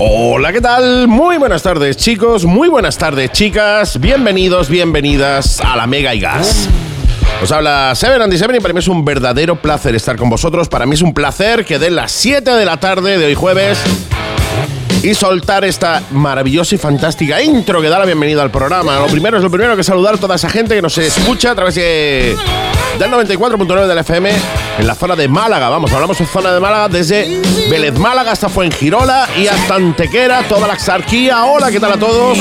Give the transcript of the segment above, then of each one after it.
Hola, ¿qué tal? Muy buenas tardes, chicos. Muy buenas tardes, chicas. Bienvenidos, bienvenidas a la Mega y Gas. Os habla Seven Andy Seven y para mí es un verdadero placer estar con vosotros. Para mí es un placer que den las 7 de la tarde de hoy jueves y soltar esta maravillosa y fantástica intro que da la bienvenida al programa. Lo primero es lo primero que saludar a toda esa gente que nos escucha a través de, del 94.9 del FM en la zona de Málaga. Vamos, hablamos de zona de Málaga desde Vélez Málaga hasta Fuengirola y hasta Antequera, toda la exarquía. Hola, ¿qué tal a todos?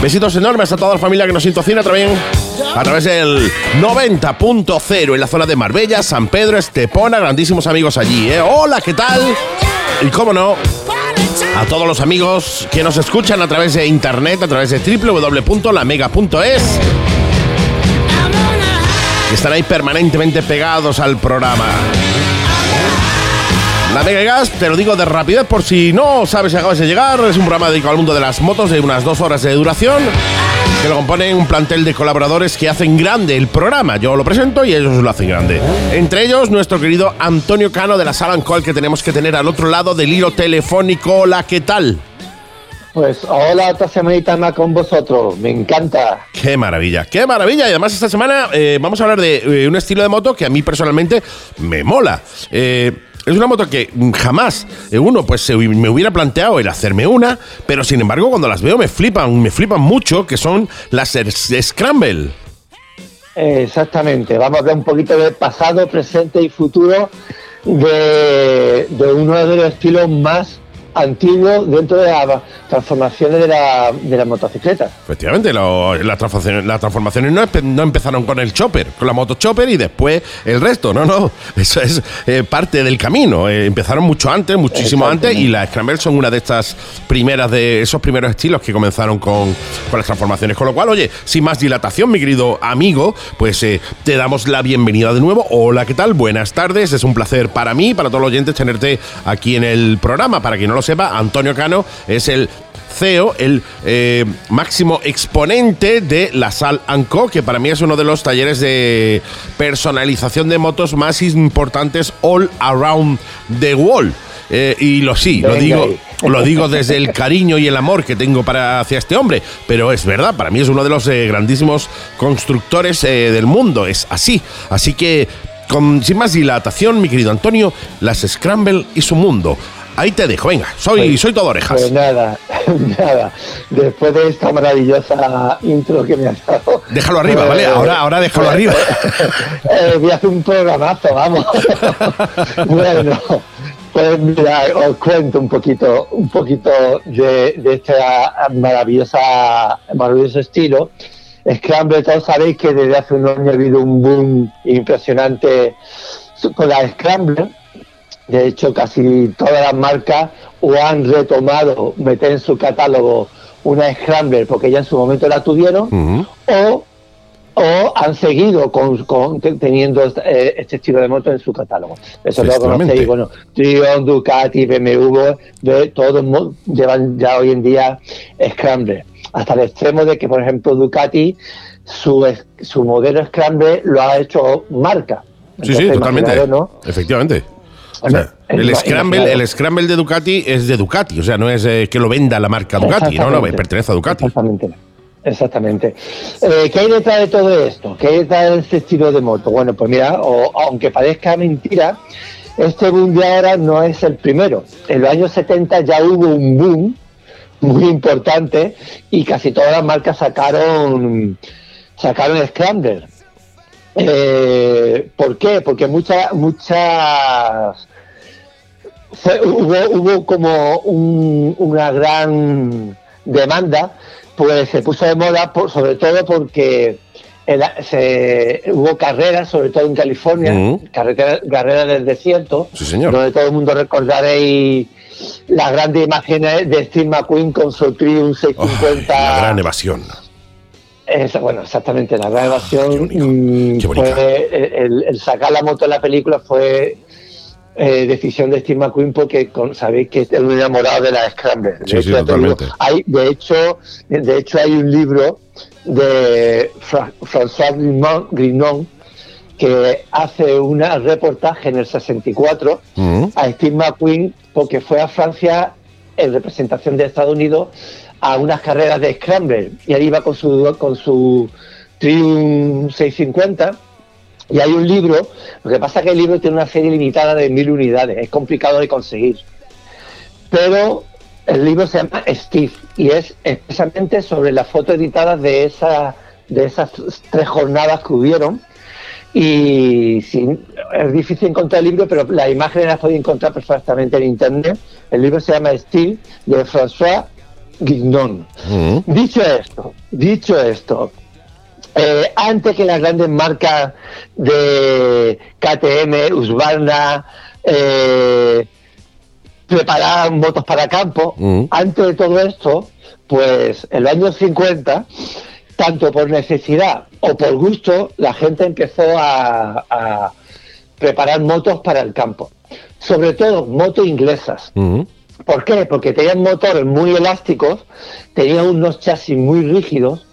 Besitos enormes a toda la familia que nos sintocina también a través del 90.0 en la zona de Marbella, San Pedro, Estepona, grandísimos amigos allí. ¿eh? Hola, ¿qué tal? Y cómo no, a todos los amigos que nos escuchan a través de internet, a través de www.lamega.es. Que están ahí permanentemente pegados al programa. La Mega Gas, te lo digo de rapidez por si no sabes si acabas de llegar, es un programa dedicado al mundo de las motos de unas dos horas de duración que lo componen un plantel de colaboradores que hacen grande el programa. Yo lo presento y ellos lo hacen grande. Entre ellos, nuestro querido Antonio Cano de la Sala Ancol, que tenemos que tener al otro lado del hilo telefónico. Hola, ¿qué tal? Pues hola, otra semanita más con vosotros. Me encanta. Qué maravilla, qué maravilla. Y además esta semana eh, vamos a hablar de eh, un estilo de moto que a mí personalmente me mola. Eh, es una moto que jamás uno pues me hubiera planteado el hacerme una, pero sin embargo cuando las veo me flipan, me flipan mucho, que son las Scramble. Exactamente, vamos a hablar un poquito de pasado, presente y futuro de uno de los estilos más antiguo dentro de las transformaciones de la, de la motocicleta. Efectivamente, las transformaciones, las transformaciones no, empezaron con el chopper, con la moto chopper y después el resto. No, no, eso es eh, parte del camino. Eh, empezaron mucho antes, muchísimo antes, y las Scramble son una de estas primeras, de esos primeros estilos que comenzaron con, con las transformaciones. Con lo cual, oye, sin más dilatación, mi querido amigo, pues eh, te damos la bienvenida de nuevo. Hola, ¿qué tal? Buenas tardes. Es un placer para mí, para todos los oyentes, tenerte aquí en el programa. Para quien no lo sepa, Antonio Cano es el CEO, el eh, máximo exponente de la Sal Co, que para mí es uno de los talleres de personalización de motos más importantes all around the world. Eh, y lo sí, lo digo, lo digo desde el cariño y el amor que tengo para hacia este hombre, pero es verdad, para mí es uno de los eh, grandísimos constructores del mundo, es así. Así que, con, sin más dilatación, mi querido Antonio, las Scramble y su mundo. Ahí te dejo, venga, soy, pues, soy todo orejas. Pues nada, nada. Después de esta maravillosa intro que me has dado. Déjalo arriba, ¿vale? Pues, ahora, ahora déjalo arriba. Eh, voy a hacer un programazo, vamos. bueno, pues mira, os cuento un poquito, un poquito de, de este maravillosa, maravilloso estilo. Scramble, todos sabéis que desde hace un año ha habido un boom impresionante con la Scramble de hecho, casi todas las marcas o han retomado meter en su catálogo una Scrambler porque ya en su momento la tuvieron, o, o han seguido con, teniendo eh, este estilo de moto en su catálogo. Eso lo conocéis, bueno, Trion, Ducati, BMW, de, todos llevan ya hoy en día Scrambler. Hasta el extremo de que, por ejemplo, Ducati, su, su modelo Scrambler lo ha hecho marca. sí, sí, totalmente. Efectivamente el, scramble, el scramble de Ducati es de Ducati, o sea, no es eh, que lo venda la marca Ducati, no, no, pertenece a Ducati. Exactamente. Exactamente. Eh, ¿Qué hay detrás de todo esto? ¿Qué hay detrás de este estilo de moto? Bueno, pues mira, aunque parezca mentira, este boom de ahora no es el primero. En los años 70 ya hubo un boom muy importante y casi todas las marcas sacaron sacaron Scrambler. Eh, ¿Por qué? Porque muchas muchas hubo, hubo como una gran demanda, pues se puso de moda, sobre todo porque se, hubo carreras, sobre todo en California, carreras, del desierto, donde todo el mundo recordaréis las grandes imágenes de Steve McQueen con su Triumph 650. la gran evasión. Bueno, exactamente, la gran evasión. fue, el, sacar la moto en la película fue eh, decisión de Steve McQueen porque sabéis que es un enamorado de la Scrambler. De, hecho, hay, de, hecho, de hecho, hay un libro de François Grignon que hace un reportaje en el 64 mm. a Steve McQueen porque fue a Francia en representación de Estados Unidos a unas carreras de Scramble. Y ahí iba con su, con su Triumph 650. Y hay un libro, lo que pasa es que el libro tiene una serie limitada de mil unidades, es complicado de conseguir. Pero el libro se llama Steve y es especialmente sobre las fotos editadas de, esa, de esas tres jornadas que hubieron. Y es difícil encontrar el libro, pero las imágenes las podéis encontrar perfectamente en internet. El libro se llama Steve de François Mm. Dicho esto, dicho esto, eh, antes que las grandes marcas de KTM, Husqvarna, eh, prepararan motos para campo, mm. antes de todo esto, pues en los años 50, tanto por necesidad o por gusto, la gente empezó a, preparar motos para el campo. Sobre todo motos inglesas. Mm. ¿Por qué? Porque tenían motores muy elásticos, tenían unos chasis muy rígidos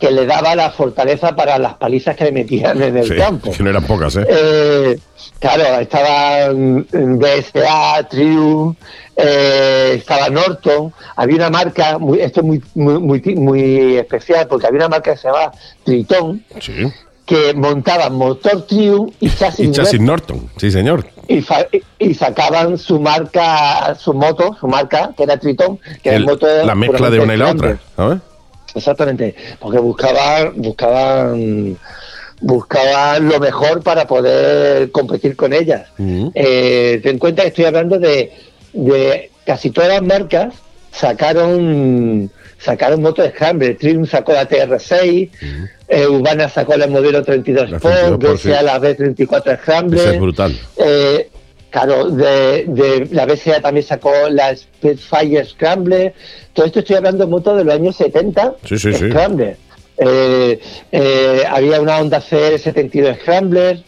que le daba la fortaleza para las palizas que le metían en el campo. Que no eran pocas, ¿eh? eh claro, estaban BSA, Triumph, eh, estaba Norton, había una marca, muy, esto es muy, muy, muy, especial, porque había una marca que se llamaba Triton, que montaba motor Triumph y chasis, y chasis Norton. sí señor. Y, sacaban su marca, su moto, su marca, que era Triton, que era el motor... La mezcla de una y la otra, ¿sabes? Exactamente, porque buscaban, buscaban, buscaban lo mejor para poder competir con ellas. Eh, ten en cuenta que estoy hablando de, de casi todas las marcas sacaron sacaron motos de Scramble. Triumph sacó la TR6, eh, Urbana sacó la modelo 32 Sport, BCA la B34 Scramble. es brutal. Eh, claro, de, de, la BCA también sacó la Spitfire Scramble. Todo esto estoy hablando de motos de los años 70. Sí, sí, sí. Eh, eh, había una Honda CR72 Scrambler,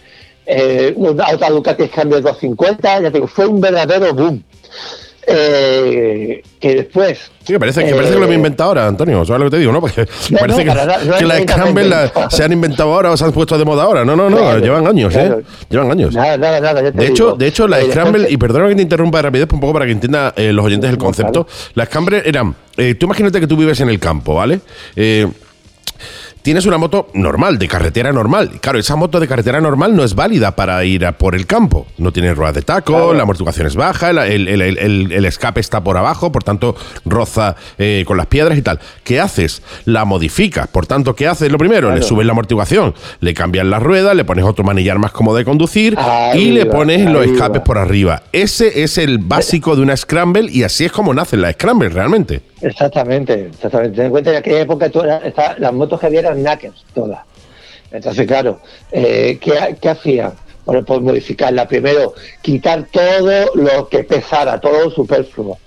eh, una otra Ducati Scrambler 250, ya digo, fue un verdadero boom. Eh, que después. Sí, parece, que, parece que lo he inventado ahora, Antonio. ¿Sabes lo que te digo? ¿no? Porque parece que, las Scramble se han inventado ahora o se han puesto de moda ahora. No, no, no. llevan años, ¿eh? Llevan años. Nada, nada, nada. de, hecho, de hecho, la Scramble, y perdona que te interrumpa de rapidez, un poco para que entiendan eh, los oyentes el concepto. Las Scramble eran. Eh, tú imagínate que tú vives en el campo, ¿vale? Eh tienes una moto normal, de carretera normal. Claro, esa moto de carretera normal no es válida para ir a por el campo. No tiene ruedas de taco, la amortiguación es baja, el, escape está por abajo, por tanto roza eh, con las piedras y tal. ¿Qué haces? La modificas. Por tanto, ¿qué haces? Lo primero, le subes la amortiguación, le cambias la rueda, le pones otro manillar más cómodo de conducir y le pones los escapes por arriba. Ese es el básico de una Scramble y así es como nace la Scramble realmente. Exactamente, exactamente. Ten en cuenta que en aquella época las motos que había eran knackers todas. Entonces, claro, eh, ¿qué, ¿qué hacían? Bueno, pues modificarla. Primero, quitar todo lo que pesara, todo superfluo.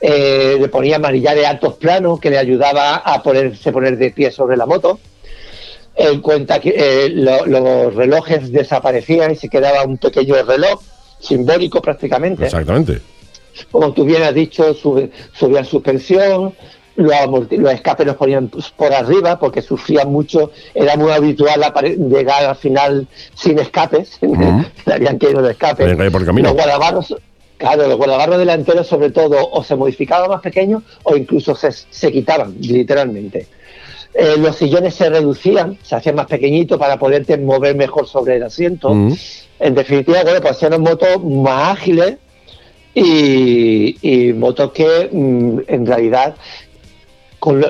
Eh, le ponía de altos planos que le ayudaba a ponerse poner de pie sobre la moto. En cuenta que eh, los relojes desaparecían y se quedaba un pequeño reloj simbólico prácticamente. Exactamente como tú bien has dicho, subían suspensión, los, los escapes los ponían por arriba porque sufrían mucho, era muy habitual llegar al final sin escapes, le habían caído los escapes. Los guardabarros, claro, los guardabarros delanteros sobre todo o se modificaban más pequeños o incluso se, quitaban, literalmente. Eh, los sillones se reducían, se hacían más pequeñitos para poderte mover mejor sobre el asiento. En definitiva, bueno, pues eran motos más ágiles, y, motos que mm, en realidad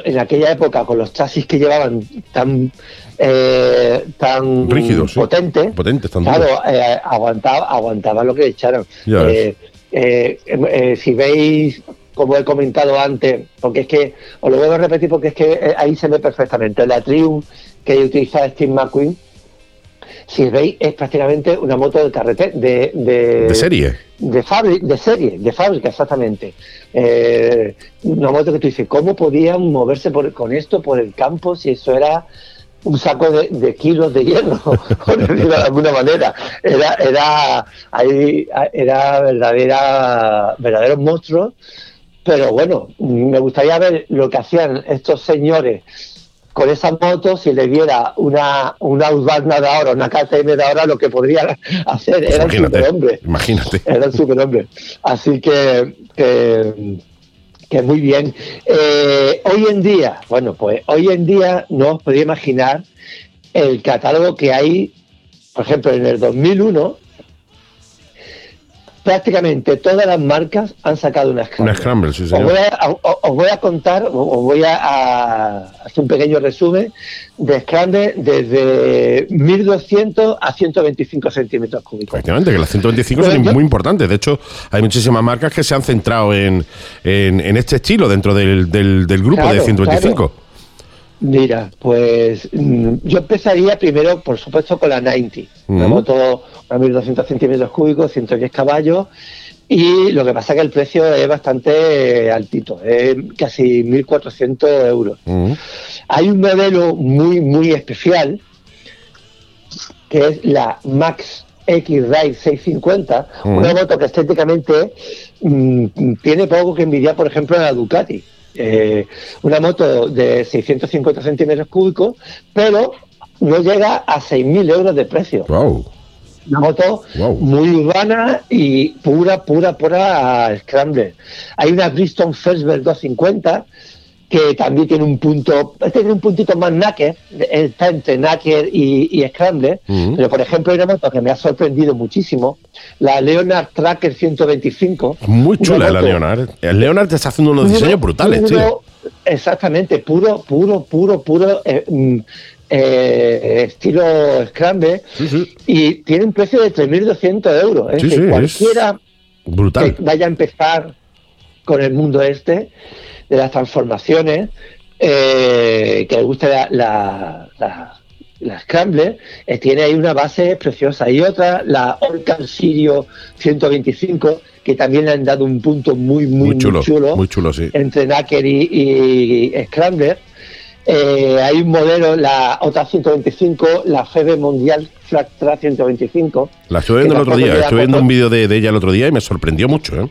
en aquella época con los chasis que llevaban tan eh, tan rígidos potentes potentes claro eh, aguantaba aguantaba lo que echaron. Eh, si veis como he comentado antes porque es que os lo voy a repetir porque es que ahí se ve perfectamente. La Triumph que utilizaba Steve McQueen si veis, es prácticamente una moto de carretera. De, de, serie. De, de serie, de fábrica, exactamente. Eh, una moto que tú dices, ¿cómo podían moverse con esto por el campo si eso era un saco de, kilos de hierro, por decirlo de alguna manera. Era, era, ahí, era verdadera, verdaderos monstruos, pero bueno, me gustaría ver lo que hacían estos señores con esa moto, si le diera una, una Urbana de ahora, una KTM de ahora, lo que podría hacer. Era un superhombre. Imagínate. Era un superhombre. Así que, que muy bien. Eh, hoy en día, bueno, pues hoy en día no os podéis imaginar el catálogo que hay, por ejemplo, en el 2001 prácticamente todas las marcas han sacado una Scramble. Una Scramble, sí, señor. Os voy a, os voy a contar, os voy a, a, hacer un pequeño resumen de Scramble desde 1200 a 125 centímetros cúbicos. Efectivamente, que las 125 son muy importantes. De hecho, hay muchísimas marcas que se han centrado en, en, en este estilo dentro del, del, del grupo Claro, de 125. claro. Mira, pues mm, yo empezaría primero, por supuesto, con la 90. Una moto a 1200 centímetros cúbicos, 110 caballos. Y lo que pasa es que el precio es bastante eh, altito, es casi 1.400 euros. Hay un modelo muy, muy especial, que es la Max X-Ride 650, Ujú. una moto que estéticamente mm, tiene poco que envidiar, por ejemplo, a la Ducati. Eh, una moto de 650 centímetros cúbicos, pero no llega a 6.000 euros de precio. Wow. Una moto Wow. muy urbana y pura, pura, pura Scrambler. Hay una Bristol Firstberg 250 que también tiene un punto, tiene un puntito más knacker, está entre knacker y, y Scrambler, pero por ejemplo hay una moto que me ha sorprendido muchísimo, la Leonard Tracker 125. Muy chula la Leonard. El Leonard te está haciendo unos diseños brutales, tío. Exactamente, puro, puro, puro, puro eh, mm, eh, estilo Scramble Sí, sí. y tiene un precio de 3.200 euros. Es Sí, es cualquiera Brutal. que vaya a empezar con el mundo este de las transformaciones, eh, que le guste la, la, la, la Scrambler, eh, tiene ahí una base preciosa. Y otra, la Orcan Sirio 125, que también le han dado un punto muy, muy, Muy chulo. muy chulo Muy chulo, sí. entre Knacker y, y Scrambler. Eh, hay un modelo, la otra 125, la FEB Mundial Flat Track 125. La estuve viendo el otro día. Estuve viendo un vídeo de, de ella el otro día y me sorprendió mucho, ¿eh?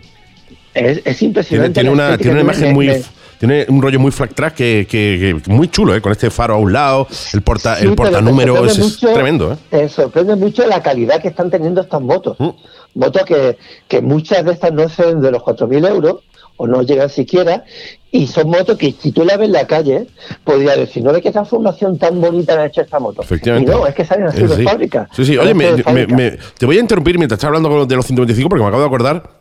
Es, impresionante. tiene la una, tiene una imagen muy. Tiene un rollo muy flat track que, que- que- muy chulo, ¿eh? Con este faro a un lado, el porta, Sí, el pero porta te número, es, sorprende es mucho- tremendo, ¿eh? Te sorprende mucho la calidad que están teniendo estas motos. Mm. Motos que, que muchas de estas no exceden de los 4.000 euros o no llegan siquiera. Y son motos que si tú la ves en la calle, podría decir, no ve qué transformación tan bonita han hecho esta moto. Efectivamente. Y no, es que salen así Eh, de sí. fábrica. Sí, sí. Oye, me- te voy a interrumpir mientras estás hablando de los 125 porque me acabo de acordar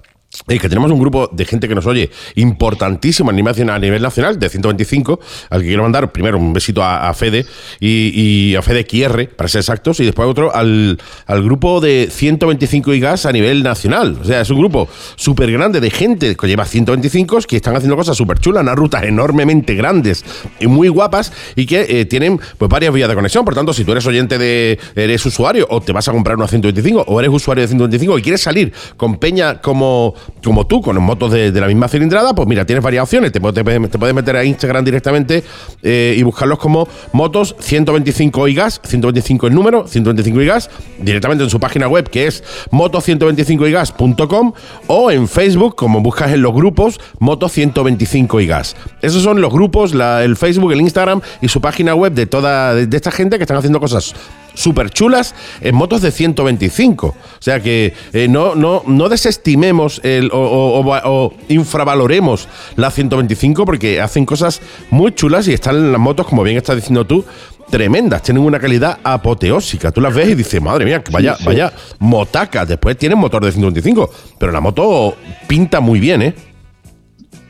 eh, que tenemos un grupo de gente que nos oye importantísimo a nivel, a nivel nacional de 125, al que quiero mandar primero un besito a, Fede y, y a Fede QR, para ser exactos, y después otro al, al grupo de 125 y gas a nivel nacional. O sea, es un grupo súper grande de gente que lleva 125 que están haciendo cosas súper chulas, unas rutas enormemente grandes y muy guapas y que eh, tienen pues varias vías de conexión. Por tanto, si tú eres oyente de, eres usuario o te vas a comprar una 125 o eres usuario de 125 y quieres salir con peña como, como tú, con motos de, de la misma cilindrada, pues mira, tienes varias opciones. Te, puedes- te puedes meter a Instagram directamente eh, y buscarlos como motos 125 y gas, 125 el número, 125 y gas, directamente en su página web que es moto125ygas.com o en Facebook, como buscas en los grupos, Moto 125 y gas. Esos son los grupos, el Facebook, el Instagram y su página web de toda de esta gente que están haciendo cosas súper chulas en motos de 125. O sea que eh, no, no, no desestimemos el, o, o- o- o infravaloremos la 125 porque hacen cosas muy chulas y están en las motos, como bien estás diciendo tú, tremendas. Tienen una calidad apoteósica. Tú las ves y dices, madre mía, vaya, Sí, sí. vaya motaca. Después tienen motor de 125, pero la moto pinta muy bien, ¿eh?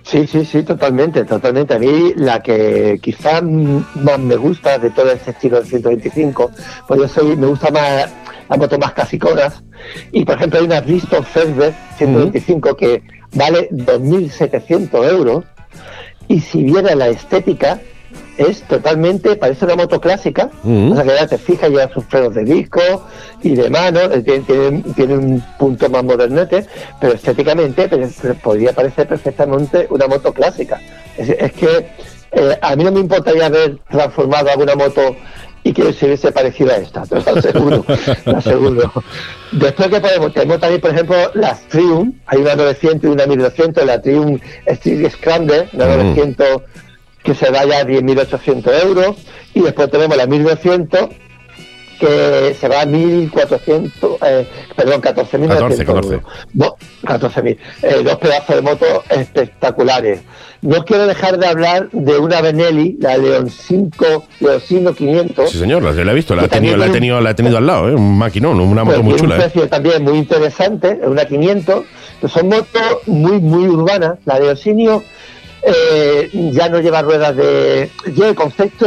Sí, sí, sí, totalmente, totalmente. A mí la que quizás más me gusta de todo este estilo del 125, pues yo soy, me gusta más las motos más clasiconas. Y por ejemplo hay una Bristol Firstberg 125 que vale 2.700 euros. Y si viera la estética, es totalmente, parece una moto clásica. O sea que ya te fijas, lleva sus frenos de disco y de mano, eh, tiene, tiene- tiene un punto más modernete, pero estéticamente pero- pero podría parecer perfectamente una moto clásica. Es, es que eh, a mí no me importaría haber transformado alguna moto y que se hubiese parecido a esta, te lo aseguro, lo aseguro. Después que podemos, tenemos también, por ejemplo, las Triumph, hay una 900 y una 1200, la Triumph Street Scrambler, la Mm. 900 que se vaya a 10.800 euros, y después tenemos la 1200 que se va a 1.400, eh, perdón, 14.000. 14, 14. No, 14.000. Eh, dos pedazos de moto espectaculares. No quiero dejar de hablar de una Benelli, la León 5, León 500. Sí, señor, la, la he visto, la he, tenido, la, tenido, la he tenido al lado, ¿eh? un maquinón, una moto pues muy chula. un ¿eh? precio también muy interesante, es una 500. Pues son motos muy, muy urbanas. La de Osinio eh, ya no lleva ruedas de. Lleva concepto,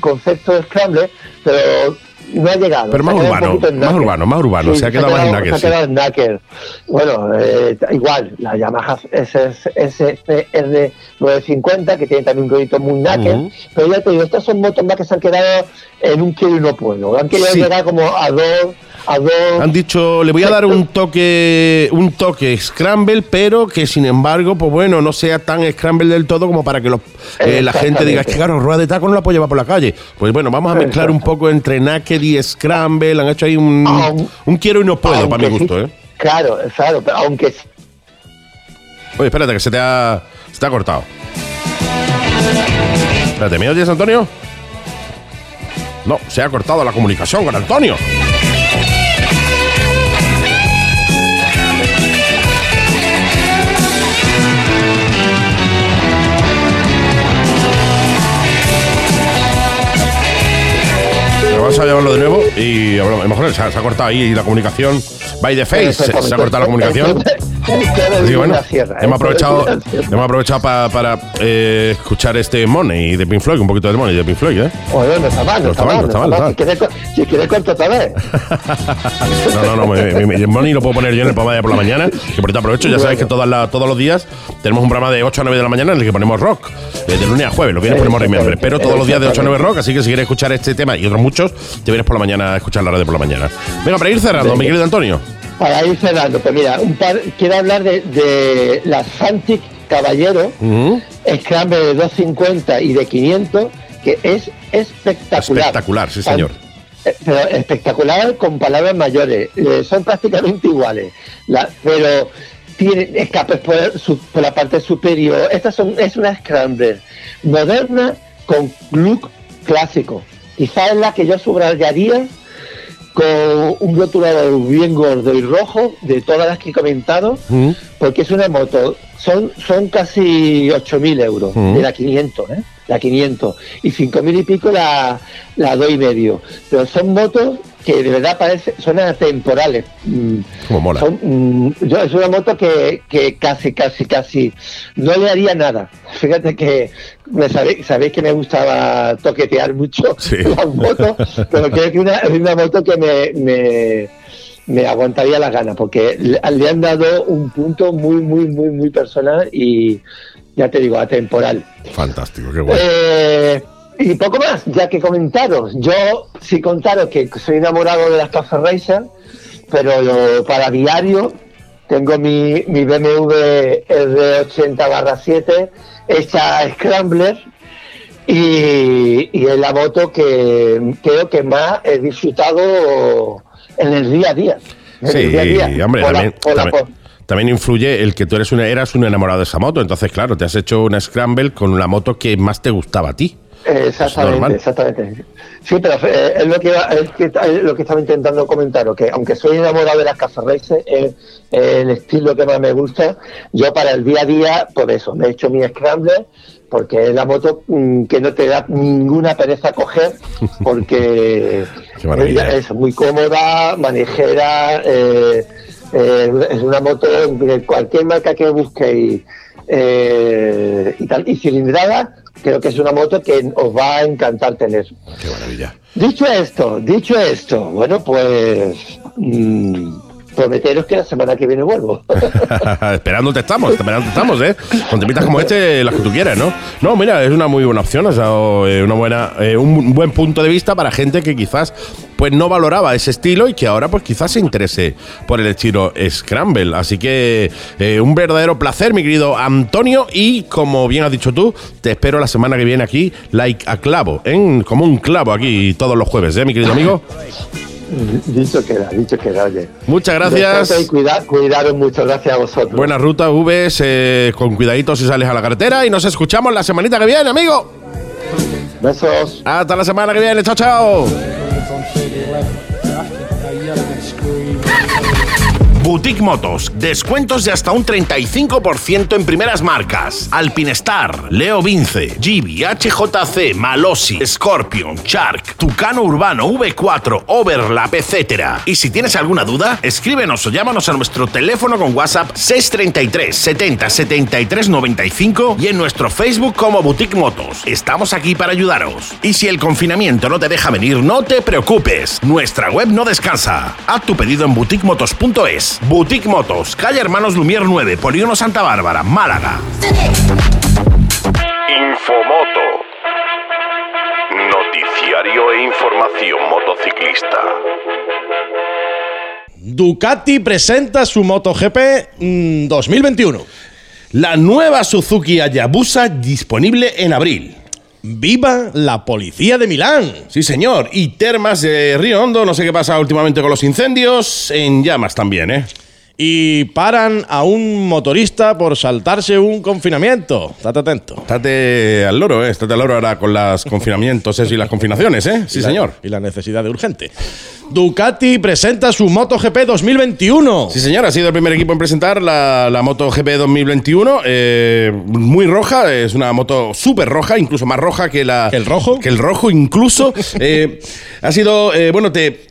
concepto Scrambler, pero no ha llegado. Pero más urbano, más urbano, más urbano, se ha quedado más en Se ha quedado en knacker. Bueno, eh, igual, la Yamaha SCR 950, que tiene también un proyecto muy knacker. Pero ya te digo, estas son motos más que se han quedado en un quiero y no puedo. Han querido Sí. llegar como a dos. A dos Han dicho, le voy a dar un toque, un toque scramble, pero que sin embargo, pues bueno, no sea tan scramble del todo como para que los- eh, la gente diga, es que claro, rueda de taco no la puedo llevar por la calle. Pues bueno, vamos a mezclar un poco entre naked y scramble. Han hecho ahí un, quiero y no puedo, para mi gusto, sí, ¿eh? Claro, claro, pero aunque. Oye, espérate, que se te ha, se te ha cortado. Espérate, ¿me oyes, Antonio? No, se ha cortado la comunicación con Antonio. Vamos a llamarlo de nuevo y. A lo mejor se ha, se ha cortado ahí la comunicación. By the face, se, se ha cortado la comunicación. Bueno, hemos aprovechado, hemos aprovechado pa- para eh, escuchar este Money de Pink Floyd, un poquito de Money de Pink Floyd, ¿eh? Bueno, no está mal, no está mal, no está mal. Si quieres, si quieres corto otra vez. No, no, no, mi- mi- Money lo puedo poner yo en el programa de por la mañana, que por cierto aprovecho, ya sabéis que todas las- todos los días tenemos un programa de 8 a 9 de la mañana en el que ponemos rock, eh, de lunes a jueves, lo que ponemos Remember, pero todos los días de 8 a 9 rock, así que si quieres escuchar este tema y otros muchos, te vienes por la mañana a escuchar la radio por la mañana. Venga, para ir cerrando, mi querido Antonio. Para ir cerrando, pues mira, un par, quiero hablar de, de las Fantic Caballero, Ujú. Scramble de 250 y de 500, que es espectacular. Espectacular, sí, señor. Eh, Pero espectacular con palabras mayores. Eh, son prácticamente iguales. La- pero tiene escapes por, su- por la parte superior. Esta son, es una Scrambler moderna con look clásico. Quizás es la que yo subrayaría con un rotulador bien gordo y rojo de todas las que he comentado, Ujú. porque es una moto, son, son casi 8.000 euros Ujú. de la 500, ¿eh? La 500. Y 5.000 y pico la, la 2 y medio. Pero son motos que de verdad parece, son atemporales. Mm, Como mola. son, mm, yo, es una moto que, que casi, casi, casi no le haría nada. Fíjate que me sabéis, sabéis que me gustaba toquetear mucho Sí. las motos, pero creo que una, es una moto que me, me, me aguantaría las ganas, porque le, le han dado un punto muy, muy, muy, muy personal y ya te digo, atemporal. Fantástico, qué. Eh, y poco más, ya que comentaros. Yo sí contaros que soy enamorado de las Café Racer, pero lo- para diario tengo mi, mi BMW R80-7 hecha Scrambler y, y es la moto que creo que más he disfrutado en el día a día. Sí, día a día. hombre, Por la- también, por la- también, también influye el que tú eres una, eras un enamorado de esa moto. Entonces, claro, te has hecho una Scramble con la moto que más te gustaba a ti. Exactamente, exactamente. Sí, pero eh, es lo que, es que es lo que estaba intentando comentar, que aunque soy enamorado de las Casa Racer, es el estilo que más me gusta. Yo para el día a día, por eso, me he hecho mi Scrambler, porque es la moto mm, que no te da ninguna pereza coger, porque maravilla. es muy cómoda, manejera, eh, eh, es una moto de cualquier marca que busquéis eh, y, tal, y cilindrada, creo que es una moto que os va a encantar tener. Qué maravilla. Dicho esto, dicho esto, bueno, pues mm, prometeros que la semana que viene vuelvo. esperándote estamos, esperándote estamos, ¿eh? Con temitas como este, las que tú quieras, ¿no? No, mira, es una muy buena opción, o sea, eh, una buena, eh, un buen punto de vista para gente que quizás pues no valoraba ese estilo y que ahora pues quizás se interese por el estilo Scramble. Así que eh, un verdadero placer, mi querido Antonio, y como bien has dicho tú, te espero la semana que viene aquí, like a clavo, ¿eh? como un clavo aquí todos los jueves, ¿eh, mi querido amigo? Dicho queda, dicho queda, oye. Muchas gracias. Descansa Y cuida, cuidaros mucho, gracias a vosotros. Buena ruta, Vs, eh, con cuidadito si sales a la carretera y nos escuchamos la semanita que viene, amigo. Besos. Hasta la semana que viene, chao, chao. Boutique Motos, descuentos de hasta un 35% en primeras marcas. Alpinestar, Leo Vince, Gibi, HJC, Malossi, Scorpion, Shark, Tucano Urbano, V4, Overlap, etc. Y si tienes alguna duda, escríbenos o llámanos a nuestro teléfono con WhatsApp 633 70 73 95 y en nuestro Facebook como Boutique Motos. Estamos aquí para ayudaros. Y si el confinamiento no te deja venir, no te preocupes. Nuestra web no descansa. Haz tu pedido en boutiquemotos.es. Boutique Motos, calle Hermanos Lumier 9, Polígono Santa Bárbara, Málaga. Infomoto. Noticiario e información motociclista. Ducati presenta su MotoGP mm, 2021. La nueva Suzuki Hayabusa disponible en abril. ¡Viva la policía de Milán! Sí, señor. Y Termas de Río Hondo, no sé qué pasa últimamente con los incendios, en llamas también, ¿eh? Y paran a un motorista por saltarse un confinamiento. Estate atento. Estate al loro, ¿eh? Estate al loro ahora con los confinamientos y las confinaciones, ¿eh? Sí, Y la- señor. Y la necesidad de urgente. Ducati presenta su MotoGP 2021. Sí, señor, ha sido el primer equipo en presentar la, la Moto GP 2021. eh, muy roja, es una moto súper roja, incluso más roja que la. ¿El rojo? Que el rojo, incluso. Eh, ha sido. eh, bueno, te.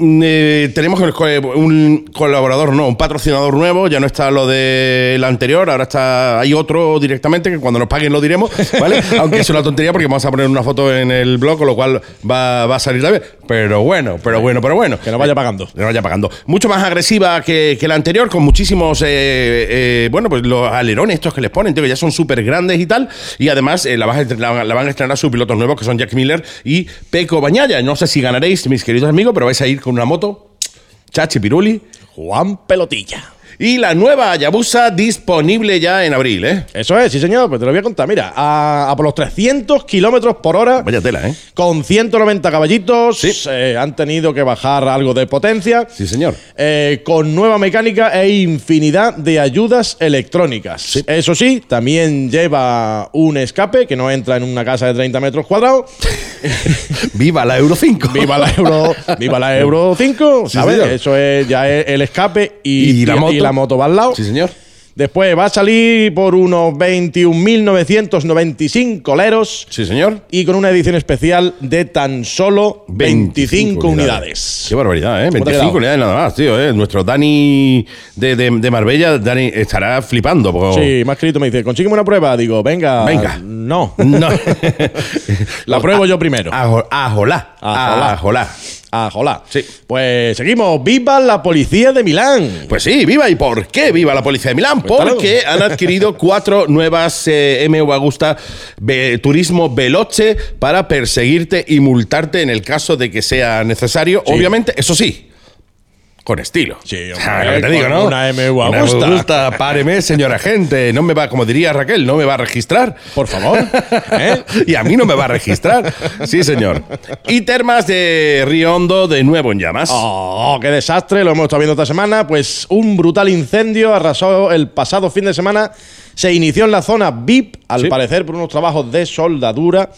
Mm, eh, tenemos un co- un colaborador, no, un patrocinador nuevo, ya no está lo del anterior, ahora está hay otro directamente que cuando nos paguen lo diremos, ¿vale? Aunque es una tontería porque vamos a poner una foto en el blog, con lo cual va, va a salir también. Pero bueno, pero bueno, pero bueno. Que no vaya pagando. Que vaya pagando. Mucho más agresiva que, que la anterior, con muchísimos, eh, eh, bueno, pues los alerones estos que les ponen, tío, que ya son súper grandes y tal. Y además eh, la, vas a estre- la, la van a estrenar sus pilotos nuevos, que son Jack Miller y Peco Bañaya. No sé si ganaréis, mis queridos amigos, pero vais a ir con una moto, Chachi Piruli. Juan Pelotilla. Y la nueva Hayabusa disponible ya en abril, ¿eh? Eso es, sí señor, pues te lo voy a contar. Mira, a, a por los 300 kilómetros por hora, Vaya tela, ¿eh? con 190 caballitos, Sí. eh, han tenido que bajar algo de potencia. Sí, señor. eh, con nueva mecánica e infinidad de ayudas electrónicas. Eso sí, también lleva un escape que no entra en una casa de 30 metros cuadrados. ¡Viva la Euro 5! Viva la Euro, viva la Euro 5, Sí, ¿sabes? Eso es ya es el escape y, ¿Y la moto? y la moto va al lado. Sí, señor. Después va a salir por unos 21.995 leros Sí, señor. y con una edición especial de tan solo 25, unidades. Qué barbaridad, ¿eh? ¿Cómo te ha 25 quedado? unidades nada más, tío, ¿eh? Nuestro Dani de, de, de Marbella, Dani, estará flipando. porque- Sí, ha escrito, me dice, consígueme una prueba. Digo, venga. Venga. No. No. La pruebo yo primero. Ajo- Ajolá. Ajolá. Ajolá. Ah. Sí. Pues seguimos. ¡Viva la policía de Milán! Pues sí, viva. ¿Y por qué viva la policía de Milán? Cuéntalo. Porque han adquirido cuatro nuevas eh, MV Agusta Ve- Turismo Veloce para perseguirte y multarte en el caso de que sea necesario. Sí. Obviamente, eso sí. Con estilo. Sí, hombre, Ah, lo que te digo, ¿no? una MV Una Agusta. Agusta, páreme, señora gente. No me va, como diría Raquel, no me va a registrar. Por favor. ¿eh? Y a mí no me va a registrar. Sí, señor. Y Termas de Río Hondo de nuevo en llamas. ¡Oh, qué desastre! Lo hemos estado viendo esta semana. Pues un brutal incendio arrasó el pasado fin de semana. Se inició en la zona VIP, al Sí. parecer por unos trabajos de soldadura.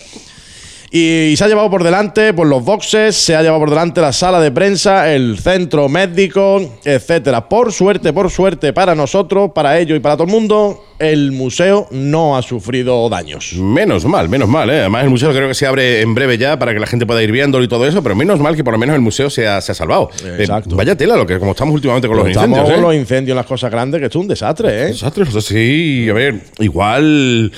Y, se ha llevado por delante pues, los boxes, se ha llevado por delante la sala de prensa, el centro médico, etcétera. Por suerte, por suerte para nosotros, para ellos y para todo el mundo, el museo no ha sufrido daños. Menos mal, menos mal, ¿eh? Además, el museo creo que se abre en breve ya para que la gente pueda ir viéndolo y todo eso, pero menos mal que por lo menos el museo se ha, se ha salvado. Exacto. Eh, vaya tela, lo que como estamos últimamente con los Estamos incendios. con ¿eh? los incendios, las cosas grandes, que esto es un desastre, ¿eh? Desastre, o sea, sí, a ver, igual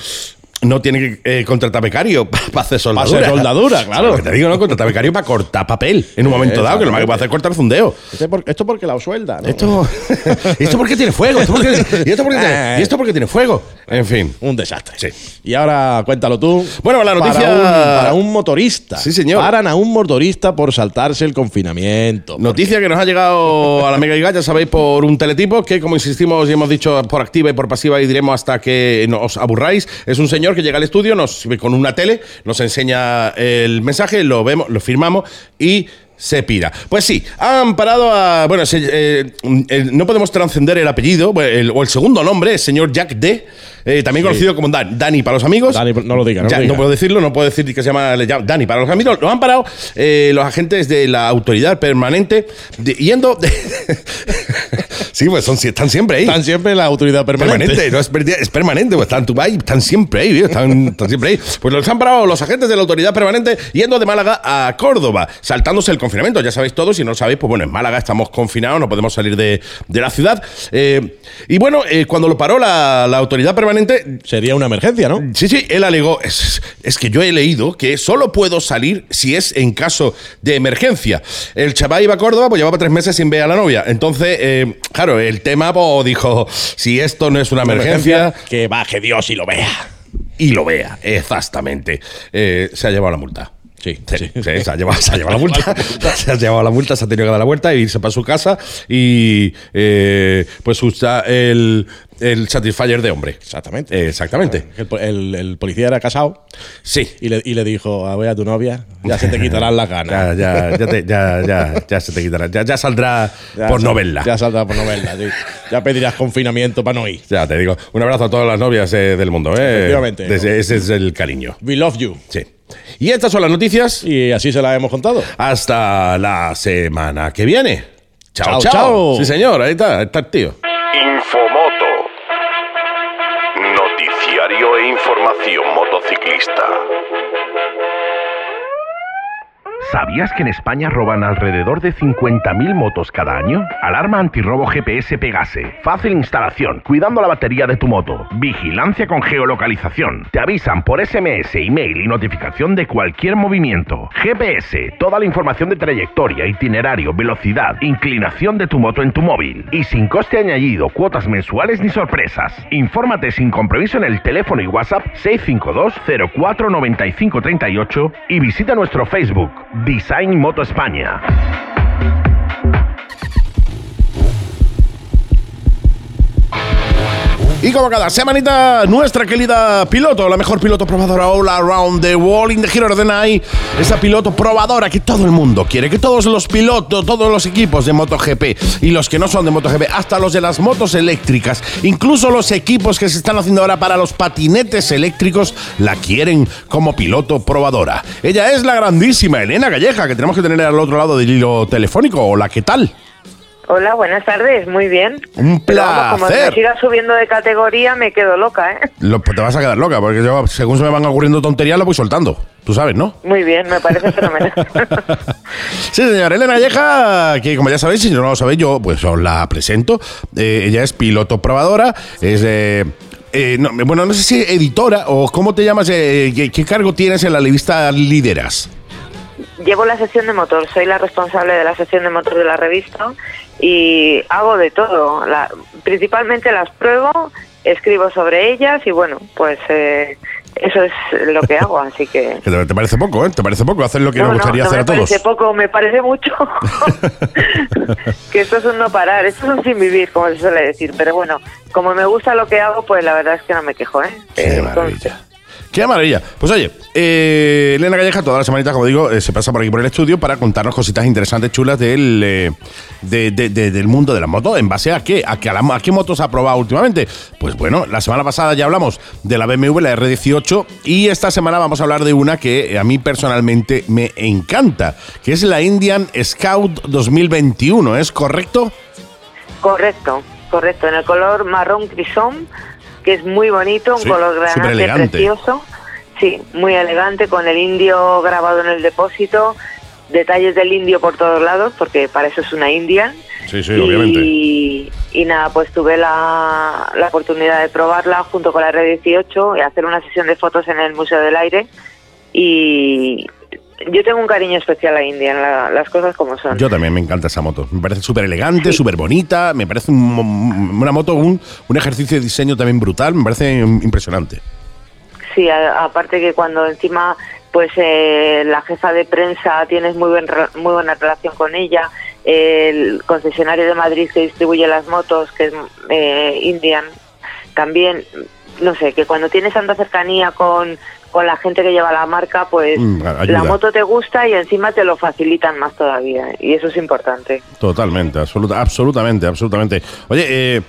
no tiene que eh, contratar becario para hacer soldadura. hacer soldadura, claro. Lo que te digo, ¿no? Contratar becario para cortar papel en un momento dado, que lo más que puede hacer es cortar fundeo. Este por- esto porque la suelda, ¿no? Esto, ¿Esto porque tiene fuego? ¿Esto porque, ¿Y esto porque tiene, ¿Y esto porque tiene fuego? En fin. Un desastre. Sí. Y ahora cuéntalo tú. Bueno, la noticia- Para un, para un motorista. Sí, señor. Paran a un motorista por saltarse el confinamiento. Noticia que nos ha llegado a la Mega Giga, ya sabéis, por un teletipo que, como insistimos y hemos dicho por activa y por pasiva y diremos hasta que nos aburráis, es un señor que llega al estudio nos con una tele, nos enseña el mensaje, lo vemos, lo firmamos y se pira. Pues sí, han parado a. Bueno, se- eh, eh, no podemos trascender el apellido el- o el segundo nombre, el señor Jack D. eh, también Sí. conocido como Dan- Dani para los amigos. Dani, no lo diga, no Ya, lo diga. puedo decirlo, no puedo decir que se llama, Dani para los amigos. Lo han parado los agentes de la autoridad permanente de- yendo. sí, pues son, están siempre ahí. Están siempre en la autoridad permanente. Permanente, no es, per- es permanente, pues están, y están siempre ahí, están, están siempre ahí. Pues los han parado los agentes de la autoridad permanente yendo de Málaga a Córdoba, saltándose el confinamiento. Ya sabéis todos, si no lo sabéis, pues bueno, en Málaga estamos confinados, no podemos salir de, de la ciudad. Eh, y bueno, eh, cuando lo paró la, la autoridad permanente, Sería una emergencia, ¿no? Sí, sí, él alegó, es, es que yo he leído que solo puedo salir si es en caso de emergencia. El chaval iba a Córdoba, pues llevaba tres meses sin ver a la novia. Entonces, eh, claro, el tema pues, dijo, si esto no es una emergencia, Que baje Dios y lo vea. y lo vea, exactamente. Eh, se ha llevado la multa. Sí, Sí, sí. sí, se ha llevado, se ha llevado la multa. se ha llevado la multa, se ha tenido que dar la vuelta e irse para su casa y eh, pues usa el, el Satisfyer de hombre. Exactamente. Eh, exactamente. El, el- el policía era casado Sí. y le, y le dijo, a ver a tu novia, ya se te quitarán las ganas. Ya, ya, ya, te- ya, ya, ya se te quitará. Ya, ya saldrá Ya por sal- no verla. Ya Ya, saldrá por no verla, sí. Ya pedirás confinamiento para no ir. te digo. Un abrazo a todas las novias eh, del mundo. Eh. Efectivamente. Ese, ese es el cariño. We love you. Sí. Y estas son las noticias. Y así se las hemos contado. Hasta la semana que viene. Chao, Chao. Sí, señor. Ahí está, ahí está el tío. ¿Sabías que en España roban alrededor de 50.000 motos cada año? Alarma antirrobo GPS Pegase. Fácil instalación, cuidando la batería de tu moto. Vigilancia con geolocalización. Te avisan por SMS, email y notificación de cualquier movimiento. GPS, toda la información de trayectoria, itinerario, velocidad, inclinación de tu moto en tu móvil. Y sin coste añadido, cuotas mensuales ni sorpresas. Infórmate sin compromiso en el teléfono y WhatsApp 652 04 95 38 y visita nuestro Facebook Design Moto España. Y como cada semanita, nuestra querida piloto, la mejor piloto probadora all around the world in the hero night, esa piloto probadora que todo el mundo quiere, que todos los pilotos, todos los equipos de MotoGP y los que no son de MotoGP, hasta los de las motos eléctricas, incluso los equipos que se están haciendo ahora para los patinetes eléctricos, la quieren como piloto probadora. Ella es la grandísima Elena Galleja, que tenemos que tener al otro lado del hilo telefónico. Hola, ¿qué tal? Hola, buenas tardes, muy bien. Un como placer. me siga subiendo de categoría, me quedo loca, ¿eh? Lo- pues te vas a quedar loca, porque yo, según se me van ocurriendo tonterías, lo voy soltando. Tú sabes, ¿no? Muy bien, me parece fenomenal. Sí, señora Elena Galleja, que como ya sabéis, si no lo sabéis, yo pues os la presento. Eh, ella es piloto probadora, es... eh, eh, no, bueno, no sé si editora o cómo te llamas, eh, ¿qué, qué cargo tienes en la revista Lideras? Llevo la sección de motor, soy la responsable de la sección de motor de la revista y hago de todo. La- principalmente las pruebo, escribo sobre ellas y bueno, pues eh, eso es lo que hago, así que... Te, parece poco, ¿eh? Te parece poco hacer lo que No, nos no, gustaría no hacer me a todos. parece poco, me parece mucho. que esto es un no parar, esto es un sin vivir, como se suele decir. Pero bueno, como me gusta lo que hago, pues la verdad es que no me quejo, ¿eh? Qué Eh, maravilla. Qué maravilla. Pues oye, eh, Elena Galleja, todas las semanitas, como digo, eh, se pasa por aquí por el estudio para contarnos cositas interesantes, chulas del, eh, de- de- de- del mundo de la moto. ¿En base a qué? ¿A qué, a, la- a qué motos ha probado últimamente? Pues bueno, la semana pasada ya hablamos de la BMW, la R18, y esta semana vamos a hablar de una que a mí personalmente me encanta, que es la Indian Scout 2021. ¿Es correcto? Correcto, correcto. En el color marrón crisón, que es muy bonito, un Sí, color granate precioso. Sí, muy elegante, con el indio grabado en el depósito, detalles del indio por todos lados, porque para eso es una Indian. Sí, sí, obviamente. Y, y nada, pues tuve la, la oportunidad de probarla junto con la R18 y hacer una sesión de fotos en el Museo del Aire. Y yo tengo un cariño especial a Indian, la- las cosas como son. Yo también me encanta esa moto. Me parece súper elegante, súper bonita. Me parece un- una moto, un, un ejercicio de diseño también brutal. Me parece impresionante. Sí, a- aparte que cuando encima pues eh, la jefa de prensa tienes muy buen muy buena relación con ella, el concesionario de Madrid que distribuye las motos, que es eh, Indian, también, no sé, que cuando tienes tanta cercanía con, con la gente que lleva la marca, pues Mm, la moto te gusta y encima te lo facilitan más todavía. Y eso es importante. Totalmente, absoluta, absolutamente, absolutamente. Oye, eh,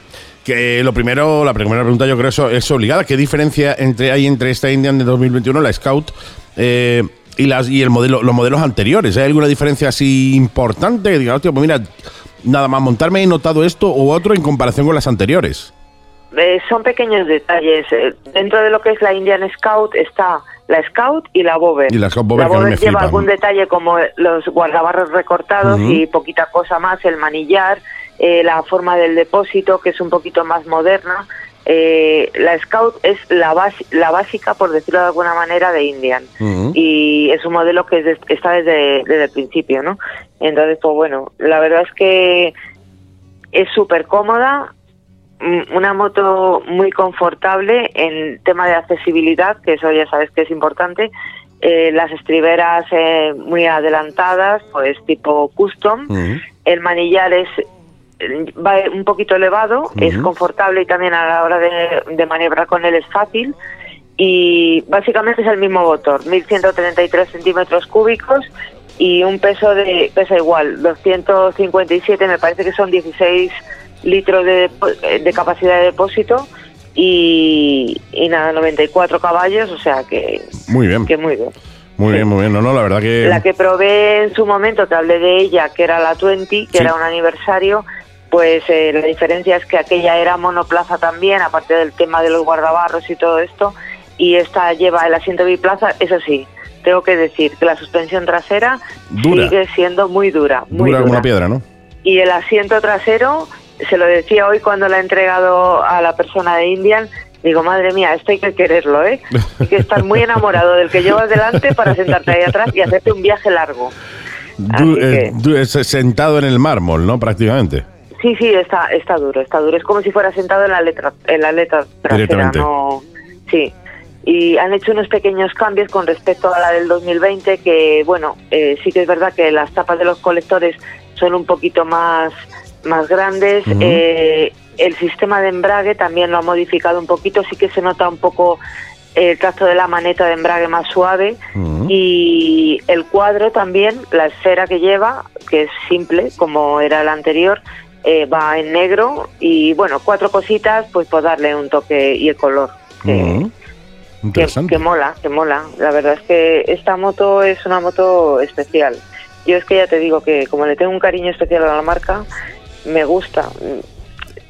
que lo primero, la primera pregunta yo creo eso es obligada. ¿Qué diferencia entre hay entre esta Indian de 2021, la Scout, eh, y las y el modelo, los modelos anteriores? ¿Hay alguna diferencia así importante que diga, hostia, pues mira, nada más montarme he notado esto u otro en comparación con las anteriores? Eh, son pequeños detalles. Eh, Dentro de lo que es la Indian Scout está la Scout y la Bober. Y la Scout Bober, La Bober lleva flipan. algún detalle como los guardabarros recortados y poquita cosa más, el manillar, eh, la forma del depósito que es un poquito más moderna. Eh, la Scout es la, la básica, por decirlo de alguna manera, de Indian. Y es un modelo que es de- está desde, desde el principio, ¿no? Entonces, pues bueno, la verdad es que es súper cómoda, una moto muy confortable en tema de accesibilidad, que eso ya sabes que es importante. Eh, las estriberas eh, muy adelantadas, pues tipo custom. El manillar es eh, va un poquito elevado, es confortable y también a la hora de, de maniobrar con él es fácil. Y básicamente es el mismo motor, 1133 centímetros cúbicos y un peso de pesa igual, 257, me parece que son 16 litros de, eh, de capacidad de depósito y, y nada, 94 caballos, o sea que, Muy bien, que muy bien. muy bien, muy bien. No, no, la verdad que... La que probé en su momento, te hablé de ella, que era la 20, que Sí. era un aniversario, pues eh, la diferencia es que aquella era monoplaza también, aparte del tema de los guardabarros y todo esto, y esta lleva el asiento biplaza, eso sí, tengo que decir que la suspensión trasera Dura. sigue siendo muy dura, muy dura dura. como una piedra, ¿no? Y el asiento trasero, se lo decía hoy cuando la he entregado a la persona de Indian, digo, madre mía, esto hay que quererlo, ¿eh? Hay que estar muy enamorado del que llevas delante para sentarte ahí atrás y hacerte un viaje largo. Du- eh, que- du- es sentado en el mármol, ¿no? Prácticamente. Sí, sí, está, está duro, está duro. Es como si fuera sentado en la letra, en la letra trasera, no. Sí. Y han hecho unos pequeños cambios con respecto a la del 2020, que bueno, eh, sí que es verdad que las tapas de los colectores son un poquito más, más grandes. Eh, el sistema de embrague también lo ha modificado un poquito, sí que se nota un poco el tacto de la maneta de embrague más suave y el cuadro también, la esfera que lleva, que es simple como era el anterior, eh, va en negro y bueno, cuatro cositas pues por darle un toque y el color. Que, Interesante. que mola, que mola. La verdad es que esta moto es una moto especial. Yo es que ya te digo que como le tengo un cariño especial a la marca, me gusta.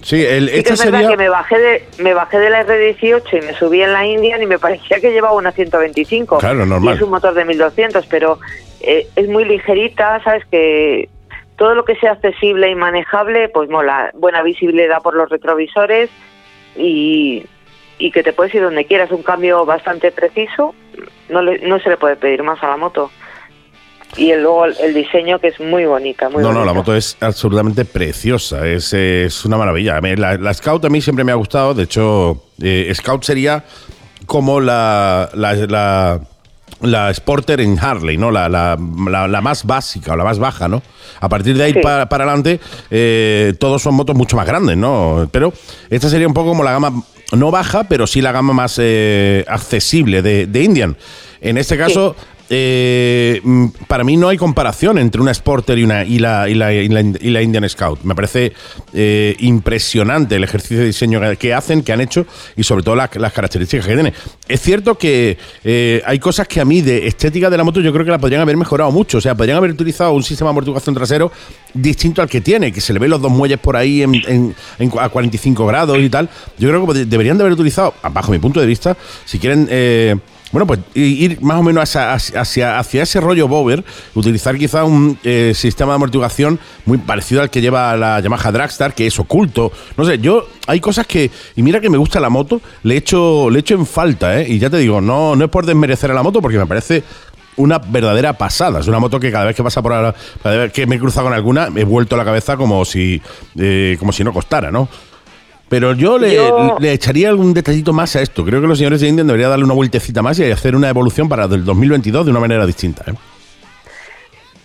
Sí, el, Sí que esta es verdad sería... que me bajé de me bajé de la R18 y me subí en la Indian y me parecía que llevaba una 125. Claro, normal. Y es un motor de 1200, pero eh, es muy ligerita, sabes que todo lo que sea accesible y manejable, pues mola. Buena visibilidad por los retrovisores y, y que te puedes ir donde quieras. Un cambio bastante preciso, no, le- no se le puede pedir más a la moto. Y el, luego el, diseño que es muy bonita, muy no, no, la bonita. moto es absolutamente preciosa, es, es una maravilla. La, la Scout a mí siempre me ha gustado, de hecho, eh, Scout sería como la, la, la, la Sporter en Harley, ¿no? La, la, la- más básica o la más baja, ¿no? A partir de ahí Sí. para, para adelante, eh, todos son motos mucho más grandes, ¿no? Pero esta sería un poco como la gama, no baja, pero sí la gama más eh, accesible de, de Indian. En este caso, eh, mm, para mí no hay comparación entre una Sporter y, una, la, Indian Scout. Me parece eh, impresionante el ejercicio de diseño que- hacen, que han hecho y sobre todo las, características que tiene. Es cierto que eh, hay cosas que a mí de estética de la moto yo creo que la podrían haber mejorado mucho. O sea, podrían haber utilizado un sistema de amortiguación trasero distinto al que tiene, que se le ven los dos muelles por ahí en, en- en a 45 grados y tal. Yo creo que deberían de haber utilizado, bajo mi punto de vista, si quieren... bueno, pues ir más o menos hacia, hacia, hacia ese rollo Bover, utilizar quizá un eh, sistema de amortiguación muy parecido al que lleva la Yamaha Dragstar, que es oculto. No sé, yo hay cosas que, y mira que me gusta la moto, le echo, le echo en falta, ¿eh? Y ya te digo, no, no es por desmerecer a la moto, porque me parece una verdadera pasada. Es una moto que cada vez que pasa por ahora, cada vez que me he cruzado con alguna, me he vuelto la cabeza como si, eh, como si no costara, ¿no? Pero yo le, Yo- le echaría algún detallito más a esto. Creo que los señores de Indian deberían darle una vueltecita más y hacer una evolución para el 2022 de una manera distinta. ¿eh?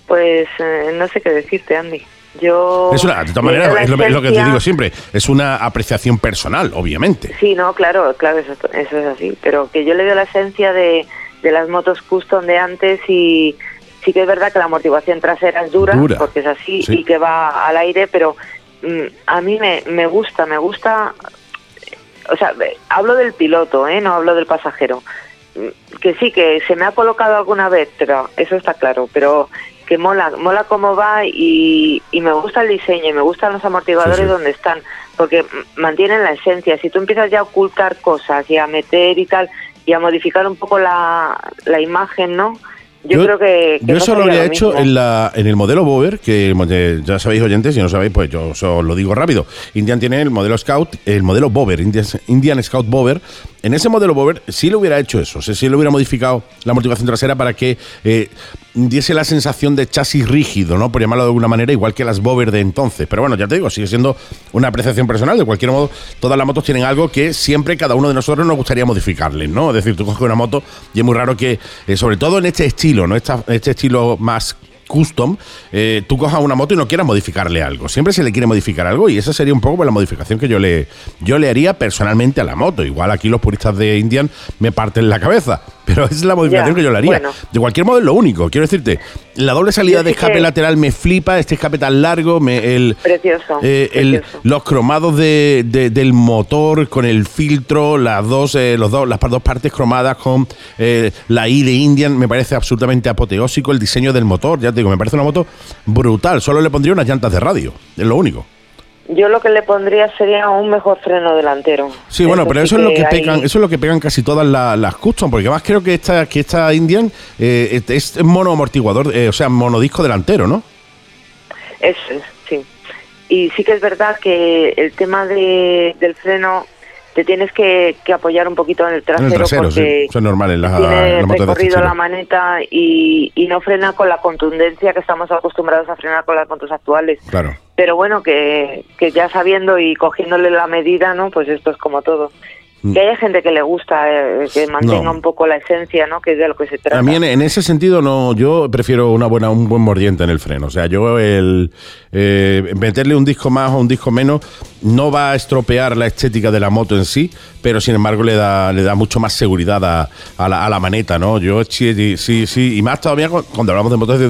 Pues eh, no sé qué decirte, Andy. Yo Es una, de todas maneras, es lo, es lo que te digo siempre, es una apreciación personal, obviamente. Sí, no, claro, claro, eso, eso es así. Pero que yo le veo la esencia de, de las motos custom de antes y sí que es verdad que la amortiguación trasera es dura, Dura, porque es así sí. y que va al aire, pero a mí me, me gusta, me gusta, o sea, hablo del piloto, ¿eh? no hablo del pasajero. Que sí, que se me ha colocado alguna vez, pero eso está claro, pero que mola, mola cómo va y, y me gusta el diseño y me gustan los amortiguadores Sí, sí. donde están, porque mantienen la esencia. Si tú empiezas ya a ocultar cosas y a meter y tal, y a modificar un poco la, la imagen, ¿no? Yo, creo que... que yo no eso lo habría hecho en, la, en el modelo Bover, que ya sabéis oyentes, si no sabéis, pues yo os lo digo rápido. Indian tiene el modelo Scout, el modelo Bover, Indian, Indian Scout Bover. En ese modelo Bover sí le hubiera hecho eso, o sea, sí le hubiera modificado la motivación trasera para que eh, diese la sensación de chasis rígido, ¿no? Por llamarlo de alguna manera, igual que las Bover de entonces. Pero bueno, ya te digo, sigue siendo una apreciación personal. De cualquier modo, todas las motos tienen algo que siempre cada uno de nosotros nos gustaría modificarles, ¿no? Es decir, tú coges una moto y es muy raro que, eh, sobre todo en este estilo, ¿no? Este estilo más custom, eh, tú cojas una moto y no quieras modificarle algo. Siempre se le quiere modificar algo y esa sería un poco pues, la modificación que yo le, yo le haría personalmente a la moto. Igual aquí los puristas de Indian me parten la cabeza, pero es la modificación Ya, que yo le haría. bueno. De cualquier modo es lo único. Quiero decirte, la doble salida de escape que- lateral me flipa, este escape tan largo, me, el, Precioso, eh, el- precioso. los cromados de, de- del motor con el filtro, las dos, eh, los dos, las dos partes cromadas con eh, la I de Indian, me parece absolutamente apoteósico el diseño del motor. Ya te digo, me parece una moto brutal. Solo le pondría unas llantas de radio, es lo único. Yo lo que le pondría sería un mejor freno delantero. Sí, bueno, pero sí eso es lo que pegan, eso es lo que pegan casi todas la- las custom, porque además creo que esta, que esta Indian eh, es es mono amortiguador, eh, o sea, monodisco delantero, ¿no? Eso es, sí. Y sí que es verdad que el tema de, del freno te tienes que, que apoyar un poquito en el trasero, En el trasero, porque sí. Eso es normal en la, tiene en la moto de recorrido la maneta y, y no frena con la contundencia que estamos acostumbrados a frenar con las motos actuales. Claro. Pero bueno, que, que ya sabiendo y cogiéndole la medida, ¿no? Pues esto es como todo. Mm. Que haya gente que le gusta, eh, que mantenga No. un poco la esencia, ¿no? Que es de lo que se trata. A mí en, en ese sentido no, yo prefiero una buena, un buen mordiente en el freno. O sea, yo el eh, meterle un disco más o un disco menos no va a estropear la estética de la moto en sí, pero sin embargo le da, le da mucho más seguridad a, a la, a la maneta, ¿no? Yo sí, sí, sí, y más todavía cu- cuando hablamos de motos de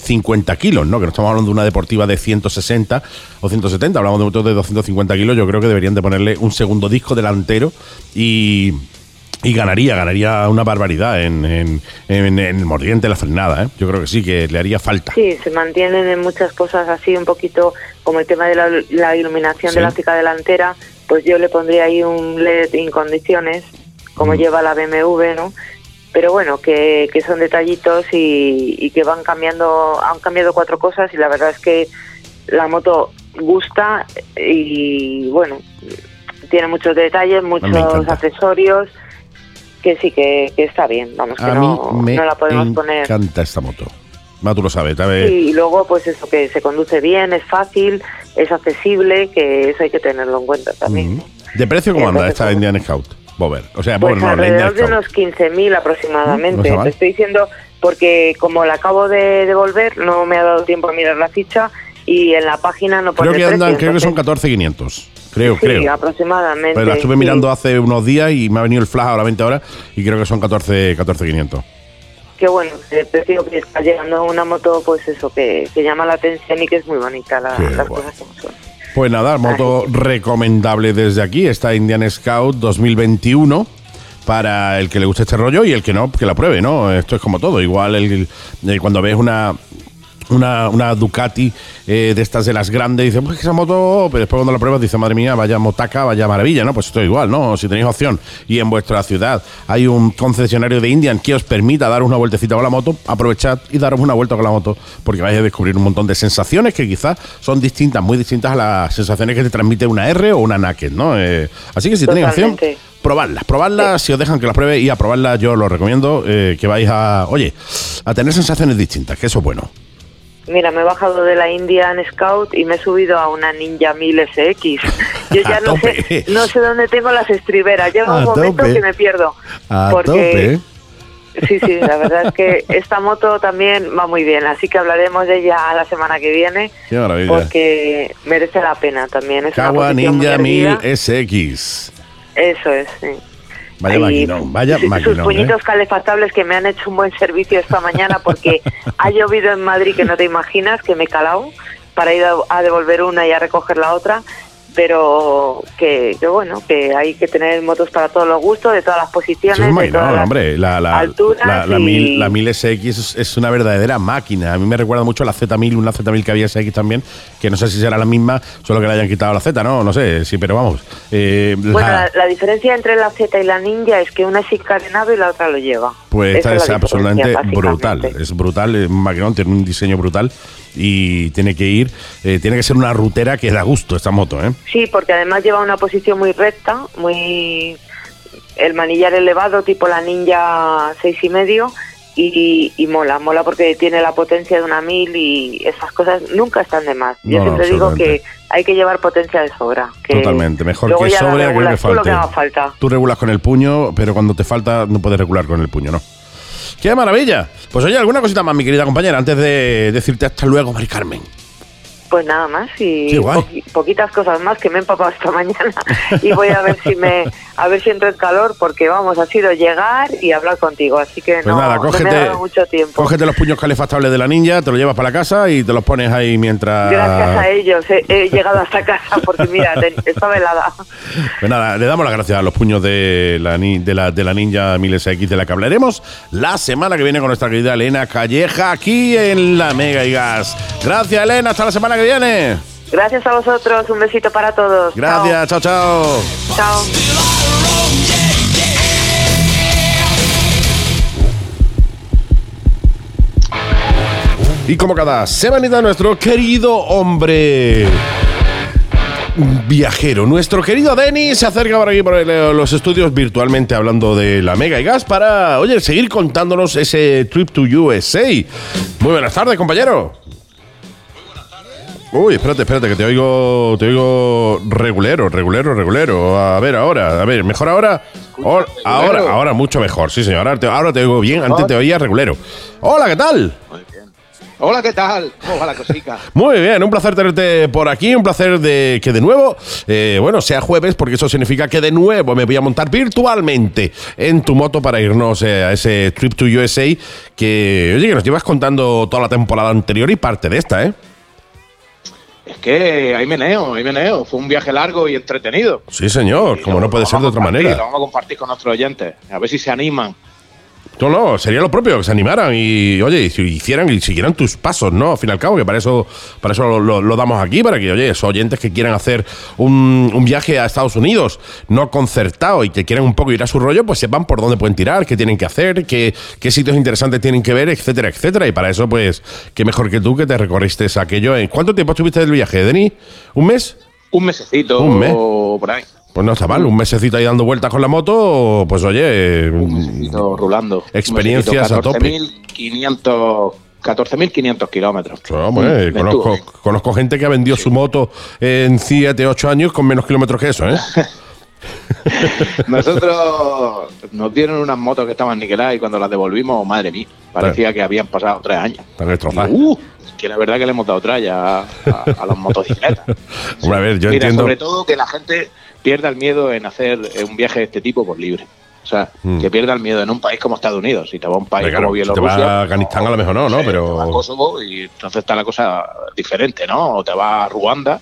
250 kilos, ¿no? Que no estamos hablando de una deportiva de 160 o 170, hablamos de motos de 250 kilos, yo creo que deberían de ponerle un segundo disco delantero y y ganaría, ganaría una barbaridad en, en, en- en el mordiente, la frenada. ¿eh? Yo creo que sí, que le haría falta. Sí, se mantienen en muchas cosas así, un poquito como el tema de la, la iluminación Sí. de la óptica delantera, pues yo le pondría ahí un LED en condiciones, como Mm. lleva la BMW, ¿no? Pero bueno, que, que son detallitos y, y que van cambiando, han cambiado cuatro cosas y la verdad es que la moto gusta y bueno, tiene muchos detalles, muchos encanta. accesorios, que sí, que, que está bien, vamos, que A mí no, me no la podemos poner. encanta esta moto. Tú lo sabes. ¿sabes? Sí, y luego pues eso, que se conduce bien, es fácil, es accesible, que eso hay que tenerlo en cuenta también. ¿De precio cómo anda esta. Indian Scout? Bover. O sea, Pues Bover no, alrededor de unos 15.000 Mm, no aproximadamente. mal. Te estoy diciendo porque como la acabo de devolver, no me ha dado tiempo a mirar la ficha y en la página no pone Creo que andan, precio, creo que son entonces- 14,500. Creo, sí, creo. aproximadamente. Pero la estuve sí. mirando hace unos días y me ha venido el flash ahora 20 horas y creo que son 14 14,500. Que bueno, el precio que está llegando a una moto, pues eso, que, que llama la atención y que es muy bonita la- las guay. cosas como son. Pues nada, moto recomendable desde aquí, esta Indian Scout 2021 para el que le guste este rollo y el que no, que la pruebe, ¿no? Esto es como todo, igual el, el- cuando ves una una, una Ducati eh, de estas de las grandes, dices, pues que esa moto, pero después cuando la pruebas dices, madre mía, vaya motaca, vaya maravilla, ¿no? Pues esto es igual, ¿no? Si tenéis opción y en vuestra ciudad hay un concesionario de Indian que os permita daros una vueltecita con la moto, aprovechad y daros una vuelta con la moto, porque vais a descubrir un montón de sensaciones que quizás son distintas, muy distintas a las sensaciones que te transmite una R o una Naked, ¿no? Eh, así que si tenéis opción, probarlas, probarlas, si os dejan que las pruebe y a probarlas yo lo recomiendo, eh, que vais a, oye, a tener sensaciones distintas, que eso es bueno. Mira, me he bajado de la Indian Scout y me he subido a una Ninja 1000 SX. Yo ya no sé, no sé dónde tengo las estriberas. Llega un momento tope. que me pierdo. A porque tope. sí, sí, la verdad es que esta moto también va muy bien. Así que hablaremos de ella la semana que viene. Qué maravilla. Porque merece la pena también. Es Kawa Ninja 1000 erguida. SX. Eso es, sí. Vaya Y maquinón, vaya maquinón, Sus puñitos ¿eh? calefactables que me han hecho un buen servicio esta mañana porque ha llovido en Madrid que no te imaginas, que me he calado para ir a devolver una y a recoger la otra. Pero que, que bueno, que hay que tener motos para todos los gustos, de todas las posiciones, Eso es de todas las hombre. La, la, alturas. la, la, y- mil, la 1000 SX es, es una verdadera máquina. A mí me recuerda mucho a la Z1000, una Z1000 que había SX también, que no sé si será la misma, solo que le hayan quitado la Z, ¿no? No sé, sí, pero vamos. Eh, Bueno, la, la diferencia entre la Z y la Ninja es que una es encadenado y la otra lo lleva. Pues esta es, absolutamente brutal. Es brutal, es un maquinón, tiene un diseño brutal y tiene que ir, eh, tiene que ser una rutera que da gusto esta moto, ¿eh? Sí, porque además lleva una posición muy recta, muy el manillar elevado tipo la Ninja seis y medio y, y mola, mola porque tiene la potencia de una 1000 y esas cosas nunca están de más. Yo No, siempre digo que hay que llevar potencia de sobra. que Totalmente, mejor que ya la sobre a que que tú lo falte. que haga falta. Tú regulas con el puño, pero cuando te falta no puedes regular con el puño, ¿no? ¡Qué maravilla! Pues oye, alguna cosita más, mi querida compañera, antes de decirte hasta luego, Mari Carmen. Pues nada más y poqui- poquitas cosas más que me he empapado esta mañana y voy a ver si me a ver si entro en calor porque vamos ha sido llegar y hablar contigo así que Pues no, nada, no me ha cógete, dado mucho tiempo. cógete los puños calefactables de la ninja, te los llevas para la casa y te los pones ahí mientras... Gracias a ellos he, he llegado hasta casa porque mira estaba helada. Pues nada, le damos las gracias a los puños de la, ni- de la, de la Ninja 1000SX de la que hablaremos la semana que viene con nuestra querida Elena Calleja aquí en la Mega y Gas. Gracias, Elena, hasta la semana que viene. Gracias a vosotros, un besito para todos. Gracias, chao, chao. Chao. Chao. Y como cada semanita, nuestro querido hombre viajero, nuestro querido Denis, se acerca por aquí por el- los estudios virtualmente hablando de la Mega y Gas para, oye, seguir contándonos ese trip to USA. Muy buenas tardes, compañero. Uy, espérate, espérate, que te oigo, te oigo regulero, regulero, regulero. A ver, ahora, a ver, mejor ahora. Ahora, ahora, ahora mucho mejor, sí, señor. Ahora te, ahora te oigo bien, antes te oía regulero. Hola, ¿qué tal? Muy bien. Hola, ¿qué tal? ¿Cómo va la cosica? Muy bien, un placer tenerte por aquí, un placer de que de nuevo, eh, bueno, sea jueves, porque eso significa que de nuevo me voy a montar virtualmente en tu moto para irnos eh, a ese trip to USA que, oye, que nos llevas contando toda la temporada anterior y parte de esta, ¿eh? Es que ahí meneo, ahí meneo. Fue un viaje largo y entretenido. Sí, señor, Y como lo- no puede ser de otra manera. Lo vamos a compartir con nuestros oyentes. A ver si se animan. No, no, sería lo propio, que se animaran y, oye, y si hicieran y siguieran tus pasos, ¿no? Al fin y al cabo, que para eso, para eso lo, lo- lo damos aquí, para que, oye, esos oyentes que quieran hacer un, un viaje a Estados Unidos no concertado y que quieran un poco ir a su rollo, pues sepan por dónde pueden tirar, qué tienen que hacer, qué, qué sitios interesantes tienen que ver, etcétera, etcétera. Y para eso, pues, qué mejor que tú que te recorriste aquello. ¿En cuánto tiempo estuviste del viaje, Denis? ¿Un mes? Un mesecito Un mes. por ahí. Pues no está mal, un mesecito ahí dando vueltas con la moto, pues oye, Un mesecito rulando. Experiencias a tope. 14.500 14.500 kilómetros. Hombre, Mm, conozco, gente que ha vendido su moto en 7, 8 años con menos kilómetros que eso, ¿eh? Nosotros nos dieron unas motos que estaban niqueladas y cuando las devolvimos, madre mía, parecía que habían pasado tres años. Están destrozadas. Uh, que la verdad que le hemos dado tralla a, a, a las motocicletas. Hombre, a ver, yo Mira, entiendo. sobre todo que la gente pierda el miedo en hacer eh, un viaje de este tipo por libre. O sea, Mm. que pierda el miedo en un país como Estados Unidos. Si te va a un país claro, como si te Bielorrusia. vas a Afganistán, a lo mejor no, ¿no? Pero- Te vas a Kosovo y entonces está la cosa diferente, ¿no? O te vas a Ruanda.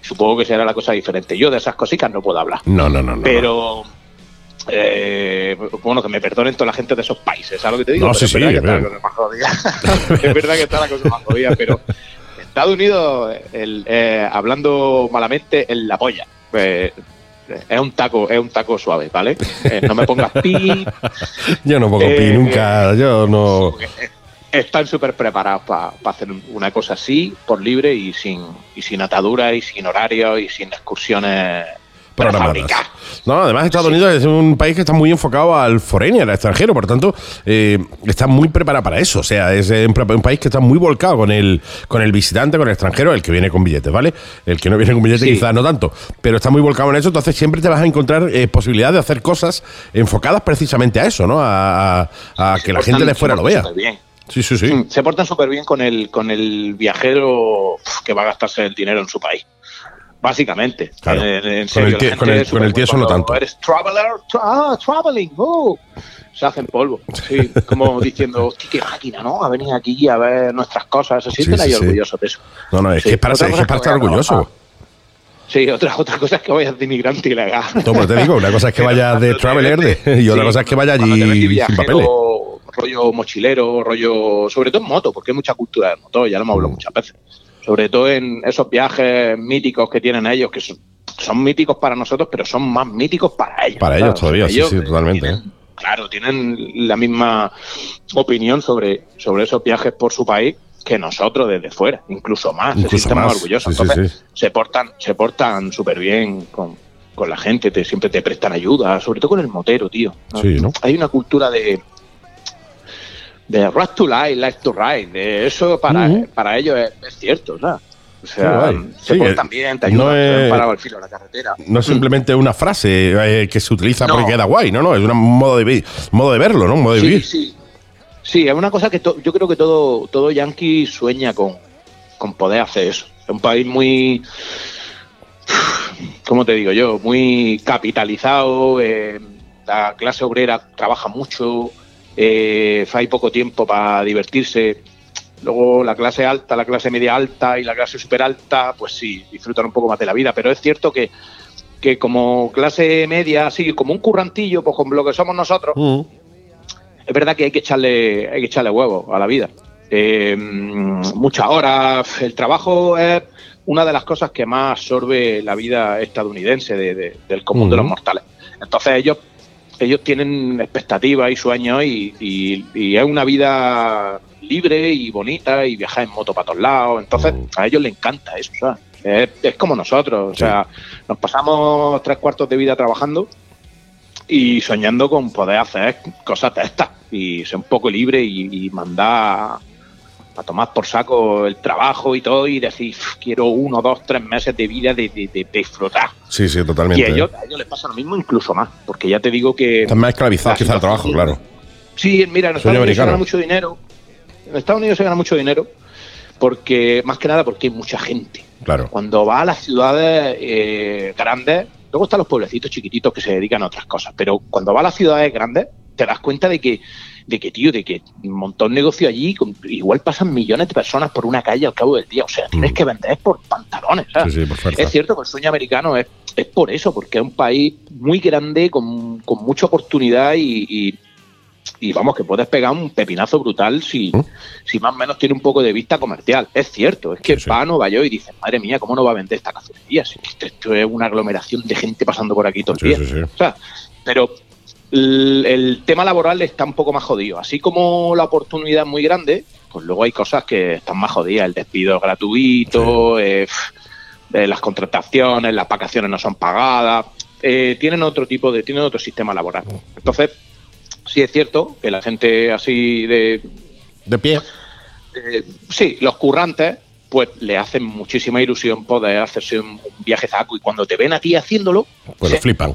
Supongo que será la cosa diferente. Yo de esas cositas no puedo hablar. No, no, no. no. Pero. eh, bueno, que me perdonen toda la gente de esos países, ¿sabes lo que te digo? No, Pero sí, es verdad sí, que está la cosa más jodida. es verdad que está la cosa más jodida, pero Estados Unidos, el, eh, hablando malamente, en la polla. Eh, es un taco, es un taco suave, ¿vale? Eh, no me pongas pi. Yo no pongo pi eh, nunca, yo no. Están súper preparados para hacer una cosa así, por libre y sin, y sin ataduras y sin horarios y sin excursiones programadas. No, además Estados Unidos es un país que está muy enfocado al foreigner, al extranjero, por tanto, eh, está muy preparado para eso. O sea, es eh, un, un país que está muy volcado con el, con el visitante, con el extranjero, el que viene con billetes, ¿vale? El que no viene con billetes Sí. quizás no tanto, pero está muy volcado en eso, entonces siempre te vas a encontrar eh, posibilidad de hacer cosas enfocadas precisamente a eso, ¿no? A, a- a que la gente de fuera lo vea. Sí, sí, sí. Mm, Se portan súper bien con el, con el viajero que va a gastarse el dinero en su país. Básicamente. Claro. En- en Con el con el- con tieso no tanto. Eres traveler, tra- ah, traveling, oh. Se hacen polvo. Sí, como diciendo, hostia, qué máquina, ¿no? A venir aquí a ver nuestras cosas. Se sienten sí, ahí sí. orgullosos de eso. No, no, es Sí, que es para, es que para estar orgulloso. Sí, otra, otra cosa es que vayas de inmigrante ilegal. No, pero te digo, una cosa es que vayas de traveler de- y otra sí, cosa es que vaya cuando te metes allí sin papeles. rollo mochilero, rollo, sobre todo en moto, porque hay mucha cultura de moto, ya lo hemos hablado Mm. muchas veces. Sobre todo en esos viajes míticos que tienen ellos, que son, son míticos para nosotros, pero son más míticos para ellos. Para ellos todavía, sí, sí, eh, totalmente, tienen- Claro, tienen la misma opinión sobre, sobre esos viajes por su país que nosotros desde fuera, incluso más, se Incluso sienten más más, orgullosos. sí, Entonces, sí. se portan, se portan súper bien con, con la gente, te, siempre te prestan ayuda, sobre todo con el motero, tío. Hay una cultura de de right to life, life to ride, de eso para, para ellos es, es cierto, ¿sabes? O sea, guay. se Sí, portan eh, bien, te ayudan, no es- parado al filo de la carretera. No es simplemente una frase eh, que se utiliza No. porque queda guay, no, no, es un modo de, modo de verlo, ¿no? Un modo de Sí, vivir. sí. Sí, es una cosa que yo creo que todo, todo yankee sueña con, con poder hacer eso. Es un país muy, ¿cómo te digo yo? Muy capitalizado, eh, la clase obrera trabaja mucho, eh, hay poco tiempo para divertirse. Luego la clase alta, la clase media alta y la clase super alta, pues sí, disfrutan un poco más de la vida. Pero es cierto que, que como clase media, así como un currantillo, pues como lo que somos nosotros, Mm. es verdad que hay que echarle, hay que echarle huevo a la vida. Eh, muchas horas, el trabajo es una de las cosas que más absorbe la vida estadounidense de- de- del común de los Ujú. mortales. Entonces ellos, ellos tienen expectativas y sueños y, y- y es una vida libre y bonita y viajar en moto para todos lados. Entonces a ellos les encanta eso. ¿sabes? Es, es como nosotros. O sea, nos pasamos tres cuartos de vida trabajando y soñando con poder hacer cosas de estas y ser un poco libre y, y mandar a tomar por saco el trabajo y todo y decir "Uf, quiero uno, dos, tres meses de vida de, de- de- de disfrutar. Sí, sí, Y totalmente. a ellos, a ellos les pasa lo mismo, incluso más, porque ya te digo que... Están más esclavizados la quizá al trabajo, claro. Sí, mira, en Estados Unidos se gana mucho dinero. En Estados Unidos se gana mucho dinero porque, más que nada, porque hay mucha gente. Claro. Cuando vas a las ciudades eh, grandes, luego están los pueblecitos chiquititos que se dedican a otras cosas, pero cuando vas a las ciudades grandes, te das cuenta de que, de que tío, de que un montón de negocio allí, con- igual pasan millones de personas por una calle al cabo del día. O sea, tienes Mm. que vender por pantalones. ¿sabes? Sí, sí, por fuerza. Es cierto que el sueño americano es, es por eso, porque es un país muy grande, con, con mucha oportunidad y, y- y vamos, que puedes pegar un pepinazo brutal si, ¿Mm? si más o menos tiene un poco de vista comercial. Es cierto, es que Sí, sí. va a Nueva York y dices, madre mía, ¿cómo no va a vender esta cafetería? Si esto, esto es una aglomeración de gente pasando por aquí todo el Sí, día. O sea, pero el, el tema laboral está un poco más jodido. Así como la oportunidad es muy grande, pues luego hay cosas que están más jodidas. El despido gratuito, eh, eh, las contrataciones, las vacaciones no son pagadas. eh, tienen otro tipo de, tienen otro sistema laboral. Entonces, sí es cierto que la gente así de, De pie. sí, los currantes, pues le hacen muchísima ilusión poder hacerse un, un viaje zaco y cuando te ven a ti haciéndolo, Pues se- lo flipan.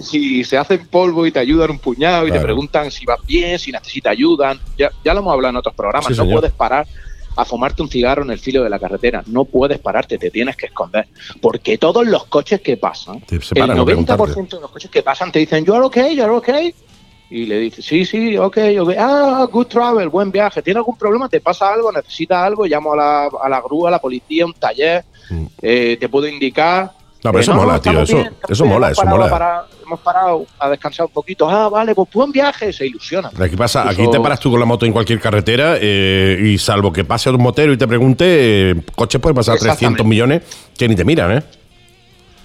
si se hacen polvo y te ayudan un puñado y Claro. te preguntan si vas bien, si necesitas ayuda. Ya, ya lo hemos hablado en otros programas. Sí, no señor. puedes parar a fumarte un cigarro en el filo de la carretera. No puedes pararte, te tienes que esconder. Porque todos los coches que pasan, el paran a 90% preguntarte. de los coches que pasan te dicen, you're okay, you're okay. Y le dices, sí, sí, ok, ok. Ah, good travel, buen viaje. ¿Tiene algún problema? ¿Te pasa algo? ¿Necesitas algo? Llamo a la, a la grúa, a la policía, un taller. Mm. eh, te puedo indicar. No, pero Eh, eso mola, tío, eso- bien, eso bien, mola, eso parado mola. a hemos parado a descansar un poquito. Ah, vale, pues buen viaje, se ilusiona. Aquí pasa, aquí te paras tú con la moto en cualquier carretera eh, y salvo que pase un motero y te pregunte, eh, coches puede pasar 300 Exactamente. millones que ni te miran, ¿eh?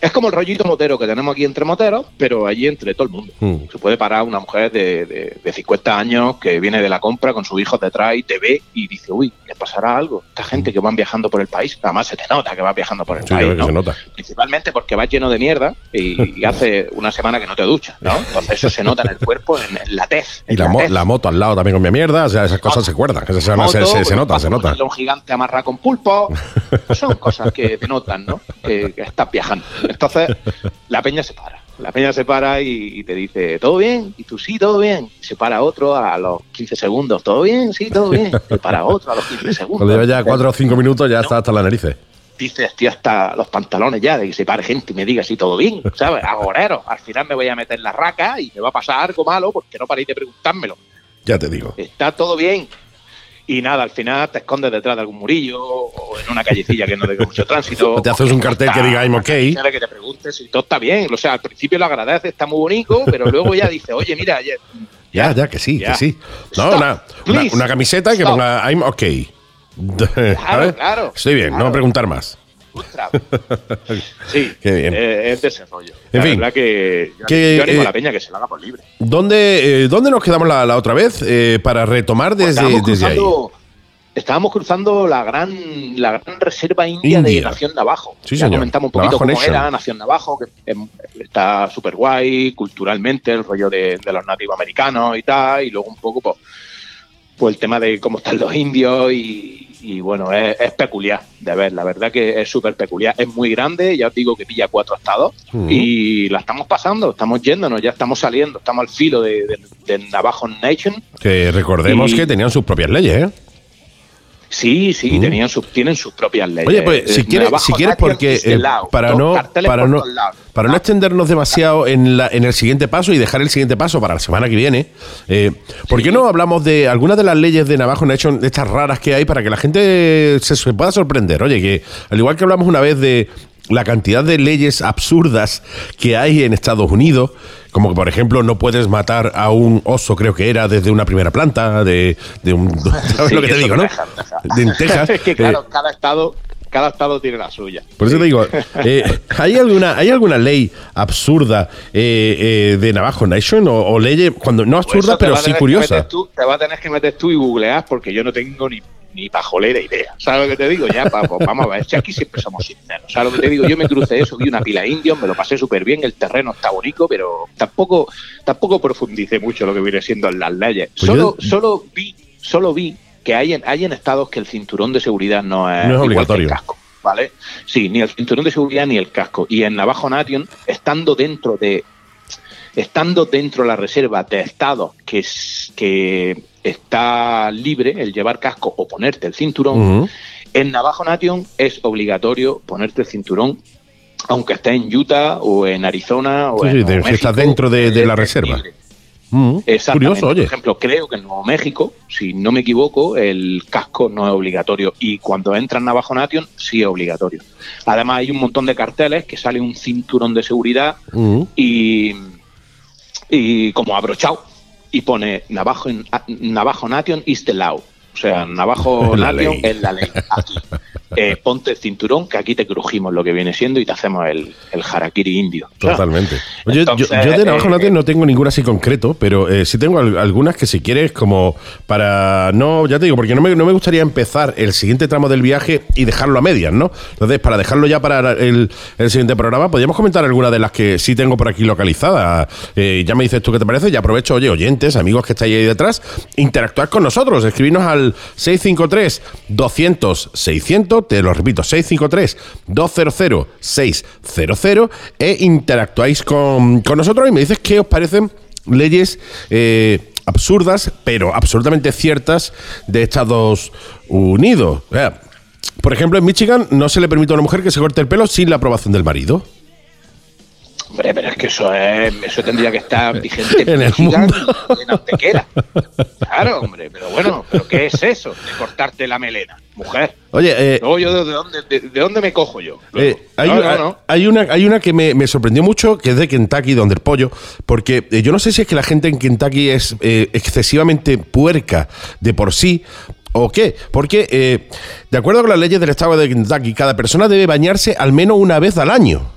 Es como el rollito motero que tenemos aquí entre moteros, pero allí entre todo el mundo. Mm. Se puede parar una mujer de, de, de 50 años que viene de la compra con sus hijos detrás y te ve y dice, uy, ¿le pasará algo? Esta gente que van viajando por el país, además se te nota que vas viajando por el Sí, país, que ¿no? se nota. Principalmente porque vas lleno de mierda y, y hace una semana que no te duchas, ¿no? Entonces eso se nota en el cuerpo, en, en la tez. Y la, mo- tez. la moto al lado también con mi mierda, o sea, esas cosas se acuerdan, esas se, Moto, se, se- se con nota, un se nota. pantalón gigante amarrado con pulpo. Pues son cosas que denotan, ¿no? Que, que estás viajando. Entonces, la peña se para. La peña se para y, y te dice, ¿todo bien? Y tú, sí, todo bien. Y se para otro a los 15 segundos, ¿todo bien? Sí, todo bien. Se para otro a los 15 segundos. Cuando lleva ya 4 o 5 minutos ya está hasta las narices. dice, estoy hasta los pantalones ya de que se pare gente y me diga si todo bien, ¿sabes? Agorero. Al final me voy a meter la raca y me va a pasar algo malo porque no paréis de preguntármelo. Ya te digo. Está todo bien. Y nada, al final te escondes detrás de algún murillo o en una callecilla que no tenga mucho tránsito. Te haces un cartel que diga, I'm okay. Que te preguntes si todo está bien. O sea, al principio lo agradeces, está muy bonito, pero luego ya dice, oye, mira, ya, Ya, ya, que sí, Ya. que sí. No, Stop, una, una, please. una camiseta que Stop. ponga I'm okay. ¿Sabes? claro. Estoy bien, no Claro. voy a preguntar más. Sí, Qué bien. eh, es de ese rollo. En la fin. verdad que yo, Que, yo animo eh, a la peña que se lo haga por libre. ¿Dónde, eh, ¿dónde nos quedamos la, la otra vez eh, para retomar Pues desde, estábamos, desde ahí? cruzando, estábamos cruzando la gran, la gran reserva india, India. de Nación Navajo. Sí, ya señor. comentamos un poquito Navajo cómo Nation. era Nación Navajo, que em, está súper guay culturalmente, el rollo de, de los nativos americanos y tal, y luego un poco pues, pues el tema de cómo están los indios y, y, bueno, es, es peculiar de ver, la verdad que es súper peculiar, es muy grande, ya os digo que pilla cuatro estados y la estamos pasando, estamos yéndonos, ya estamos saliendo, estamos al filo de, de- de Navajo Nation. Que recordemos Y- que tenían sus propias leyes, ¿eh? Sí, sí, Mm. tenían sus, tienen sus propias leyes. Oye, pues si Eh, quieres, si quieres porque eh, law. para no para por no para no extendernos demasiado en, la, en el siguiente paso y dejar el siguiente paso para la semana que viene, eh, ¿por qué no hablamos de algunas de las leyes de Navajo Nation, de estas raras que hay, para que la gente se, se pueda sorprender? Oye, que al igual que hablamos una vez de la cantidad de leyes absurdas que hay en Estados Unidos, como que por ejemplo no puedes matar a un oso, creo que era, desde una primera planta, de, de un... ¿Sabes Sí, lo que te digo, no? Texas, Texas. De en Texas. es que eh, claro, cada estado, cada estado tiene la suya. por eso te digo, eh, ¿hay, alguna, ¿hay alguna ley absurda eh, eh, de Navajo Nation? O, o ley, cuando no Pues absurda, te pero sí curiosa? tú- te vas a tener que meter tú y googlear porque yo no tengo ni, ni pajolera idea. ¿Sabes lo que te digo? Ya, pa- pues vamos a ver, si aquí siempre somos sinceros. ¿Sabes lo que te digo? Yo me crucé eso, vi una pila de indios, me lo pasé súper bien, el terreno está bonito, pero tampoco, tampoco profundicé mucho lo que viene siendo en las leyes. Pues solo, yo- solo vi, solo vi que hay en, hay en estados que el cinturón de seguridad no es, No es igual que obligatorio. el casco. ¿Vale? Sí, ni el cinturón de seguridad ni el casco. Y en Navajo Nation, estando dentro de estando dentro de la reserva de estados que, es- que está libre el llevar casco o ponerte el cinturón, en Navajo Nation es obligatorio ponerte el cinturón, aunque estés en Utah o en Arizona o Sí, en sí, si estás dentro de- de la es reserva. libre. Mm, Exactamente. Curioso, oye. Por ejemplo, creo que en Nuevo México, si no me equivoco, el casco no es obligatorio y cuando entras en Navajo Nation sí es obligatorio. Además hay un montón de carteles que sale un cinturón de seguridad Mm. y, y como abrochado y pone Navajo, Navajo Nation is the law. O sea, Navajo La Nation es la ley. Aquí. Eh, ponte el cinturón que aquí te crujimos lo que viene siendo y te hacemos el, el harakiri indio. Totalmente. Entonces, yo, yo de Navajo eh, no tengo ninguna así concreto, pero eh, sí tengo al- algunas que si quieres como para... No, ya te digo, porque no me, no me gustaría empezar el siguiente tramo del viaje y dejarlo a medias, ¿no? Entonces, para dejarlo ya para el, el siguiente programa, podríamos comentar algunas de las que sí tengo por aquí localizadas. Ya me dices tú qué te parece y aprovecho, oye, oyentes, amigos que estáis ahí detrás, interactuar con nosotros, escribirnos al 653-200-600, te lo repito, 653-200-600 e interactuáis con, con nosotros y me dices qué os parecen leyes eh, absurdas, pero absolutamente ciertas de Estados Unidos. Por ejemplo, en Michigan no se le permite a una mujer que se corte el pelo sin la aprobación del marido. Hombre, pero es que eso es, eso tendría que estar vigente En el mundo. en Antequera. Claro, hombre, pero bueno, ¿pero qué es eso de cortarte la melena, mujer? Oye, eh, Luego yo, ¿de dónde, de, de dónde me cojo yo? Eh, hay, no, una, no, no. hay una hay una que me, me sorprendió mucho, que es de Kentucky, donde el pollo, porque eh, yo no sé si es que la gente en Kentucky es eh, excesivamente puerca de por sí. ¿O qué? Porque, eh, de acuerdo con las leyes del estado de Kentucky, cada persona debe bañarse al menos una vez al año.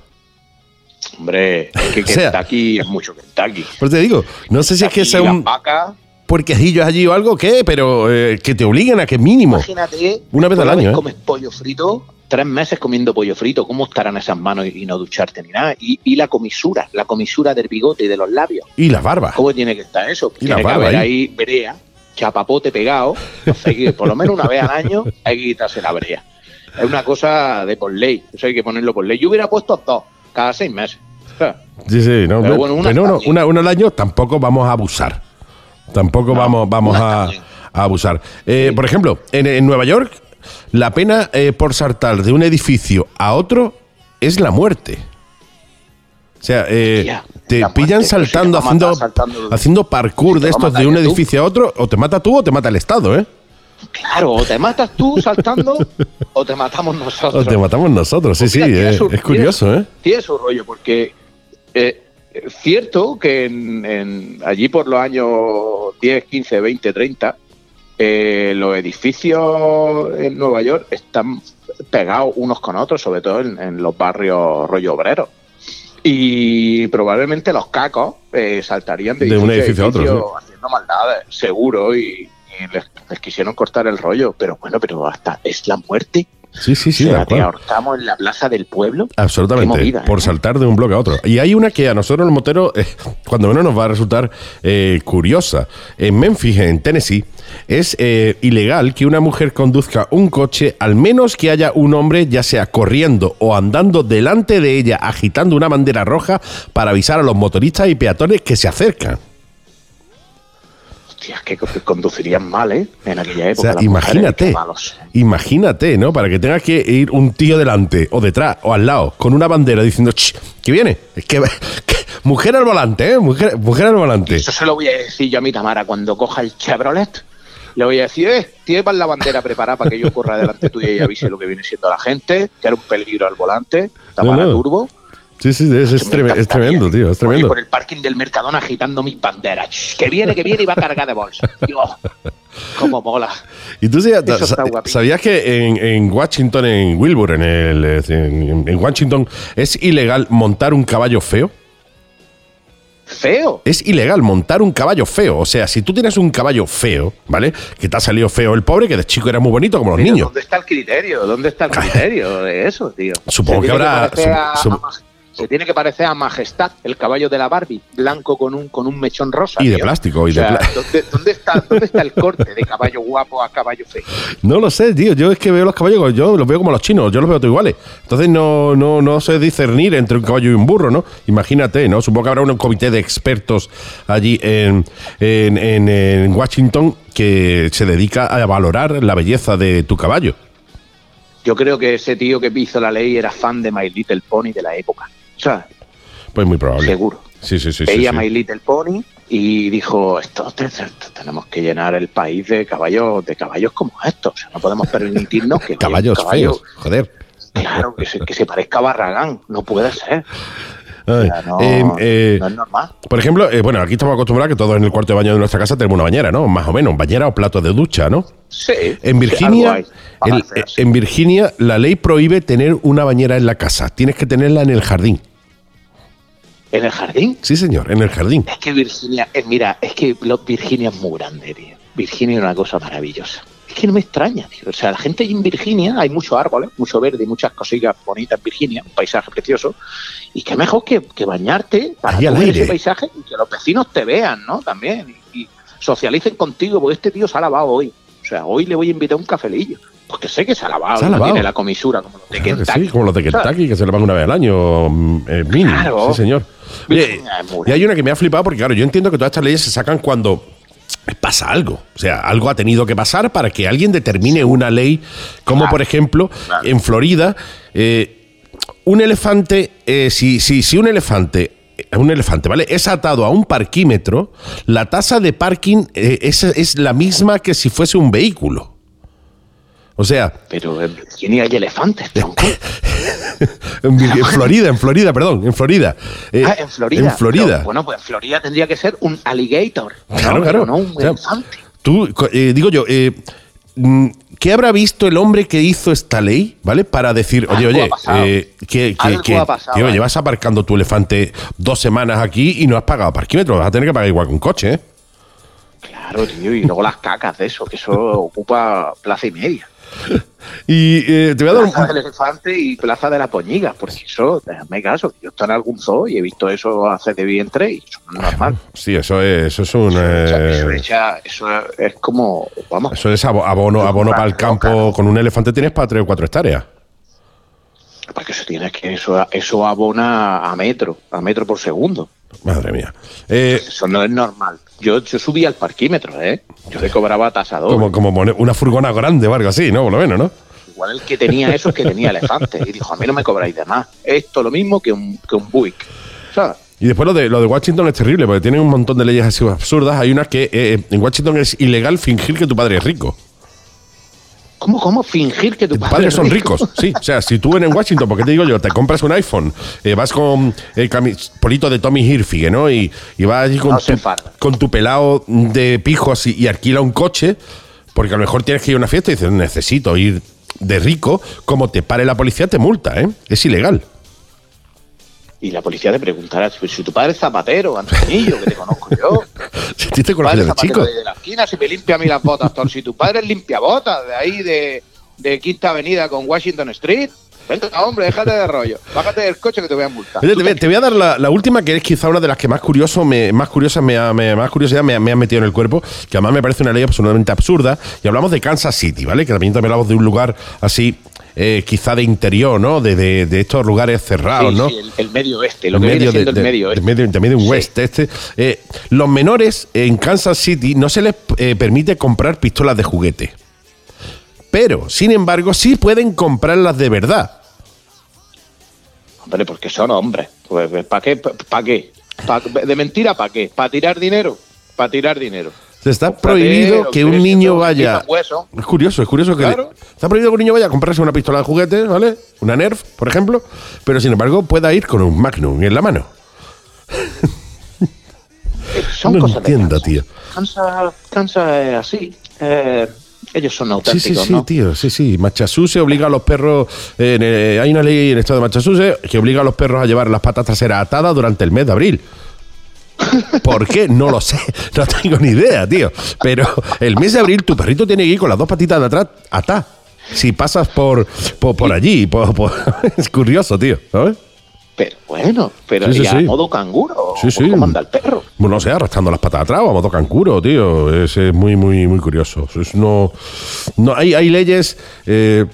Hombre, es que O sea- Kentucky es mucho Kentucky. Pues te digo, no sé si es que sea un vacas, puerquejillo allí o algo, ¿qué? Pero eh, que te obliguen a que mínimo. imagínate, Una vez al año, ¿eh? comes pollo frito, tres meses comiendo pollo frito, ¿cómo estarán esas manos y, y no ducharte ni nada? Y, y la comisura, la comisura del bigote y de los labios. Y las barbas. ¿Cómo tiene que estar eso? Y la tiene que barba haber ahí. ahí brea, chapapote pegado. Que, por lo menos una vez al año hay que quitarse la brea. Es una cosa de por ley. Eso hay que ponerlo por ley. Yo hubiera puesto dos, cada seis meses. Sí, sí, no, Pero bueno, una pero no, está bien. una, una al año tampoco vamos a abusar. Tampoco No, vamos, vamos a, abusar. Eh, Por ejemplo, en, en Nueva York la pena eh, por saltar de un edificio a otro es la muerte. O sea, eh, Tía, te muerte, pillan saltando, haciendo, saltando- haciendo parkour Si de estos de un tú. edificio a otro, o te mata tú o te mata el Estado, ¿eh? Claro, o te matas tú saltando o te matamos O nosotros. te matamos nosotros, sí, Pues sí, mira, tiene es, su- es curioso, ¿eh? Tiene su rollo, porque eh, es cierto que en- en- allí por los años 10, 15, 20, 30, eh, los edificios en Nueva York están pegados unos con otros, sobre todo en, en los barrios rollo obreros. Y probablemente los cacos eh, saltarían de, De un edificio a otro, haciendo maldades, seguro, y, y les, les quisieron cortar el rollo. Pero bueno, pero hasta es la muerte. Sí, sí, sí, o sea, te ahorcamos en la plaza del pueblo. Absolutamente, movida, por ¿eh? saltar de un bloque a otro. Y hay una que a nosotros los moteros, eh, cuando menos nos va a resultar eh, curiosa. En Memphis, en Tennessee, es eh, ilegal que una mujer conduzca un coche, al menos que haya un hombre, ya sea corriendo o andando delante de ella, agitando una bandera roja para avisar a los motoristas y peatones que se acercan. Hostia, que co- conducirían mal, ¿eh? En aquella O época. sea, las mujeres, imagínate, malos. imagínate, ¿no? Para que tenga que ir un tío delante o detrás o al lado con una bandera diciendo, "Ch, que viene, es que, que- mujer al volante, ¿eh? Mujer, mujer al volante. Eso se lo voy a decir yo a mi Tamara cuando coja el Chevrolet. Le voy a decir, eh, tienes la bandera preparada para que yo corra delante tuya y avise lo que viene siendo la gente, que era un peligro al volante, Tamara No, no. Turbo. Sí, sí, es, es, tremendo, tío, es tremendo. Por el parking del Mercadona agitando mis banderas. Que viene, que viene y va a cargar de bolsa. Dios, cómo mola. Y tú sabías, sabías que en, en Washington, en Wilbur, en, el, en, en Washington, es ilegal montar un caballo feo? Feo. Es ilegal montar un caballo feo. O sea, si tú tienes un caballo feo, ¿vale? Que te ha salido feo el pobre, que de chico era muy bonito como los Pero niños. ¿Dónde está el criterio? ¿Dónde está el criterio de eso, tío? Supongo Se que habrá- a- a Maj- se tiene que parecer a Majestad, el caballo de la Barbie, blanco con un, con un mechón rosa. Y de tío. plástico, y O de sea, pla- ¿dónde, dónde está, ¿Dónde está el corte de caballo guapo a caballo feo? No lo sé, tío. Yo es que veo los caballos, yo los veo como los chinos, yo los veo todos iguales. Entonces no, no, no sé discernir entre un caballo y un burro, ¿no? Imagínate, ¿no? Supongo que habrá un comité de expertos allí en, en, en- en Washington que se dedica a valorar la belleza de tu caballo. Yo creo que ese tío que hizo la ley era fan de My Little Pony de la época. Sea, Pues muy probable. seguro. Sí, sí, sí. sí, Veía sí. My Little Pony y dijo, esto te- te- tenemos que llenar el país de caballos, de caballos como estos. O sea, no podemos permitirnos que Caballos caballo- feos, joder. Claro, que se, que se parezca a Barragán. No puede ser. No, eh, eh, no es normal. Por ejemplo, eh, bueno, aquí estamos acostumbrados que todos en el cuarto de baño de nuestra casa tenemos una bañera, ¿no? Más o menos, bañera o plato de ducha, ¿no? Sí. En Virginia, el- en Virginia, la ley prohíbe tener una bañera en la casa. Tienes que tenerla en el jardín. ¿En el jardín? Sí, señor, en el jardín. Es que Virginia, mira, es que Virginia es muy grande, tío. Virginia es una cosa maravillosa. Que no me extraña, tío. O sea, la gente en Virginia, hay muchos árboles, mucho verde y muchas cositas bonitas en Virginia, un paisaje precioso. Y qué mejor que, que bañarte para Ahí ver ese paisaje y que los vecinos te vean, ¿no? También. Y, y socialicen contigo, porque este tío se ha lavado hoy. O sea, hoy le voy a invitar un cafelillo. Porque sé que se ha lavado, Se ha lavado. tiene la comisura como los de Claro que Kentucky. sí, como los de Kentucky, que se le van una vez al año, mm, eh, mínimo. Claro. Sí, señor. Oye, y hay una que me ha flipado porque, claro, yo entiendo que todas estas leyes se sacan cuando pasa algo. O sea, algo ha tenido que pasar para que alguien determine una ley, como Claro. por ejemplo, Claro. en Florida, eh, un elefante, eh, si, si, si un elefante eh, un elefante, ¿vale? Es atado a un parquímetro, la tasa de parking eh, es, es la misma que si fuese un vehículo. O sea, Pero en Virginia hay elefantes, tronco. en, Florida, en Florida, perdón, en Florida. Eh, Ah, en Florida. En Florida. Pero, bueno, pues en Florida tendría que ser un alligator. Claro, ¿no? claro. No un O sea, elefante. Tú, eh, digo yo, eh, mm, ¿qué habrá visto el hombre que hizo esta ley, ¿vale? Para decir, oye, oye, eh, que, que- que- ¿eh? llevas aparcando tu elefante dos semanas aquí y no has pagado parquímetro, vas a tener que pagar igual que un coche, ¿eh? Claro, tío. Y luego las cacas de eso, que eso ocupa plaza y media. Y eh, te voy a dar un- Plaza del elefante y plaza de la poñiga. Porque eso, déjame caso. Yo estoy en algún zoo y he visto eso hacer de vientre y eso no es normal. Sí, eso es, eso es un... Eso, eh, echa- eso es como, vamos, eso es abo- abono, abono para el campo. Con un elefante tienes para tres o cuatro hectáreas. porque eso tiene que, eso, eso abona a metro, a metro por segundo. Madre mía. Eh, Eso no es normal. Yo, yo subí al parquímetro, ¿eh? Yo le cobraba tasador. como, como una furgona grande o algo así, ¿no? Por lo menos, ¿no? Igual el que tenía eso es que tenía elefante. Y dijo, a mí no me cobráis de más. Esto lo mismo que un, que un Buick. ¿Sabes? Y después lo de, lo de Washington es terrible, porque tienen un montón de leyes así absurdas. Hay unas que eh, en Washington es ilegal fingir que tu padre es rico. ¿Cómo, cómo fingir que tu Tus padre padres es son rico? ricos, sí. O sea, si tú en Washington, porque te digo yo, te compras un iPhone, eh, vas con el polito de Tommy Hilfiger, ¿no? Y, y vas allí con, No tu, con tu pelado de pijos y, y alquila un coche, porque a lo mejor tienes que ir a una fiesta y dices, necesito ir de rico, como te pare la policía, te multa, ¿eh? Es ilegal. Y la policía te preguntará, si si tu padre es zapatero, Antonillo, que te conozco yo. Si te padre de chico. de la esquina, si me limpia a mí las botas. Si tu padre es limpiabotas, de ahí de, de Quinta Avenida con Washington Street. Venga, hombre, déjate de rollo. Bájate del coche que te voy a multar. Oye, te, voy, te voy a dar la, la última, que es quizá una de las que más curioso me, más curiosas me ha, me- más curiosidad me, ha- me ha metido en el cuerpo, que además me parece una ley absolutamente absurda. Y hablamos de Kansas City, ¿vale? Que también, también hablamos de un lugar así, eh, quizá de interior, ¿no? De, de- de estos lugares cerrados, Sí, ¿no? sí, el, el medio oeste, lo que viene medio siendo de- el medio oeste. medio, de medio Sí. oeste. Este, eh, los menores en Kansas City no se les eh, permite comprar pistolas de juguete. Pero, sin embargo, sí pueden comprarlas de verdad. Hombre, porque son hombres. Pues, ¿para qué? ¿Para qué? Pa- ¿De mentira para qué? ¿Para tirar dinero? Para tirar dinero. Se está Cómprate prohibido que un niño vaya. Es curioso, es curioso que. Claro. Está prohibido que un niño vaya a comprarse una pistola de juguete, ¿vale? Una Nerf, por ejemplo. Pero sin embargo, pueda ir con un Magnum en la mano. Eh, Son No cosas de entiendo, tío. Kansas, Kansas es así. Eh, ellos son Sí, auténticos, sí, sí, ¿no? tío. Sí, sí. Massachusetts obliga a los perros. eh, en el- hay una ley en el estado de Massachusetts que obliga a los perros a llevar las patas traseras atadas durante el mes de abril. ¿Por qué? No lo sé. No tengo ni idea, tío. Pero el mes de abril tu perrito tiene que ir con las dos patitas de atrás atadas. Si pasas por, por, por allí. por- por- es curioso, tío. ¿Sabes? Pero bueno, pero Sí, sí, ya sí. a modo canguro. Sí, sí. ¿Cómo anda el perro? Bueno, no sé, arrastrando las patas atrás o a modo cancuro, tío. Es, es muy, muy, muy curioso. Es no, no, hay, hay leyes. eh,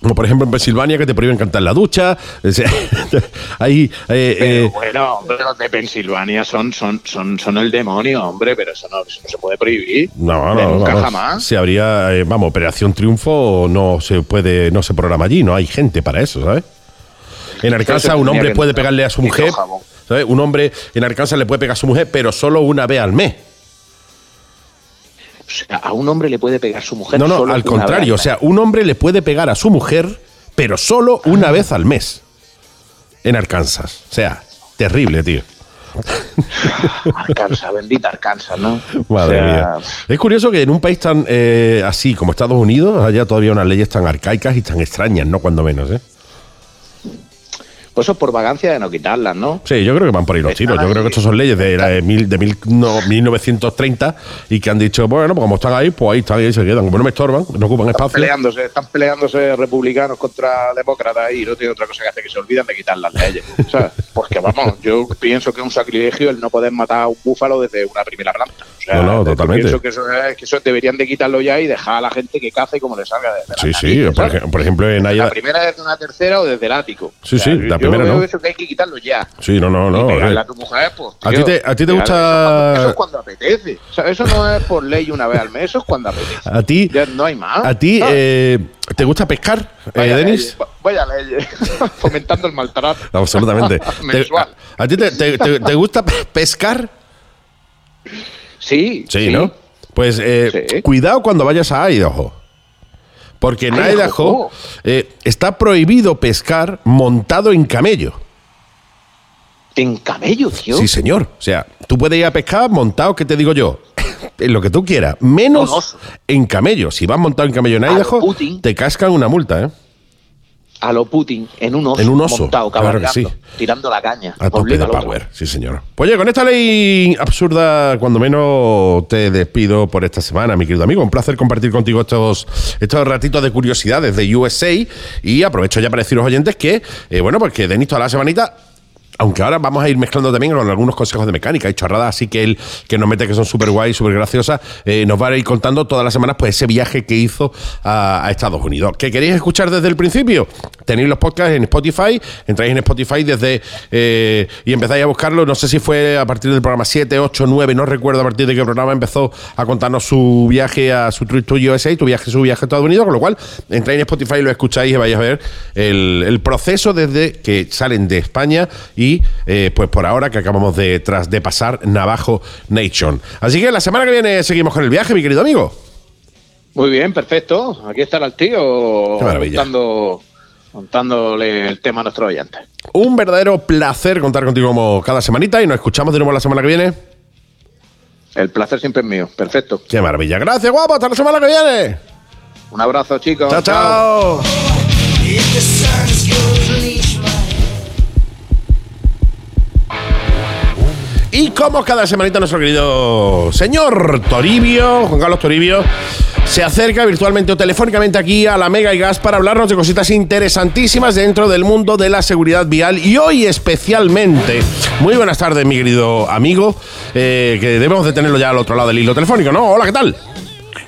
como por ejemplo en Pensilvania que te prohíben cantar la ducha. Hay, eh, Pero eh, bueno, hombre, los de Pensilvania son, son, son, son el demonio, hombre, pero eso no, eso no se puede prohibir. no, no, nunca jamás. Si habría, eh, vamos, Operación Triunfo no se puede, no se programa allí, no hay gente para eso, ¿sabes? En Arkansas un hombre puede pegarle a su mujer. ¿sabes? Un hombre en Arkansas le puede pegar a su mujer, pero solo una vez al mes. O sea, a un hombre le puede pegar su mujer. No, no, solo al contrario. O sea, un hombre le puede pegar a su mujer, pero solo una vez al mes. En Arkansas. O sea, terrible, tío. Arkansas, bendita Arkansas, ¿no? Madre O sea, mía. Es curioso que en un país tan eh, así como Estados Unidos haya todavía unas leyes tan arcaicas y tan extrañas, ¿no? Cuando menos, ¿eh? Pues eso es por vagancia de no quitarlas, ¿no? Sí, yo creo que van por ahí los tiros. Yo creo que estas son leyes de, la de, mil, de mil- no, 1930 y que han dicho, bueno, pues como están ahí, pues ahí están y ahí se quedan. Como no me estorban, no ocupan Están espacio. peleándose, están peleándose republicanos contra demócratas y no tiene otra cosa que hacer que se olvidan de quitar las leyes. ¿sabes? Porque vamos, yo pienso que es un sacrilegio el no poder matar a un búfalo desde una primera planta. O sea, No, no, totalmente. Pienso que eso, es- que eso deberían de quitarlo ya y dejar a la gente que cace como le salga de, Sí, sí. narices, Por, ejemplo, en La Ayala. primera desde una tercera o desde el ático. Sí, sí, la yo primera veo no. eso que hay que quitarlo ya. Sí, no, no, no. eh. a tu mujer, pues. ¿A ti te- a ti te gusta- Eso es cuando apetece. O sea, eso no es por ley una vez al mes, eso es cuando apetece. A ti, Ya no hay más. a ti ¿sabes? eh, ¿te gusta pescar, eh, Denis? va- Vaya leyes. Fomentando el maltrato. Absolutamente. Te- Mensual. a, a ti te, te- gusta pe- pescar? Sí. Sí, ¿no? Pues eh, Sí. cuidado cuando vayas a Idaho. Porque en Idaho. Eh, está prohibido pescar montado en camello. En camello, tío. Sí, señor. O sea, tú puedes ir a pescar montado, ¿qué te digo yo? en lo que tú quieras. Menos en camello. Si vas montado en camello en Idaho, te cascan una multa, ¿eh? A lo Putin, en un oso. En un oso, Montado, claro que sí. Tirando la caña. A tope de otro. power, sí señor. Pues oye, con esta ley absurda, cuando menos te despido por esta semana, mi querido amigo. Un placer compartir contigo estos, estos ratitos de curiosidades de USA. Y aprovecho ya para deciros oyentes que, eh, bueno, pues que Denis toda la semanita aunque ahora vamos a ir mezclando también con algunos consejos de mecánica y chorradas, así que él, que nos mete que son súper guay, súper graciosas, eh, nos va a ir contando todas las semanas pues ese viaje que hizo a, Estados Unidos. ¿Que queréis escuchar desde el principio? Tenéis los podcasts en Spotify, entráis en Spotify desde eh, y empezáis a buscarlo, no sé si fue a partir del programa 7, 8, 9, no recuerdo a partir de qué programa empezó a contarnos su viaje a su trip to USA, tu viaje, su viaje a Estados Unidos, con lo cual entráis en Spotify y lo escucháis y vais a ver el, el proceso desde que salen de España y eh, pues por ahora que acabamos de, tras de pasar Navajo Nation. Así que la semana que viene seguimos con el viaje, mi querido amigo. Muy bien, perfecto. Aquí estará el tío contando, contándole el tema a nuestros oyentes. Un verdadero placer contar contigo como cada semanita y nos escuchamos de nuevo la semana que viene. El placer siempre es mío. Perfecto. Qué maravilla. Gracias, guapo. Hasta la semana que viene. Un abrazo, chicos. Chao, chao. Y como cada semanita nuestro querido señor Toribio, Juan Carlos Toribio, se acerca virtualmente o telefónicamente aquí a la Mega y Gas para hablarnos de cositas interesantísimas dentro del mundo de la seguridad vial y hoy especialmente. Muy buenas tardes, mi querido amigo, eh, que debemos de tenerlo ya al otro lado del hilo telefónico, ¿no? Hola, ¿qué tal?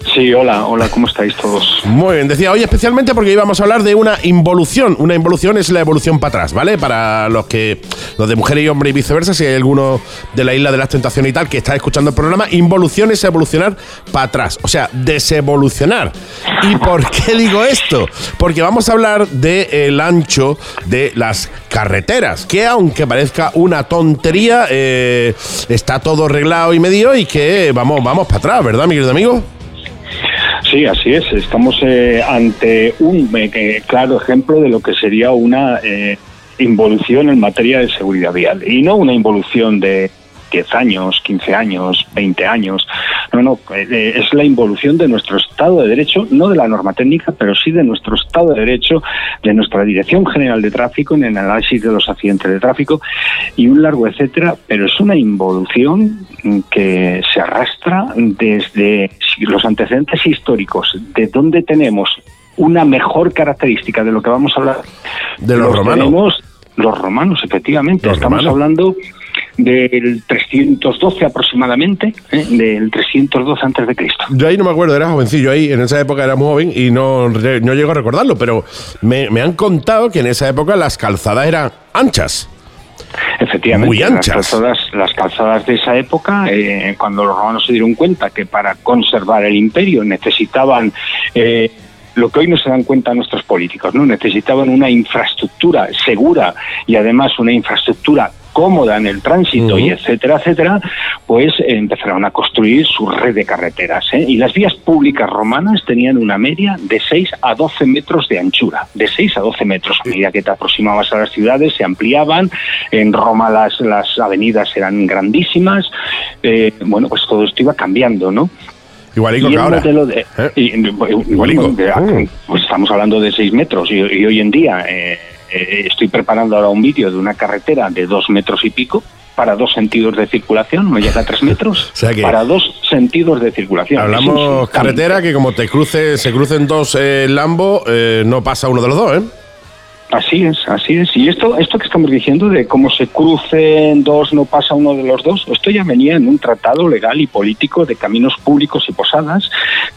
Sí, hola, hola, ¿cómo estáis todos? Muy bien, decía hoy especialmente porque íbamos a hablar de una involución. Una involución es la evolución para atrás, ¿vale? Para los que, los de mujer y hombre y viceversa, si hay alguno de la isla de las tentaciones y tal que está escuchando el programa, involución es evolucionar para atrás, o sea, desevolucionar. ¿Y por qué digo esto? Porque vamos a hablar del ancho de las carreteras, que aunque parezca una tontería, eh, está todo arreglado y medido y que vamos, vamos para atrás, ¿verdad, mi querido amigo? Sí, así es. Estamos eh, ante un eh, claro ejemplo de lo que sería una eh, involución en materia de seguridad vial. Y no una involución de 10 años, 15 años, 20 años. No, no, eh, es la involución de nuestro Estado de Derecho, no de la norma técnica, pero sí de nuestro Estado de Derecho, de nuestra Dirección General de Tráfico, en el análisis de los accidentes de tráfico y un largo etcétera, pero es una involución que se arrastra desde los antecedentes históricos, de donde tenemos una mejor característica de lo que vamos a hablar. De los romanos. tenemos los romanos, efectivamente. Los Estamos romanos. hablando del 312 aproximadamente, ¿eh? del 312 antes de Cristo. Yo ahí no me acuerdo, era jovencillo ahí, en esa época era muy joven y no, no llego a recordarlo, pero me, me han contado que en esa época las calzadas eran anchas. Efectivamente, Muy las anchas. calzadas, las calzadas de esa época, eh, cuando los romanos se dieron cuenta que para conservar el imperio necesitaban eh, lo que hoy no se dan cuenta nuestros políticos, ¿no? Necesitaban una infraestructura segura y además una infraestructura cómoda en el tránsito y etcétera, etcétera, pues eh, empezaron a construir su red de carreteras. ¿eh? Y las vías públicas romanas tenían una media de 6 a 12 metros de anchura, de 6 a 12 metros. A medida que te aproximabas a las ciudades se ampliaban, en Roma las, las avenidas eran grandísimas, eh, bueno, pues todo esto iba cambiando, ¿no? Igualico y que ahora. de- ¿Eh? y- y- Igualico. de- Mm. pues estamos hablando de 6 metros y, y hoy en día eh, eh, estoy preparando ahora un vídeo de una carretera de 2 metros y pico para dos sentidos de circulación, no llega a 3 metros, O sea que- para dos sentidos de circulación. Hablamos carretera que como te cruce, se crucen dos eh, Lambo, eh, no pasa uno de los dos, ¿eh? Así es, así es. Y esto, esto que estamos diciendo de cómo se crucen dos, no pasa uno de los dos, esto ya venía en un tratado legal y político de caminos públicos y posadas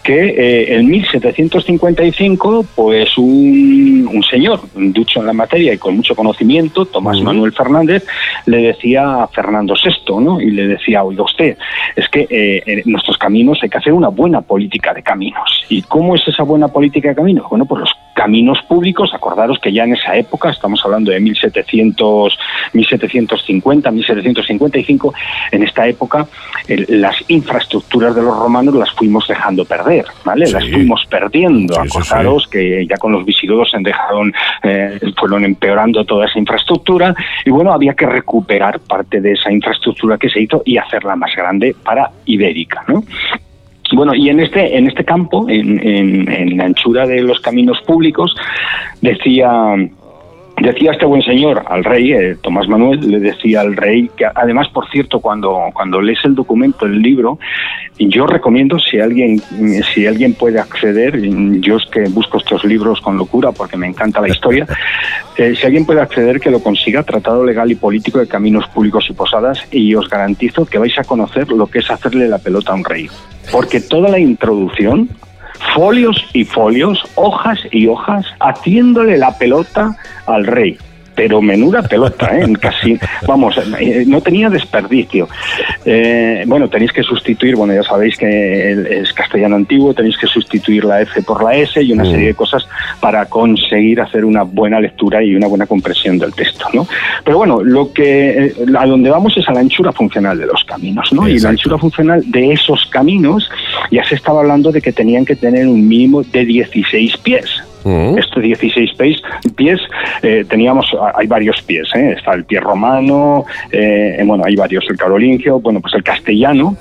que eh, en 1755, pues un, un señor ducho en la materia y con mucho conocimiento, Tomás Manuel Fernández, le decía a Fernando VI, ¿no? Y le decía, oiga usted, es que eh, en nuestros caminos hay que hacer una buena política de caminos. ¿Y cómo es esa buena política de caminos? Bueno, pues los caminos públicos, acordaros que ya en esa época, estamos hablando de 1700, 1750, 1755, en esta época el- las infraestructuras de los romanos las fuimos dejando perder, ¿vale? Sí. Las fuimos perdiendo. Sí, sí, Acordaros que ya con los visigodos se dejaron, eh, fueron empeorando toda esa infraestructura y bueno, había que recuperar parte de esa infraestructura que se hizo y hacerla más grande para Ibérica, ¿no? Bueno, y en este, en este campo, en, en- en la anchura de los caminos públicos, decía Decía este buen señor al rey, eh, Tomás Manuel, le decía al rey que además, por cierto, cuando, cuando lees el documento, el libro, yo recomiendo si alguien, si alguien puede acceder, yo es que busco estos libros con locura porque me encanta la historia, eh, si alguien puede acceder que lo consiga, Tratado Legal y Político de Caminos Públicos y Posadas, y os garantizo que vais a conocer lo que es hacerle la pelota a un rey. Porque toda la introducción folios y folios, hojas y hojas, haciéndole la pelota al rey pero menuda pelota, ¿eh? casi, vamos, eh, no tenía desperdicio. Eh, bueno, tenéis que sustituir, bueno, ya sabéis que es castellano antiguo, tenéis que sustituir la F por la S y una serie de cosas para conseguir hacer una buena lectura y una buena compresión del texto, ¿no? Pero bueno, lo que a donde vamos es a la anchura funcional de los caminos, ¿no? Y la anchura funcional de esos caminos ya se estaba hablando de que tenían que tener un mínimo de 16 pies. Este 16 pies, pies eh, teníamos, hay varios pies, ¿eh? está el pie romano, eh, bueno, hay varios, el carolingio, bueno, pues el castellano.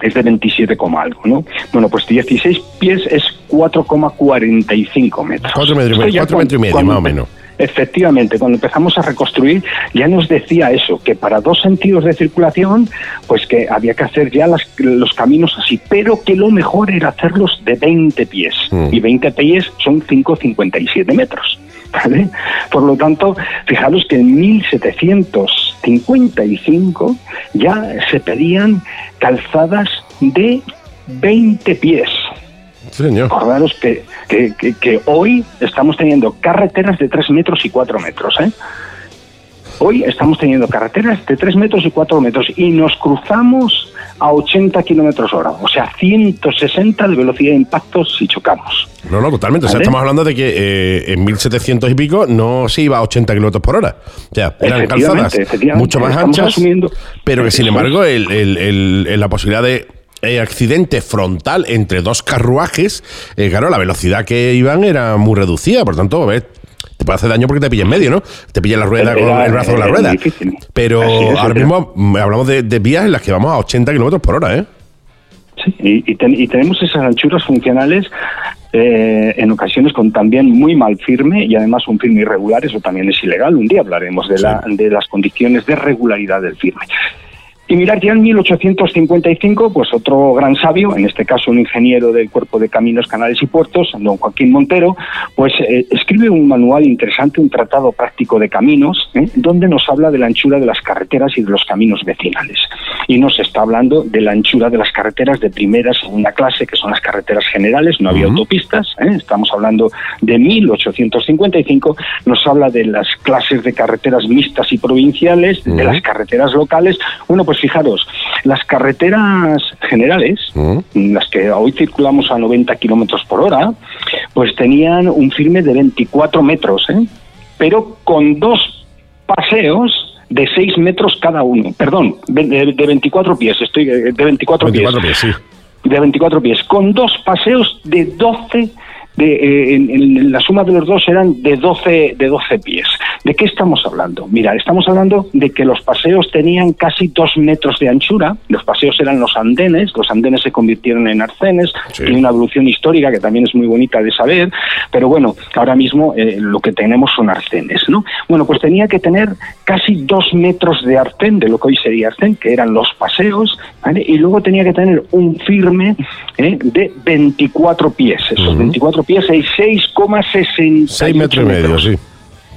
Es de 27, algo, ¿no? Bueno, pues 16 pies es 4,45 metros. 4 metros, metros y medio, más o menos. Efectivamente, cuando empezamos a reconstruir ya nos decía eso, que para dos sentidos de circulación, pues que había que hacer ya los caminos así, pero que lo mejor era hacerlos de 20 pies. Mm. Y 20 pies son 5,57 metros. ¿vale? Por lo tanto, fijaros que en 1755 ya se pedían calzadas de 20 pies. Acordaros que, que, hoy estamos teniendo carreteras de 3 metros y 4 metros. ¿eh? Hoy estamos teniendo carreteras de 3 metros y 4 metros y nos cruzamos a 80 kilómetros hora, o sea, 160 de velocidad de impacto si chocamos. No, no, totalmente. O sea, estamos hablando de que eh, en 1700 y pico no se iba a 80 kilómetros por hora. O sea, eran calzadas mucho más anchas, pero que sin embargo el, la posibilidad de eh, accidente frontal entre dos carruajes, eh, claro, la velocidad que iban era muy reducida, por tanto, te puede hacer daño porque te pilla en medio, ¿no? Te pilla la rueda con el brazo de la rueda. Pero ahora mismo mm, hablamos de, vías en las que vamos a 80 kilómetros por hora, ¿eh? Sí, y, tenemos esas anchuras funcionales eh, en ocasiones con también muy mal firme y además un firme irregular, eso también es ilegal. Un día hablaremos de, la, de las condiciones de regularidad del firme. Y mirar ya en 1855, pues otro gran sabio, en este caso un ingeniero del Cuerpo de Caminos, Canales y Puertos, don Joaquín Montero, pues eh, escribe un manual interesante, un tratado práctico de caminos, ¿eh? donde nos habla de la anchura de las carreteras y de los caminos vecinales. Y nos está hablando de la anchura de las carreteras de primera, segunda clase, que son las carreteras generales, no había autopistas, ¿eh? estamos hablando de 1855, nos habla de las clases de carreteras mixtas y provinciales, de las carreteras locales, bueno, pues fijaros, las carreteras generales, mm. las que hoy circulamos a 90 kilómetros por hora, pues tenían un firme de 24 metros, ¿eh? pero con dos paseos de 6 metros cada uno. Perdón, de, 24 pies, estoy de 24, pies. De 24 pies, con dos paseos de 12 de, eh, en, la suma de los dos eran de 12, de 12 pies. ¿De qué estamos hablando? Mira, estamos hablando de que los paseos tenían casi dos metros de anchura, los paseos eran los andenes, los andenes se convirtieron en arcenes, tiene una evolución histórica que también es muy bonita de saber, pero bueno, ahora mismo eh, lo que tenemos son arcenes, ¿no? Bueno, pues tenía que tener casi dos metros de arcén, de lo que hoy sería arcén, que eran los paseos, y luego tenía que tener un firme ¿eh? de 24 pies, esos 24 pies hay 6,60 6 metros y medio, sí.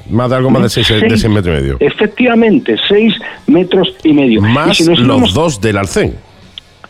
Más de algo más de 6, metros y medio. Efectivamente, 6 metros y medio. Más los dos del arcén.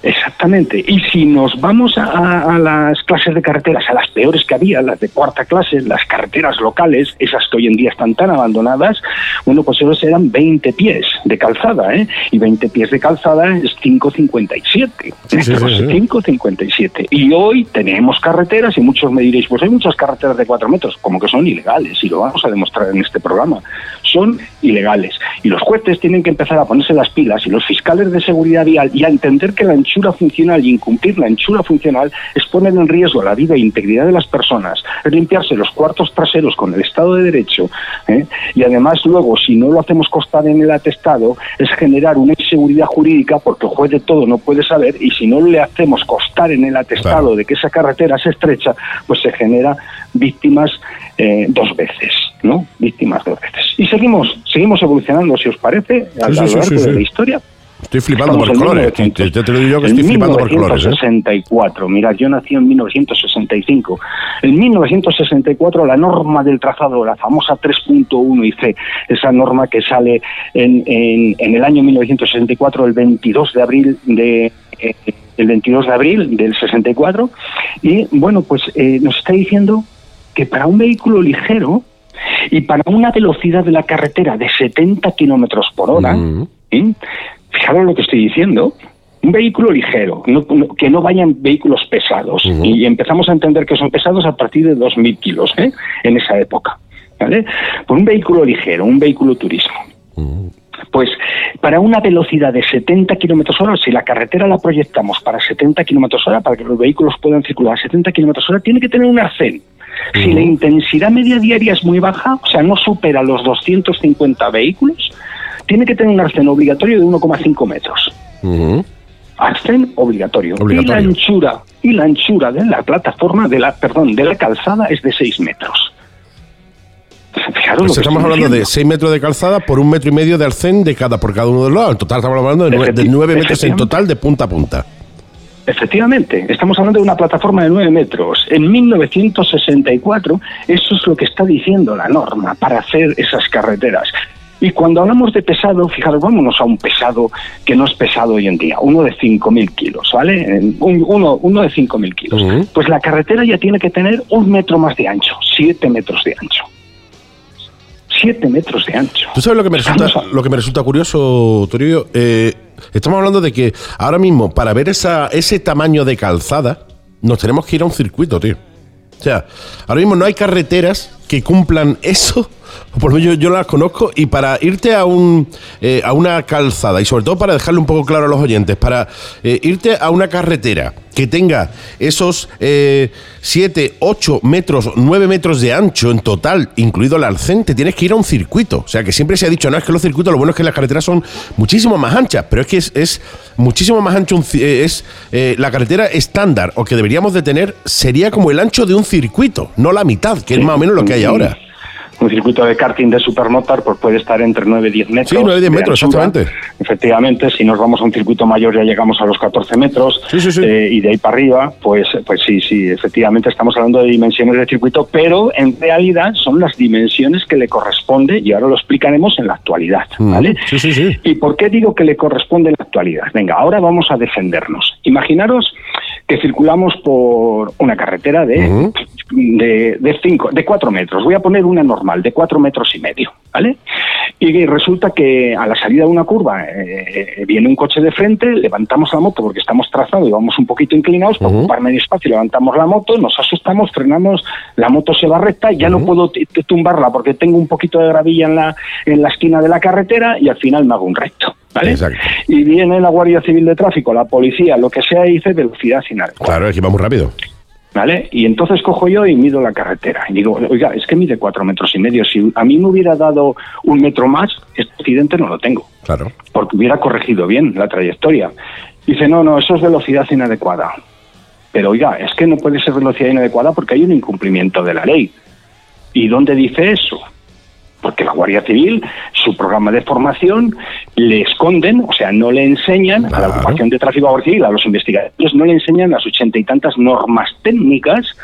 Exactamente. Y si nos vamos a, las clases de carreteras, a las peores que había, las de cuarta clase, las carreteras locales, esas que hoy en día están tan abandonadas, bueno, pues esos eran 20 pies de calzada, ¿eh? Y 20 pies de calzada es 5,57. Sí, 5,57. Y hoy tenemos carreteras, y muchos me diréis, pues hay muchas carreteras de 4 metros, como que son ilegales, y lo vamos a demostrar en este programa. Son ilegales. Y los jueces tienen que empezar a ponerse las pilas, y los fiscales de seguridad vial, y a entender que la anchura funcional y incumplir la anchura funcional es poner en riesgo la vida e integridad de las personas, es limpiarse los cuartos traseros con el Estado de Derecho ¿eh? y además luego, si no lo hacemos constar en el atestado, es generar una inseguridad jurídica porque el juez de todo no puede saber y si no le hacemos constar en el atestado de que esa carretera es estrecha, pues se genera víctimas eh, dos veces, ¿no? Víctimas dos veces. Y seguimos, seguimos evolucionando, si os parece, a lo Sí, sí, largo sí, de la historia. Estoy flipando Estamos por colores. 1900. Ya te lo digo yo que estoy flipando por colores. ¿eh? 1964, mirad, yo nací en 1965. En 1964 la norma del trazado, la famosa 3.1 y C, esa norma que sale en, en- en el año 1964, el 22 de abril de... eh, el 22 de abril del 64 y bueno pues eh, nos está diciendo que para un vehículo ligero y para una velocidad de la carretera de 70 kilómetros por hora Mm. ¿sí? Fijaros lo que estoy diciendo. Un vehículo ligero, no- no- que no vayan vehículos pesados. Y empezamos a entender que son pesados a partir de 2.000 kilos ¿eh? en esa época. ¿vale? Por un vehículo ligero, un vehículo turismo. Pues para una velocidad de 70 kilómetros hora, si la carretera la proyectamos para 70 kilómetros hora, para que los vehículos puedan circular a 70 kilómetros hora, tiene que tener un arcén. Si la intensidad media diaria es muy baja, o sea, no supera los 250 vehículos, tiene que tener un arcén obligatorio de 1,5 metros. Ujú. Arcén obligatorio. Obligatorio. Y la anchura y la anchura de la plataforma de la perdón de la calzada es de 6 metros. Fijaros Pues estamos hablando de diciendo. 6 metros de calzada por un metro y medio de arcén de cada por cada uno de los lados. En total estamos hablando de 9, Efecti- metros en total de punta a punta. Efectivamente, estamos hablando de una plataforma de 9 metros. En 1964, eso es lo que está diciendo la norma para hacer esas carreteras. Y cuando hablamos de pesado, fijaros, vámonos a un pesado que no es pesado hoy en día, uno de 5.000 kilos, ¿vale? Un- uno, uno de 5.000 kilos. Pues la carretera ya tiene que tener un metro más de ancho, 7 metros de ancho. 7 metros de ancho. ¿Tú sabes lo que me resulta, lo que me resulta curioso, Toribio? Eh, estamos hablando de que ahora mismo, para ver esa, ese tamaño de calzada, nos tenemos que ir a un circuito, tío. O sea, ahora mismo no hay carreteras que cumplan eso. Por lo menos yo, yo las conozco. Y para irte a, un, eh, a una calzada, y sobre todo para dejarle un poco claro a los oyentes, para eh, irte a una carretera que tenga esos 7, 8 metros, 9 metros de ancho en total, incluido el arcén, te tienes que ir a un circuito. O sea, que siempre se ha dicho, no, es que los circuitos, lo bueno es que las carreteras son muchísimo más anchas, pero es que es, es muchísimo más ancho, un eh, es eh, la carretera estándar, o que deberíamos de tener, sería como el ancho de un circuito, no la mitad, que es más o menos lo que hay ahora. Un circuito de karting de supermotor pues puede estar entre 9 y 10 metros. Sí, 9 y 10 de metros, exactamente. Efectivamente, si nos vamos a un circuito mayor ya llegamos a los 14 metros Sí, sí, sí. eh, y de ahí para arriba, pues, pues sí, sí, efectivamente estamos hablando de dimensiones de circuito, pero en realidad son las dimensiones que le corresponde y ahora lo explicaremos en la actualidad, Mm, ¿vale? sí, sí, sí. ¿Y por qué digo que le corresponde en la actualidad? Venga, ahora vamos a defendernos. Imaginaros que circulamos por una carretera de, de, de, cinco, de cuatro metros. Voy a poner una normal, de cuatro metros y medio, ¿vale? Y resulta que a la salida de una curva eh, viene un coche de frente, levantamos la moto porque estamos trazados y vamos un poquito inclinados para Ujú. ocupar medio espacio, levantamos la moto, nos asustamos, frenamos, la moto se va recta, ya no puedo tumbarla porque tengo un poquito de gravilla en la, en la esquina de la carretera y al final me hago un recto. ¿Vale? Exacto. Y viene la Guardia Civil de Tráfico, la policía, lo que sea, y dice velocidad inadecuada. Claro, es que va muy rápido. ¿Vale? Y entonces cojo yo y mido la carretera. Y digo, oiga, es que mide cuatro metros y medio. Si a mí me hubiera dado un metro más, este accidente no lo tengo. Claro. Porque hubiera corregido bien la trayectoria. Dice, no, no, eso es velocidad inadecuada. Pero oiga, es que no puede ser velocidad inadecuada porque hay un incumplimiento de la ley. ¿Y dónde dice eso? Porque la Guardia Civil, su programa de formación, le esconden, o sea, no le enseñan a la ocupación de tráfico Guardia Civil, a los investigadores, no le enseñan las ochenta y tantas normas técnicas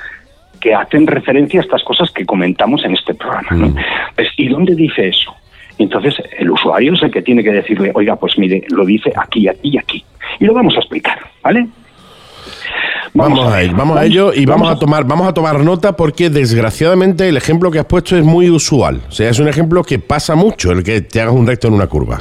que hacen referencia a estas cosas que comentamos en este programa. ¿no? Pues, ¿Y dónde dice eso? Entonces el usuario es el que tiene que decirle, oiga, pues mire, lo dice aquí, aquí y aquí. Y lo vamos a explicar, ¿vale? Vamos, a, ello, vamos a ello y vamos, a tomar vamos a tomar nota porque desgraciadamente el ejemplo que has puesto es muy usual. O sea, es un ejemplo que pasa mucho el que te hagas un recto en una curva.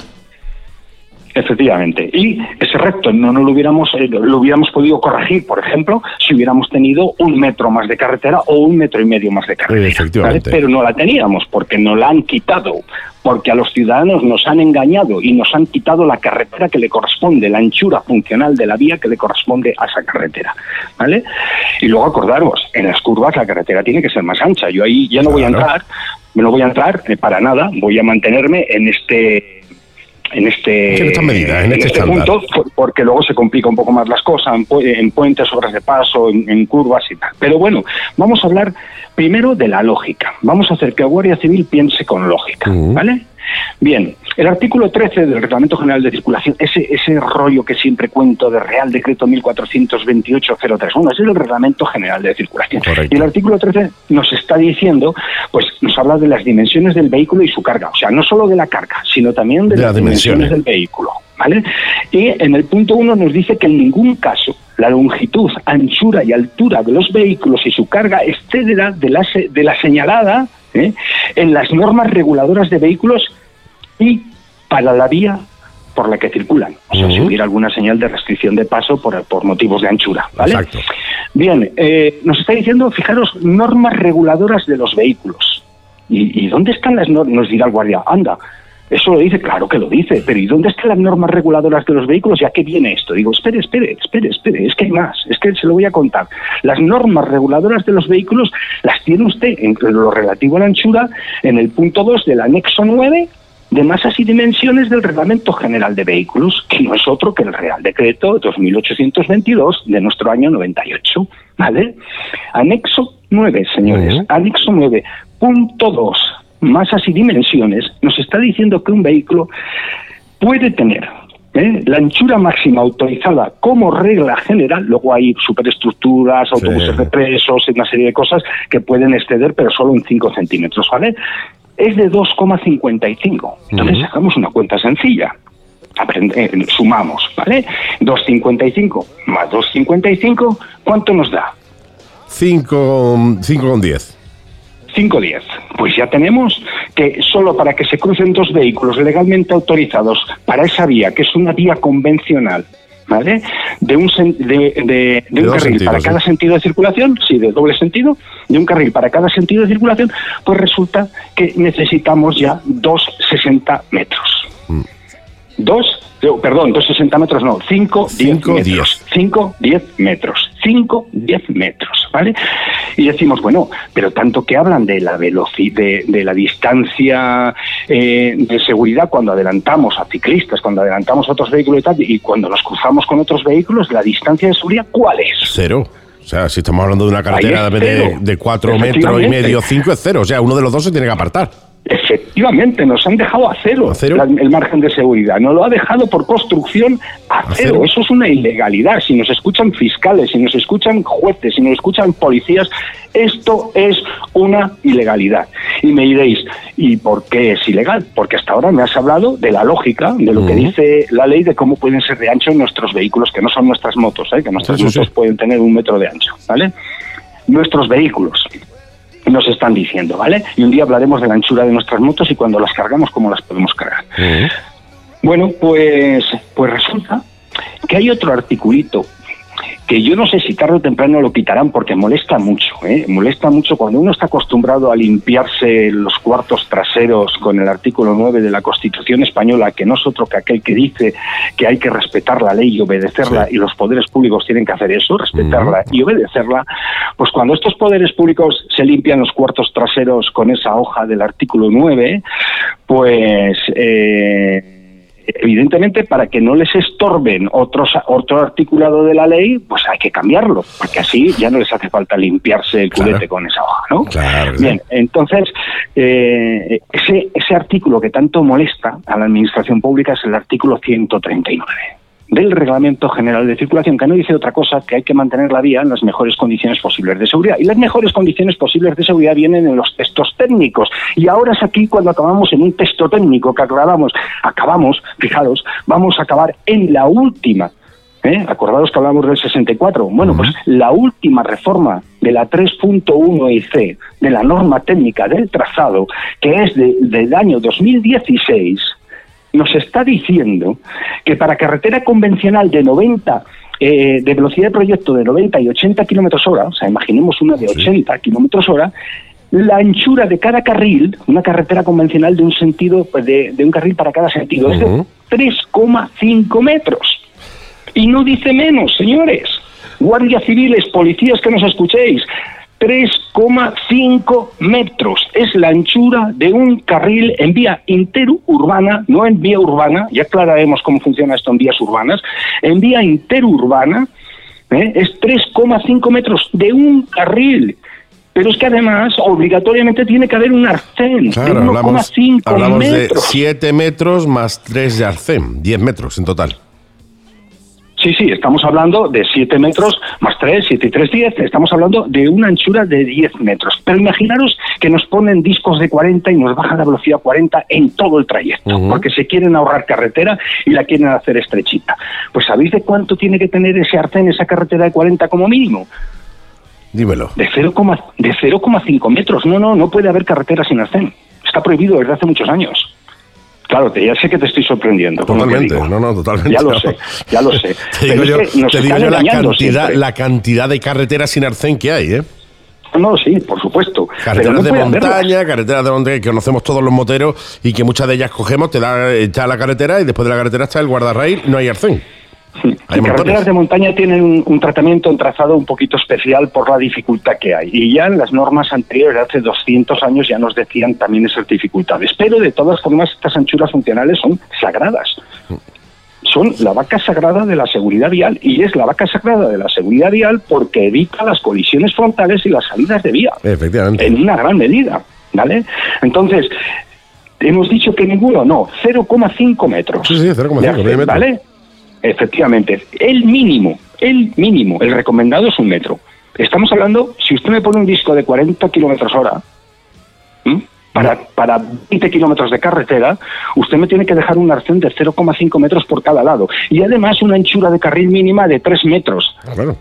Efectivamente. Y ese recto no, no lo hubiéramos eh, lo hubiéramos podido corregir, por ejemplo, si hubiéramos tenido un metro más de carretera o un metro y medio más de carretera. Efectivamente. ¿vale? Pero no la teníamos porque no la han quitado, porque a los ciudadanos nos han engañado y nos han quitado la carretera que le corresponde, la anchura funcional de la vía que le corresponde a esa carretera, ¿vale? Y luego acordaros, en las curvas la carretera tiene que ser más ancha. Yo ahí ya no voy a entrar, no voy a entrar eh, para nada, voy a mantenerme en este en este, En estas medidas, en este estándar. punto, por- porque luego se complica un poco más las cosas en, pu- en puentes, obras de paso, en, en curvas y tal. Pero bueno, vamos a hablar primero de la lógica. Vamos a hacer que la Guardia Civil piense con lógica. ¿vale? Bien, el artículo 13 del Reglamento General de Circulación, ese, ese rollo que siempre cuento de Real Decreto 1428-03, bueno, ese es el Reglamento General de Circulación. Correcto. Y el artículo 13 nos está diciendo, pues nos habla de las dimensiones del vehículo y su carga, o sea, no solo de la carga, sino también de, De las dimensiones dimensiones. del vehículo, ¿vale? Y en el punto 1 nos dice que en ningún caso la longitud, anchura y altura de los vehículos y su carga excederá de la, de la señalada ¿eh? en las normas reguladoras de vehículos y para la vía por la que circulan. O sea, si hubiera alguna señal de restricción de paso por, por motivos de anchura, ¿vale? Exacto. Bien, eh, nos está diciendo, fijaros, normas reguladoras de los vehículos. ¿Y, y dónde están las normas? Nos dirá el guardia, anda, eso lo dice, claro que lo dice, pero ¿y dónde están las normas reguladoras de los vehículos? ¿Ya qué viene esto? Digo, espere, espere, espere, espere, es que hay más, es que se lo voy a contar. Las normas reguladoras de los vehículos las tiene usted en lo relativo a la anchura en el punto 2 del anexo 9 de masas y dimensiones del Reglamento General de Vehículos, que no es otro que el Real Decreto 2822 de nuestro año 98. ¿Vale? Anexo 9, señores. Anexo 9, punto 2, masas y dimensiones, nos está diciendo que un vehículo puede tener ¿eh? la anchura máxima autorizada como regla general, luego hay superestructuras, autobuses Sí. de presos, una serie de cosas que pueden exceder, pero solo en 5 centímetros, ¿vale? Es de 2,55. Entonces Ujú. sacamos una cuenta sencilla. Aprende- eh, sumamos, ¿vale? 2,55 más 2,55, ¿cuánto nos da? 5 con 10. 5.10. Pues ya tenemos que solo para que se crucen dos vehículos legalmente autorizados para esa vía, que es una vía convencional, ¿vale? De un, sen- de, de- de un dos carril para sentidos, cada ¿sí? sentido de circulación, sí, de doble sentido, de un carril para cada sentido de circulación, pues resulta que necesitamos ya 2,60 metros. Dos, eh, perdón, 260 metros no, 5, 10 Cinco, metros. 5, 10 metros. 5, 10 metros, ¿vale? Y decimos, bueno, pero tanto que hablan de la velocidad, de, de la distancia eh, de seguridad cuando adelantamos a ciclistas, cuando adelantamos a otros vehículos y tal, y cuando nos cruzamos con otros vehículos, la distancia de seguridad, ¿cuál es? Cero. O sea, si estamos hablando de una carretera de, de 4 metros y medio, 5 es cero. O sea, uno de los dos se tiene que apartar. Efectivamente, nos han dejado a cero, ¿A cero? la- el margen de seguridad. Nos lo ha dejado por construcción a, ¿A cero. cero? Eso es una ilegalidad. Si nos escuchan fiscales, si nos escuchan jueces, si nos escuchan policías, esto es una ilegalidad. Y me diréis, ¿y por qué es ilegal? Porque hasta ahora me has hablado de la lógica, de lo que dice la ley de cómo pueden ser de ancho nuestros vehículos, que no son nuestras motos, ¿eh? que nuestras Sí, sí, motos sí. pueden tener un metro de ancho, ¿vale? Nuestros vehículos nos están diciendo, ¿vale? Y un día hablaremos de la anchura de nuestras motos y cuando las cargamos, cómo las podemos cargar. Bueno, pues, pues resulta que hay otro articulito que yo no sé si tarde o temprano lo quitarán porque molesta mucho, ¿eh? molesta mucho cuando uno está acostumbrado a limpiarse los cuartos traseros con el artículo 9 de la Constitución española, que no es otro que aquel que dice que hay que respetar la ley y obedecerla Sí. y los poderes públicos tienen que hacer eso, respetarla y obedecerla, pues cuando estos poderes públicos se limpian los cuartos traseros con esa hoja del artículo 9, pues... eh, evidentemente para que no les estorben otros otro articulado de la ley, pues hay que cambiarlo, porque así ya no les hace falta limpiarse el Claro. culete con esa hoja, ¿no? Claro. Bien, entonces eh, ese ese artículo que tanto molesta a la administración pública es el artículo 139 del Reglamento General de Circulación, que no dice otra cosa que hay que mantener la vía en las mejores condiciones posibles de seguridad. Y las mejores condiciones posibles de seguridad vienen en los textos técnicos. Y ahora es aquí cuando acabamos en un texto técnico que acabamos, acabamos, fijaros, vamos a acabar en la última. ¿eh? Acordados que hablamos del 64. Bueno, pues la última reforma de la 3.1 IC de la norma técnica del trazado, que es de- del año 2016, nos está diciendo que para carretera convencional de 90 eh, de velocidad de proyecto de 90 y 80 kilómetros hora, o sea, imaginemos una de 80 kilómetros hora, la anchura de cada carril, una carretera convencional de un sentido, pues, de, de un carril para cada sentido, es de 3,5 metros. Y no dice menos, señores. Guardias civiles, policías que nos escuchéis, 3,5 metros es la anchura de un carril en vía interurbana, no en vía urbana, ya aclararemos cómo funciona esto en vías urbanas, en vía interurbana ¿eh? es 3,5 metros de un carril. Pero es que además obligatoriamente tiene que haber un arcén Claro, de hablamos, 1,5 hablamos de metros. 7 metros más 3 de arcén, 10 metros en total. Sí, sí, estamos hablando de 7 metros más 3, 7 y 3, 10. Estamos hablando de una anchura de 10 metros. Pero imaginaros que nos ponen discos de 40 y nos bajan la velocidad a 40 en todo el trayecto, porque se quieren ahorrar carretera y la quieren hacer estrechita. Pues ¿sabéis de cuánto tiene que tener ese arcén, esa carretera de 40 como mínimo? Dímelo. De 0,5 de 0,5 metros. No, no, no puede haber carretera sin arcén. Está prohibido desde hace muchos años. Claro, te- ya sé que te estoy sorprendiendo. Totalmente, no, no, totalmente. Ya lo sé, ya lo sé. Te digo Pero yo, es que nos te digo están yo la, cantidad, siempre. la cantidad de carreteras sin arcén que hay, ¿eh? No, sí, por supuesto. Carreteras no de montaña, carreteras de montaña que conocemos todos los moteros y que muchas de ellas cogemos, te da está la carretera y después de la carretera está el guardarraíl, no hay arcén. Las carreteras de montaña tienen un, un tratamiento en trazado un poquito especial por la dificultad que hay. Y ya en las normas anteriores, hace 200 años, ya nos decían también esas dificultades. Pero de todas formas, estas anchuras funcionales son sagradas. Son la vaca sagrada de la seguridad vial. Y es la vaca sagrada de la seguridad vial porque evita las colisiones frontales y las salidas de vía. Efectivamente. En una gran medida. ¿Vale? Entonces, hemos dicho que ninguno, no, 0,5 metros. Sí, sí, 0,5 de arcén, milímetros. ¿Vale? Efectivamente. El mínimo, el mínimo, el recomendado es un metro. Estamos hablando, si usted me pone un disco de 40 kilómetros hora, para, para 20 kilómetros de carretera, usted me tiene que dejar un arcén de 0,5 metros por cada lado. Y además una anchura de carril mínima de 3 metros. Ah, Claro.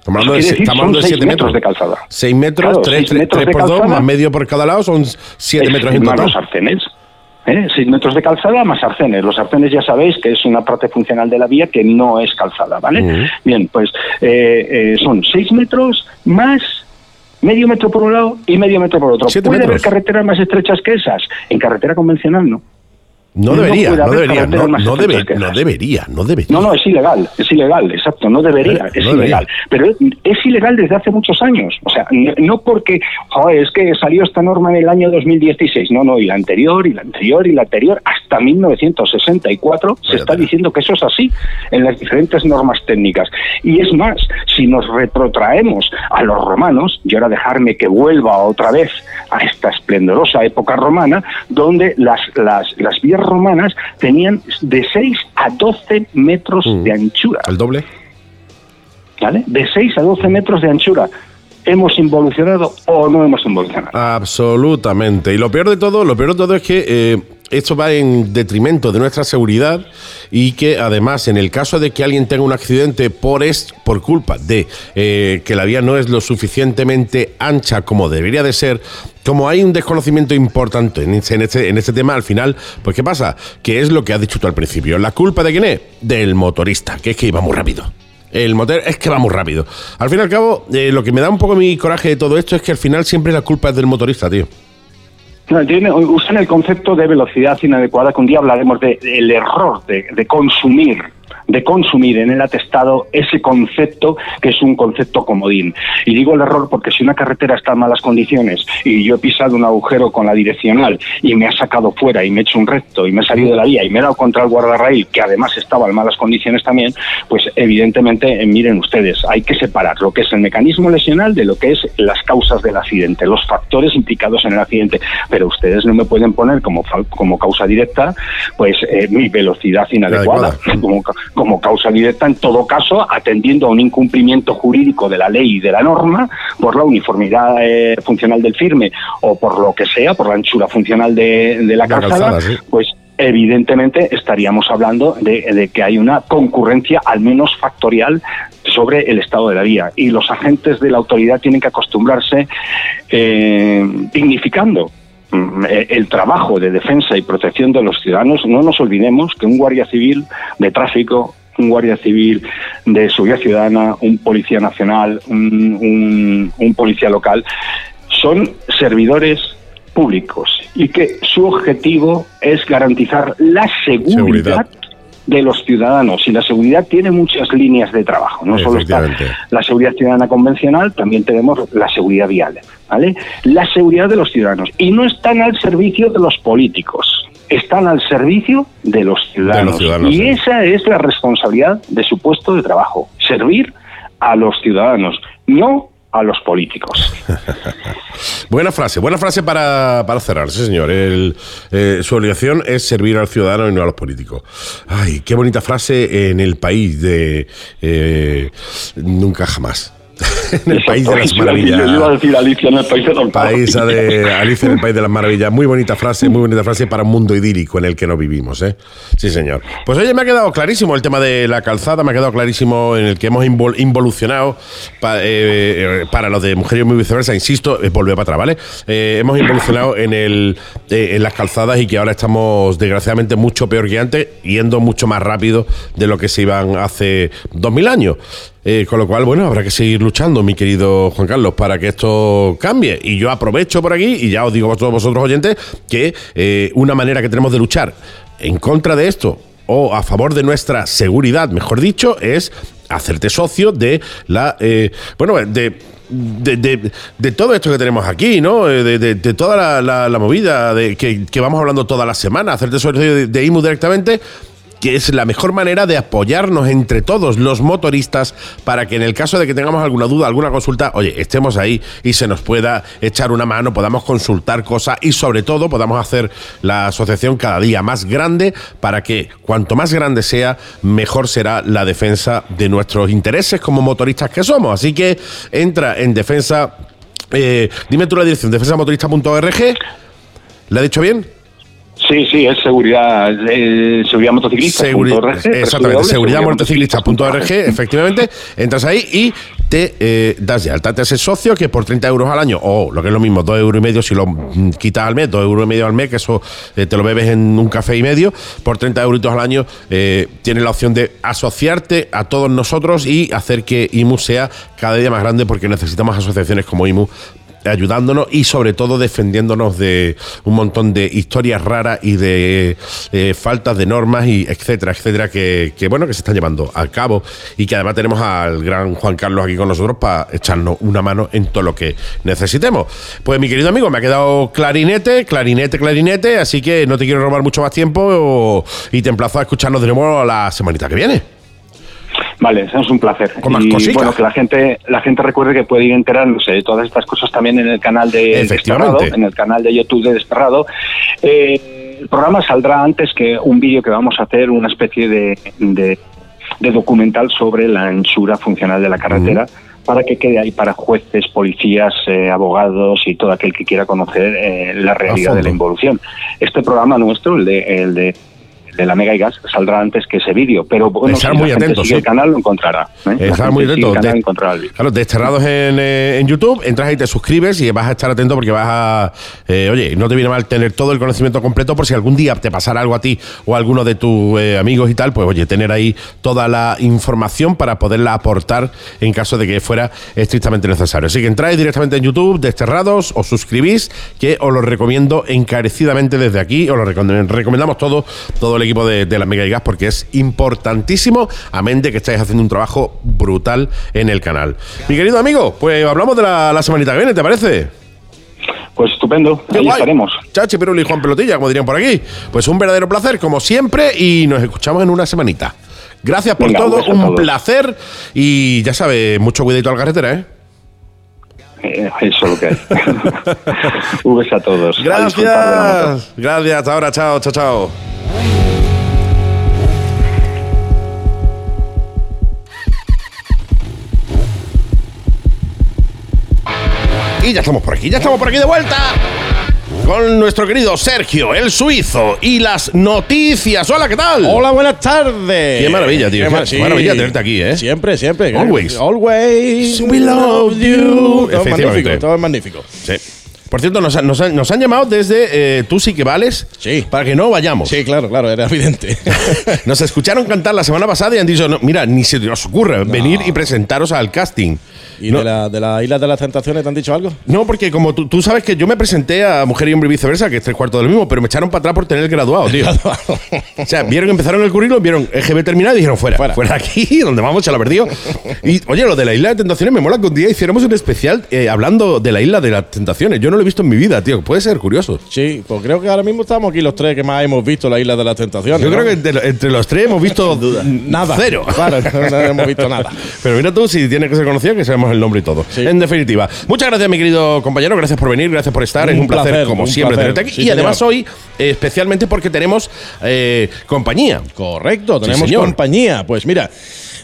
Estamos hablando de, decir, estamos de son 7 seis metros. metros de calzada. 6 metros, Claro, 3, seis metros de por 2, calzada. más medio por cada lado, son 7 Es metros en total. los arcenes. ¿Eh? 6 metros de calzada más arcenes. Los arcenes ya sabéis que es una parte funcional de la vía que no es calzada, ¿vale? Bien, pues eh, eh, son 6 metros más medio metro por un lado y medio metro por otro. ¿Puede haber carreteras más estrechas que esas? En carretera convencional no. No debería, no debería, no, no, debe- debería, no debería. No, no, es ilegal, es ilegal, exacto, no debería, es debería. ilegal. Pero es, es ilegal desde hace muchos años. O sea, no porque, joder, es que salió esta norma en el año 2016. No, no, y la anterior, y la anterior, y la anterior, hasta 1964 se está diciendo que eso es así en las diferentes normas técnicas. Y es más, si nos retrotraemos a los romanos, y ahora dejarme que vuelva otra vez a esta esplendorosa época romana, donde las, las, las vías romanas tenían de 6 a 12 metros Mm. de anchura. ¿El doble? ¿vale? De 6 a 12 metros de anchura. ¿Hemos involucionado o no hemos involucionado? Absolutamente. Y lo peor de todo, lo peor de todo es que eh, esto va en detrimento de nuestra seguridad y que además en el caso de que alguien tenga un accidente por es por culpa de eh, que la vía no es lo suficientemente ancha como debería de ser, como hay un desconocimiento importante en este, en este, tema, al final, pues ¿qué pasa? Que es lo que has dicho tú al principio. ¿La culpa de quién es? Del motorista, que es que iba muy rápido. El motor es que va muy rápido. Al fin y al cabo, eh, lo que me da un poco mi coraje de todo esto es que al final siempre la culpa es del motorista, tío. Usan el concepto de velocidad inadecuada, que un día hablaremos del de, el error de, de consumir de consumir en el atestado ese concepto que es un concepto comodín. Y digo el error porque si una carretera está en malas condiciones y yo he pisado un agujero con la direccional y me ha sacado fuera y me he hecho un recto y me he salido de la vía y me he dado contra el guardarraíl, que además estaba en malas condiciones también, pues evidentemente, eh, miren ustedes, hay que separar lo que es el mecanismo lesional de lo que es las causas del accidente, los factores implicados en el accidente. Pero ustedes no me pueden poner como, como causa directa pues eh, mi velocidad inadecuada, como, como causa directa en todo caso atendiendo a un incumplimiento jurídico de la ley y de la norma por la uniformidad eh, funcional del firme o por lo que sea, por la anchura funcional de, de la La calzada, calzada, sí. pues evidentemente estaríamos hablando de, de que hay una concurrencia al menos factorial sobre el estado de la vía y los agentes de la autoridad tienen que acostumbrarse eh, dignificando el trabajo de defensa y protección de los ciudadanos, no nos olvidemos que un guardia civil de tráfico, un guardia civil de seguridad ciudadana, un policía nacional, un, un- un policía local, son servidores públicos y que su objetivo es garantizar la seguridad, Seguridad. de los ciudadanos. Y la seguridad tiene muchas líneas de trabajo. No solo está la seguridad ciudadana convencional, también tenemos la seguridad vial, ¿vale? La seguridad de los ciudadanos. Y no están al servicio de los políticos, están al servicio de los ciudadanos. ciudadanos, y sí. esa es la responsabilidad de su puesto de trabajo, servir a los ciudadanos, no a los políticos. Buena frase, buena frase para, para cerrar, sí señor. El, eh, su obligación es servir al ciudadano y no a los políticos. Ay, qué bonita frase en el país de eh, nunca jamás. en el país de las maravillas. Yo iba a decir Alicia en el país de los País maravillas. de Alicia en el País de las Maravillas. Muy bonita frase, muy bonita frase para un mundo idílico en el que no vivimos, ¿eh? Sí, señor. Pues oye, me ha quedado clarísimo el tema de la calzada, me ha quedado clarísimo en el que hemos invol- involucionado pa- eh, eh, para los de mujeres y muy viceversa, insisto, eh, volver para atrás, ¿vale? Eh, hemos involucionado en, el, eh, en las calzadas y que ahora estamos, desgraciadamente, mucho peor que antes, yendo mucho más rápido de lo que se iban hace 2000 años. Eh, con lo cual, bueno, habrá que seguir luchando, mi querido Juan Carlos, para que esto cambie. Y yo aprovecho por aquí, y ya os digo a todos vosotros oyentes, que eh, una manera que tenemos de luchar en contra de esto, o a favor de nuestra seguridad, mejor dicho, es hacerte socio de la. eh, bueno, de. De, de- todo esto que tenemos aquí, ¿no? Eh, De, de- toda la, la- movida de que, que vamos hablando toda la semana, hacerte socio de, de IMU directamente, que es la mejor manera de apoyarnos entre todos los motoristas para que en el caso de que tengamos alguna duda, alguna consulta, oye, estemos ahí y se nos pueda echar una mano, podamos consultar cosas y sobre todo podamos hacer la asociación cada día más grande para que cuanto más grande sea, mejor será la defensa de nuestros intereses como motoristas que somos. Así que entra en defensa, eh, dime tú la dirección, defensamotorista.org. ¿Le he dicho bien? Sí, sí, es seguridad, eh, seguridad motociclista. Seguri- exactamente, seguridadmotociclista.org, efectivamente, entras ahí y te eh, das de alta, te haces socio que por 30 euros al año, o lo que es lo mismo, 2 euros y medio si lo mm, quitas al mes, 2 euros y medio al mes, que eso eh, te lo bebes en un café y medio, por 30 euritos al año eh, tienes la opción de asociarte a todos nosotros y hacer que IMU sea cada día más grande porque necesitamos asociaciones como IMU ayudándonos y sobre todo defendiéndonos de un montón de historias raras y de eh, faltas de normas y etcétera, etcétera, que, que, bueno, que se están llevando a cabo y que además tenemos al gran Juan Carlos aquí con nosotros para echarnos una mano en todo lo que necesitemos. Pues mi querido amigo, me ha quedado clarinete, clarinete, clarinete, así que no te quiero robar mucho más tiempo y te emplazo a escucharnos de nuevo la semanita que viene. Vale, eso es un placer. Con más y cositas. bueno, que la gente, la gente recuerde que puede ir enterándose de todas estas cosas también en el canal de. Desterrado, en el canal de YouTube de Desterrado. Eh, el programa saldrá antes que un vídeo que vamos a hacer, una especie de, de, de documental sobre la anchura funcional de la carretera. para que quede ahí para jueces, policías, eh, abogados y todo aquel que quiera conocer eh, la realidad de la involución. Este programa nuestro, el de, el de de la Mega y Gas saldrá antes que ese vídeo, pero bueno, Estar si muy atentos, sí. el canal lo encontrará. ¿eh? Estar muy sigue atento. el canal De- encontrará el vídeo. Claro, desterrados en, eh, en YouTube, entras ahí, te suscribes y vas a estar atento porque vas a. eh, oye, no te viene mal tener todo el conocimiento completo por si algún día te pasara algo a ti o a alguno de tus eh, amigos y tal, pues oye, tener ahí toda la información para poderla aportar en caso de que fuera estrictamente necesario. Así que entráis directamente en YouTube, desterrados, os suscribís, que os lo recomiendo encarecidamente desde aquí, os lo recom- recomendamos todo, todo el equipo de, de la Mega y Gas porque es importantísimo, amén de que estáis haciendo un trabajo brutal en el canal. Mi querido amigo, pues hablamos de la, la semanita que viene, ¿te parece? Pues estupendo, Qué ahí guay. estaremos. Chachi, Piruli y Juan Pelotilla, como dirían por aquí. Pues un verdadero placer, como siempre, y nos escuchamos en una semanita. Gracias por Venga, todo, un placer y ya sabes, mucho cuidadito a la carretera, ¿eh? Eh, eso es lo que hay. Un beso a todos. A. Gracias. Gracias, ahora, chao, chao, chao. Y ya estamos por aquí, ya estamos por aquí de vuelta con nuestro querido Sergio, el suizo, y las noticias. Hola, ¿qué tal? Hola, buenas tardes. Qué maravilla, tío. Qué maravilla tenerte aquí, ¿eh? Siempre, siempre. Always. Always. We love you. Todo es magnífico, todo es magnífico. Sí. Por cierto, nos, han- nos han, nos han llamado desde eh, Tú sí que vales Sí. para que no vayamos. Sí, claro, claro, era evidente. Nos escucharon cantar la semana pasada y han dicho, no, mira, ni se os ocurre venir y presentaros al casting. ¿Y No. de, la, de la Isla de las Tentaciones te han dicho algo? No, porque como tú, tú sabes que yo me presenté a Mujer y Hombre y viceversa, que es tres cuartos de lo mismo, pero me echaron para atrás por tener el graduado, tío. o sea, vieron que empezaron el currículum, vieron EGB terminado y dijeron, fuera, fuera, Fuera. de aquí, donde vamos, se la perdido. Y, oye, lo de la Isla de Tentaciones me mola que un día hiciéramos un especial eh, hablando de la Isla de las Tentaciones. Yo no lo he visto en mi vida, tío. Puede ser curioso. Sí, pues creo que ahora mismo estamos aquí los tres que más hemos visto la Isla de las Tentaciones. Yo ¿no? creo que entre, entre los tres hemos visto nada. Cero. Claro, no, no hemos visto nada. Pero mira tú, si tiene que ser conocido, que sabemos el nombre y todo. Sí. En definitiva. Muchas gracias, mi querido compañero. Gracias por venir, gracias por estar. es Un placer, placer, como un siempre, placer. tenerte aquí. Sí, y además señor. hoy, especialmente porque tenemos eh, compañía. Correcto, tenemos compañía. Pues mira,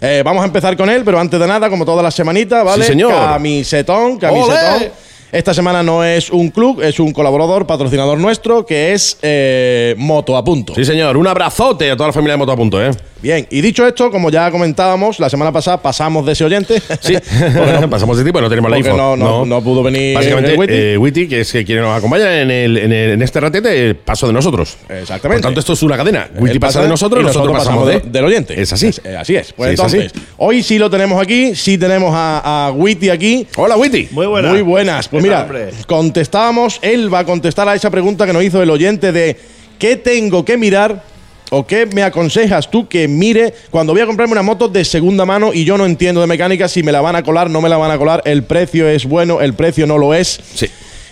eh, vamos a empezar con él, pero antes de nada, como todas las semanitas, ¿vale? Sí, señor. Camisetón, camisetón. Esta semana no es un club, es un colaborador, patrocinador nuestro, que es eh, Moto a Punto. Sí, señor. Un abrazote a toda la familia de Moto a Punto, ¿eh? Bien, y dicho esto, como ya comentábamos, la semana pasada pasamos de ese oyente. Sí. Pasamos de tipo, no tenemos la info. no, no, no pudo venir Básicamente, Witty. eh, Witty, que es que quien nos acompaña en, el, en, el- en este ratete, eh, pasó de nosotros. Exactamente. Por tanto, esto es una cadena. Witty pasa de nosotros y nosotros, pasamos de, del oyente. Es así. así es. Pues Sí, es entonces, así. hoy sí lo tenemos aquí, sí tenemos a, a Witty aquí. Hola, Witty. Muy buenas. Muy buenas. Pues ¿Qué mira, hombre? contestábamos, él va a contestar a esa pregunta que nos hizo el oyente de ¿qué tengo que mirar o qué me aconsejas tú que mire cuando voy a comprarme una moto de segunda mano y yo no entiendo de mecánica si me la van a colar, no me la van a colar, el precio es bueno, el precio no lo es? Sí.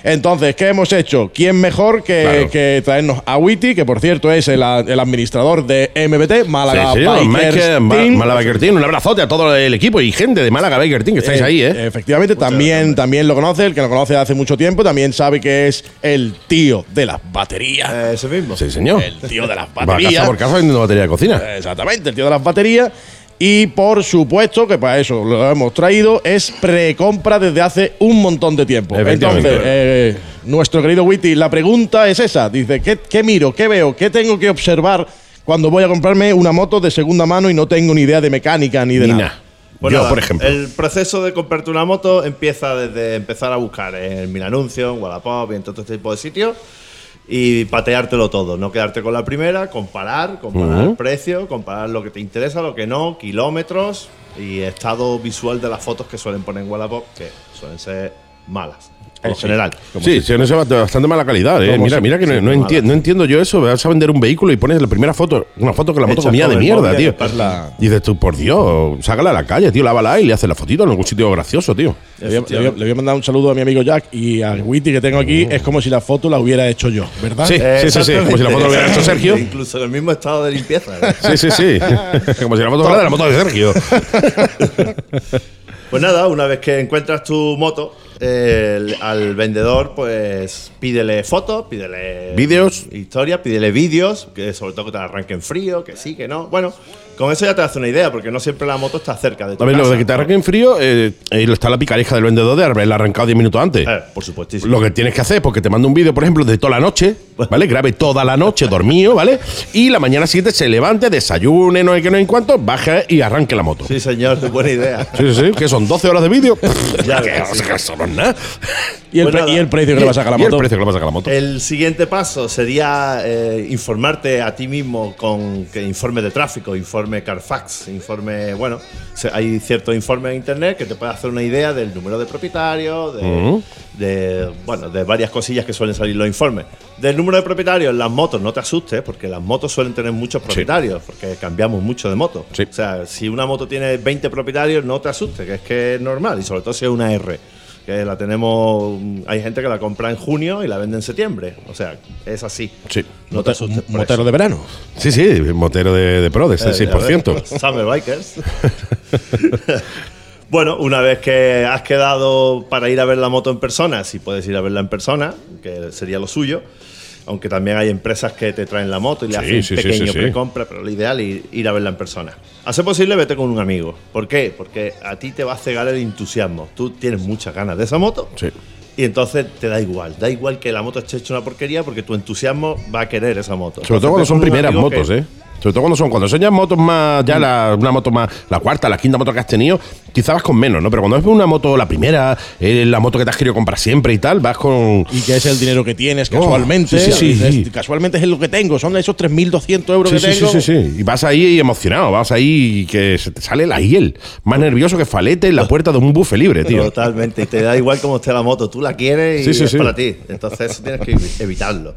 Entonces, ¿qué hemos hecho? ¿Quién mejor que, Claro. que traernos a Witty, que por cierto es el, el administrador de MBT, Málaga Sí, señor. Bikers Team? Málaga Biker Team. Un abrazote a todo el equipo y gente de Málaga Biker Team que estáis Eh, ahí, ¿eh? Efectivamente, también, también lo conoce, el que lo conoce hace mucho tiempo, también sabe que es el tío de las baterías. Eh, ese mismo. Sí, señor. el tío de las Va baterías. casa por casa vendiendo batería de cocina. Exactamente, el tío de las baterías. Y por supuesto que para eso lo hemos traído, es precompra desde hace un montón de tiempo. Entonces, eh, nuestro querido Witty, la pregunta es esa. Dice, ¿qué, qué miro? ¿Qué veo? ¿Qué tengo que observar cuando voy a comprarme una moto de segunda mano y no tengo ni idea de mecánica ni de Ni nada? Yo, nada, por ejemplo. El proceso de comprarte una moto empieza desde empezar a buscar en Mil Anuncios, en Wallapop y en todo este tipo de sitios y pateártelo todo. No quedarte con la primera, comparar, comparar Ujú. precio, comparar lo que te interesa, lo que no, kilómetros y estado visual de las fotos que suelen poner en Wallapop, que suelen ser malas. En sí. general. Sí, sí, no es de bastante mala calidad. ¿eh? Mira, mira que no, sí, no enti- no entiendo yo eso. Vas a vender un vehículo y pones la primera foto, una foto que la moto Hecha comía de mierda, tío. La- Y dices tú, por Dios, sácala a la calle, tío, lávala y le haces la fotito en algún sitio gracioso, tío. Le voy, a, le voy a- le voy a mandar un saludo a mi amigo Jack y al Witty que tengo aquí. Es como si la foto la hubiera hecho yo, ¿verdad? Sí, sí, sí, sí. Como si la foto lo hubiera hecho Sergio. Incluso en el mismo estado de limpieza. ¿eh? Sí, sí, sí. Como si la foto fuera de la moto de Sergio. Pues nada, una vez que encuentras tu moto, el- al vendedor, pues pídele fotos, pídele Vídeos. historia, pídele vídeos, que sobre todo que te arranquen frío, que sí, que no. Bueno, con eso ya te hace una idea, porque no siempre la moto está cerca de tu A ver, lo casa. de que te arranquen frío, eh, eh, está la picaresca del vendedor de haberla arrancado 10 minutos antes. Eh, por supuestísimo. Lo que tienes que hacer porque te mando un vídeo, por ejemplo, de toda la noche, ¿vale? Grabe toda la noche dormido, ¿vale? Y la mañana siguiente se levante, desayune, no hay que no en cuánto, baje y arranque la moto. Sí, señor, buena idea. Sí, sí, sí, que son 12 horas de vídeo. Ya que, ves, sí. Nada. Y, el Pues pre- nada. y el precio que le vas a sacar la Y el moto. precio que le vas a sacar la moto. El siguiente paso sería eh, informarte a ti mismo con que informe de tráfico, informe Carfax, informe, bueno, hay ciertos informes en internet que te puede hacer una idea del número de propietarios, de, bueno, de varias cosillas que suelen salir los informes. Del número de propietarios en las motos no te asustes, porque las motos suelen tener muchos propietarios, porque cambiamos mucho de moto. Sí. O sea, si una moto tiene 20 propietarios, no te asustes, que es que es normal, y sobre todo si es una R que la tenemos, hay gente que la compra en junio y la vende en septiembre. O sea, es así. Sí. No te asustes. por Motero eso. de verano. Sí, sí, motero de, de pro, de ese Eh, 6%. a ver, Summer Bikers. bueno, una vez que has quedado para ir a ver la moto en persona, si puedes ir a verla en persona, que sería lo suyo. Aunque también hay empresas que te traen la moto y le Sí, hacen sí, pequeño sí, precompra, pero lo ideal es ir, a verla en persona. Ser posible, vete con un amigo. ¿Por qué? Porque a ti te va a cegar el entusiasmo. Tú tienes muchas ganas de esa moto y entonces te da igual. Da igual que la moto esté hecha una porquería porque tu entusiasmo va a querer esa moto. Sobre todo cuando son primeras motos, que- ¿eh? Sobre todo cuando son, cuando son ya motos más, ya la, una moto más, la cuarta, la quinta moto que has tenido, quizás vas con menos, ¿no? Pero cuando es una moto, la primera, eh, la moto que te has querido comprar siempre y tal, vas con. Y que es el dinero que tienes Oh, casualmente. sí, sí, sí. Es- Casualmente es lo que tengo. Son esos 3.200 euros que sí, sí, tengo. sí, sí. Y vas ahí emocionado, vas ahí que se te sale la hiel. Más nervioso que falete en la puerta de un buffet libre, tío. Totalmente. Y te da igual cómo esté la moto. Tú la quieres y es para ti. Entonces eso tienes que evi- evitarlo.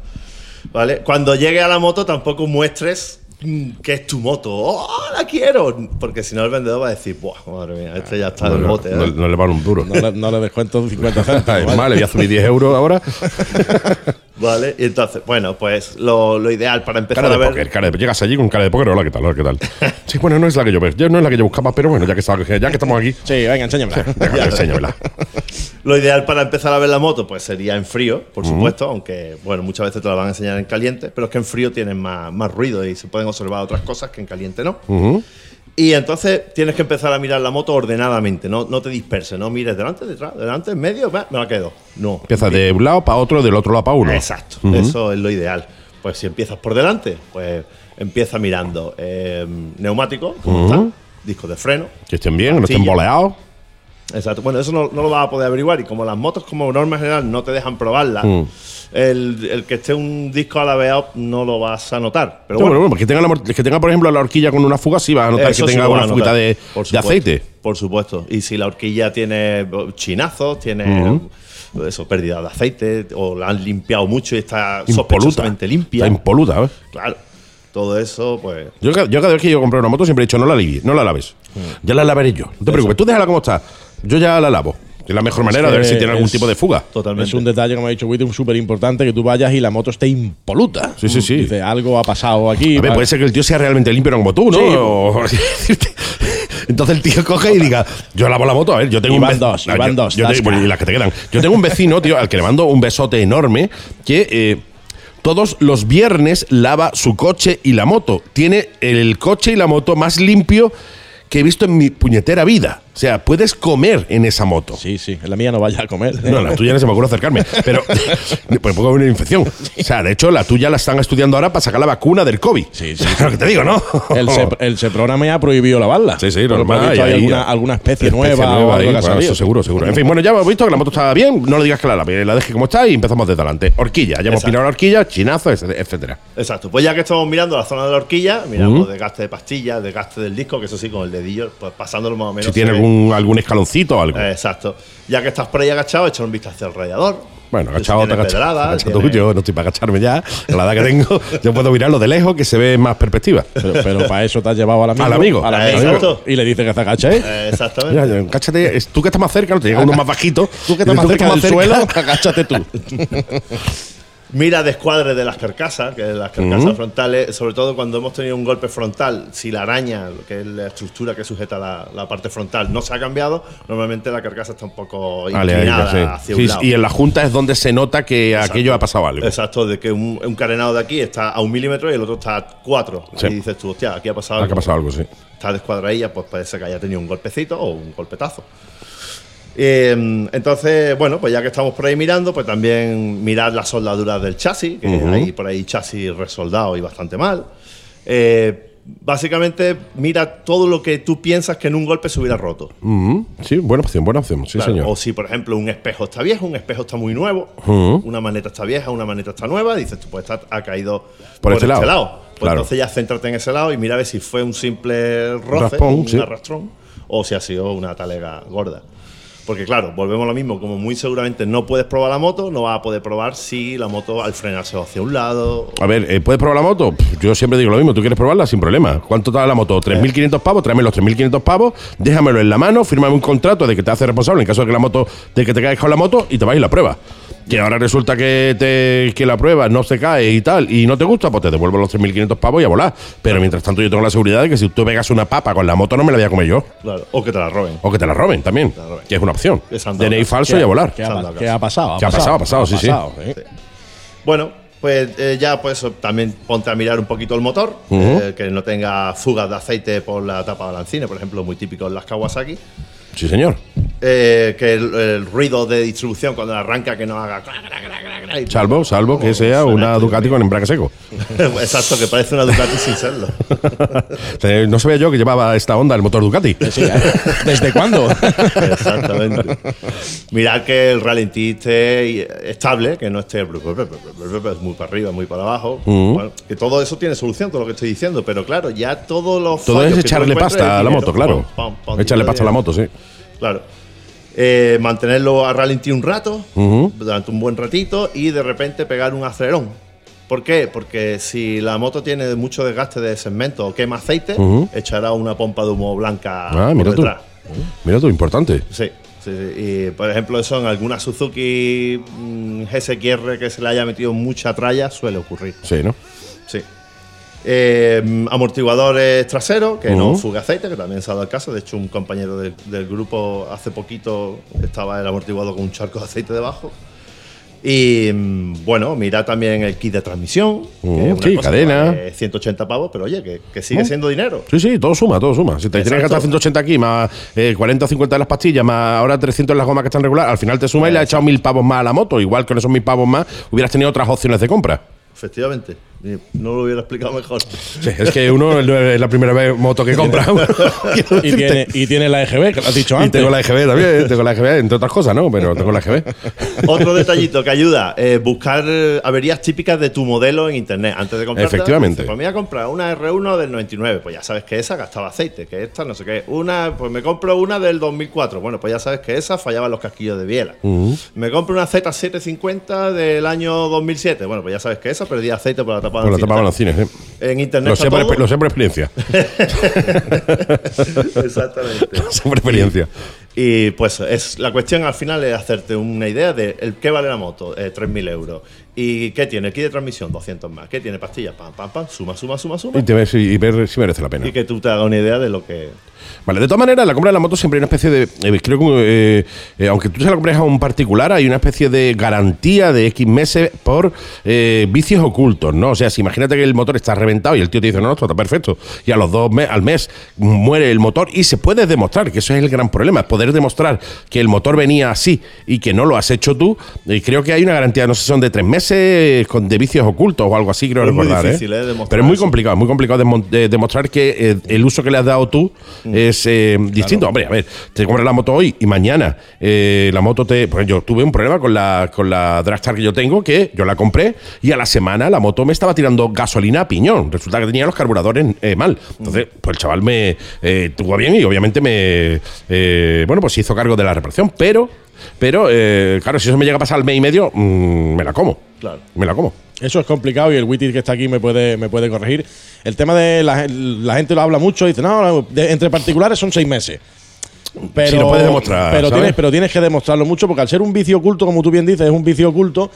¿Vale? Cuando llegue a la moto tampoco muestres mm, que es tu moto. ¡Oh, la quiero! Porque si no el vendedor va a decir, ¡buah, madre mía! Este ya está No, del no, bote. ¿eh?". no- no le van un duro. No le, no le descuento 50 Ay, céntimos. ¿vale? Vale, voy a subir 10 euros ahora. ¿Vale? Y entonces, bueno, pues lo, lo ideal para empezar Cara de a ver. póker, cara de Llegas allí con cara de póker, hola, ¿qué tal? Hola, ¿qué tal? Sí, bueno, no es la que yo no es la que yo buscaba, pero bueno, ya que, está- ya que estamos aquí, Sí, venga, enséñamela. enséñamela. Lo ideal para empezar a ver la moto, pues sería en frío, por supuesto, aunque, bueno, muchas veces te la van a enseñar en caliente, pero es que en frío tienen más, más ruido y se pueden observar otras cosas que en caliente no. Y entonces tienes que empezar a mirar la moto ordenadamente, no, no te disperses, no mires delante, detrás, delante, en medio, va, me la quedo. No. Empieza de un lado para otro, del otro lado para uno. Exacto, eso es lo ideal. Pues si empiezas por delante, pues empieza mirando eh, neumático, cómo está, discos de freno, Que estén bien, que no estén boleados. Exacto. Bueno, eso no, no lo vas a poder averiguar y como las motos como norma general no te dejan probarlas, Mm. el, el que esté un disco a la vez no lo vas a notar. Pero Sí, bueno, bueno, que tenga, la que tenga, por ejemplo, la horquilla con una fuga, sí vas a notar que sí tenga vas una fuguita de, de aceite. Por supuesto. Y si la horquilla tiene chinazos, tiene eso, pérdida de aceite, o la han limpiado mucho y está Impoluta. sospechosamente limpia. Está impoluta, ¿eh? Claro. Todo eso, pues. Yo, ca- yo cada vez que yo compré una moto siempre he dicho, no la libies, no la laves. Mm. Ya la lavaré yo. No te preocupes, tú déjala como está. Yo ya la lavo. Es la mejor manera de ver si tiene algún tipo de fuga. Totalmente. Es un detalle, como ha dicho Witte, súper importante que tú vayas y la moto esté impoluta. Sí, sí, sí. Dice, algo ha pasado aquí. A ver, puede ser que el tío sea realmente limpio, no como tú, ¿no? Sí. O- Entonces el tío coge y diga, yo lavo la moto, a ver, yo tengo Y un van dos, y Ah, van yo- dos, yo bueno, y las que te quedan. Yo tengo un vecino, tío, al que le mando un besote enorme, que eh, todos los viernes lava su coche y la moto. Tiene el coche y la moto más limpio que he visto en mi puñetera vida. O sea, puedes comer en esa moto. Sí, sí, en la mía no vaya a comer. No, la tuya no se me ocurre acercarme. Pero pues puedo haber una infección. O sea, de hecho, la tuya la están estudiando ahora para sacar la vacuna del COVID. Sí, sí. Es lo que te digo, ¿no? El, Sep- el Seprona me ha prohibido lavarla. Sí, sí, normal, hay ahí alguna, alguna especie, Especie nueva, nueva ahí, bueno, eso seguro, seguro. En fin, bueno, ya hemos visto que la moto estaba bien. No le digas que la lave, la deje como está y empezamos desde adelante. Horquilla, ya hemos Exacto. pinado la horquilla, chinazo, etcétera. Exacto. Pues ya que estamos mirando la zona de la horquilla, miramos desgaste de pastillas, desgaste del disco, que eso sí, con el dedillo, pues pasándolo más o menos. Si tiene se ve. Algún, algún escaloncito o algo. Exacto. Ya que estás por ahí agachado, echa un vistazo al radiador. Bueno, agachado, te tiene agachas. pedrada, Agacha tú, yo no estoy para agacharme ya. A la edad que tengo, yo puedo mirarlo de lejos que se ve más perspectiva. Pero, pero para eso te has llevado al amigo. Al amigo. al Eh, amigo, exacto. Y le dice que se agache. ¿eh? Exactamente. Cáchate, es tú que estás más cerca, no te llega uno más bajito. Tú que estás más cerca del suelo, agáchate tú. Mira descuadre de las carcasas, que las carcasas frontales, sobre todo cuando hemos tenido un golpe frontal, si la araña, que es la estructura que sujeta la, la parte frontal, no se ha cambiado, normalmente la carcasa está un poco inclinada hacia Sí, un lado. y en la junta es donde se nota que Exacto. aquello ha pasado algo. Exacto, de que un, un carenado de aquí está a un milímetro y el otro está a cuatro. Sí. Y dices tú, hostia, aquí ha pasado algo. que ha pasado algo, sí. Está descuadradilla, pues parece que haya tenido un golpecito o un golpetazo. Eh, entonces, bueno, pues ya que estamos por ahí mirando, pues también mirar las soldaduras del chasis, que hay por ahí chasis resoldado y bastante mal. Eh, básicamente, mira todo lo que tú piensas que en un golpe se hubiera roto. Sí, buena opción, buena opción. Sí, Claro, señor. O si, por ejemplo, un espejo está viejo, un espejo está muy nuevo, una maneta está vieja, una maneta está nueva, dices tú, pues esta ha caído Por este lado. Pues Claro. entonces ya céntrate en ese lado y mira a ver si fue un simple roce, Raspón, un sí. arrastrón, o si ha sido una talega gorda. Porque claro, volvemos a lo mismo, como muy seguramente no puedes probar la moto, no vas a poder probar si la moto al frenar se va hacia un lado. A ver, eh, ¿puedes probar la moto? Yo siempre digo lo mismo, tú quieres probarla sin problema. ¿Cuánto te da la moto? ¿3.500 pavos? Tráeme los 3.500 pavos, déjamelo en la mano, fírmame un contrato de que te hace responsable en caso de que la moto, de que te caigas con la moto y te vas y la prueba. Que ahora resulta que, te, que la prueba no se cae y tal, y no te gusta, pues te devuelvo los 3.500 pavos y a volar. Pero mientras tanto yo tengo la seguridad de que si tú pegas una papa con la moto no me la voy a comer yo. Claro, o que te la roben. O que te la roben también, la roben. que es una opción. DNI falso y a volar. ¿Qué ha, qué ha pasado? ¿Qué ha pasado? Ha pasado, sí, sí. Bueno, pues eh, ya pues también ponte a mirar un poquito el motor, eh, que no tenga fugas de aceite por la tapa de balancines, por ejemplo, muy típico en las Kawasaki. Sí, señor. Eh, que el, el ruido de distribución cuando arranca que no haga Salvo, salvo que ¿cómo sea una? Ducati con embrague seco. Exacto, que parece una Ducati sin serlo. Eh, No sabía yo que llevaba esta onda el motor Ducati. Sí, ¿eh? ¿Desde cuándo? Exactamente. Mirad que el ralentí esté estable, que no esté muy para arriba, muy para abajo. Mm. Bueno, que todo eso tiene solución, todo lo que estoy diciendo, pero claro, ya todos los. Todo es echarle pasta a la moto, claro. Echarle pasta a la moto, sí. Claro. Eh, mantenerlo a ralentí un rato, durante un buen ratito, y de repente pegar un acelerón. ¿Por qué? Porque si la moto tiene mucho desgaste de segmento o quema aceite, echará una pompa de humo blanca Ah, por mira tú. detrás. Mira tú, importante. Sí, sí, sí. Y por ejemplo, eso en alguna Suzuki mm, GSXR que se le haya metido mucha tralla suele ocurrir. Sí, ¿no? Sí. Eh, amortiguadores traseros, que no fuga aceite, que también se ha dado el caso. De hecho, un compañero del, del grupo hace poquito estaba el amortiguador con un charco de aceite debajo. Y mm, bueno, mira también el kit de transmisión. que Ujú, es una sí, cosa que cadena. vale 180 pavos, pero oye, que, que sigue siendo dinero. Sí, sí, todo suma, todo suma. Si te tienes que gastar 180 aquí, más eh, 40 o 50 de las pastillas, más ahora 300 en las gomas que están regular, al final te suma y le has echado mil pavos más a la moto. Igual con esos mil pavos más, hubieras tenido otras opciones de compra. Efectivamente. Y No lo hubiera explicado mejor. Sí, es que uno es la primera vez moto que compra. Y, tiene, y tiene la EGB, que lo has dicho Y antes. tengo la EGB también, tengo la EGB, entre otras cosas, ¿no? Pero tengo la EGB. Otro detallito que ayuda, eh, buscar eh, averías típicas de tu modelo en internet antes de comprar. Efectivamente. Pues me voy a comprar una R1 del 99, pues ya sabes que esa gastaba aceite, que esta no sé qué. Una, pues me compro una del 2004, bueno, pues ya sabes que esa fallaba los casquillos de biela. Me compro una Z750 del año 2007, bueno, pues ya sabes que esa perdía aceite por la tapa Con la de tapa de los cines, ¿eh? En internet Lo está sé, por, todo. lo sé por experiencia. Exactamente. Lo sé por experiencia. Y pues es la cuestión al final es hacerte una idea de el, qué vale la moto, eh, 3.000 euros. ¿Y qué tiene? Kit de transmisión, 200 más. ¿Qué tiene? Pastillas, pam, pam, pam, suma, suma, suma, suma. Y, te ves, y ver si merece la pena. Y que tú te hagas una idea de lo que... Vale, de todas maneras, la compra de la moto siempre hay una especie de. eh, creo que, eh, eh, aunque tú se la compres a un particular, hay una especie de garantía de X meses por vicios ocultos, ¿no? O sea, si imagínate que el motor está reventado y el tío te dice, no, no, esto está perfecto, y a los dos me- al mes muere el motor y se puede demostrar, que eso es el gran problema, es poder demostrar que el motor venía así y que no lo has hecho tú. Y creo que hay una garantía, no sé, son de tres meses con, de vicios ocultos o algo así, creo Es muy recordar. difícil, ¿eh? ¿eh? Pero es muy complicado, es muy complicado de- demostrar que eh, el uso que le has dado tú Mm. es eh, distinto. Hombre, a ver, te compras la moto hoy y mañana eh, la moto te. Pues yo tuve un problema con la, con la Dragstar que yo tengo, que yo la compré y a la semana la moto me estaba tirando gasolina a piñón. Resulta que tenía los carburadores eh, mal. Entonces, pues el chaval me eh, tuvo bien y obviamente me. eh, bueno, pues se hizo cargo de la reparación, pero. Pero, eh, claro, si eso me llega a pasar al mes y medio, mm, me la como. Claro. Me la como. Eso es complicado y el Witty que está aquí me puede, me puede corregir. El tema de la, la gente lo habla mucho y dice, no, no, de- entre particulares son seis meses. Pero, Si lo puedes demostrar, Pero ¿sabes? tienes, pero tienes que demostrarlo mucho porque al ser un vicio oculto, como tú bien dices, es un vicio oculto,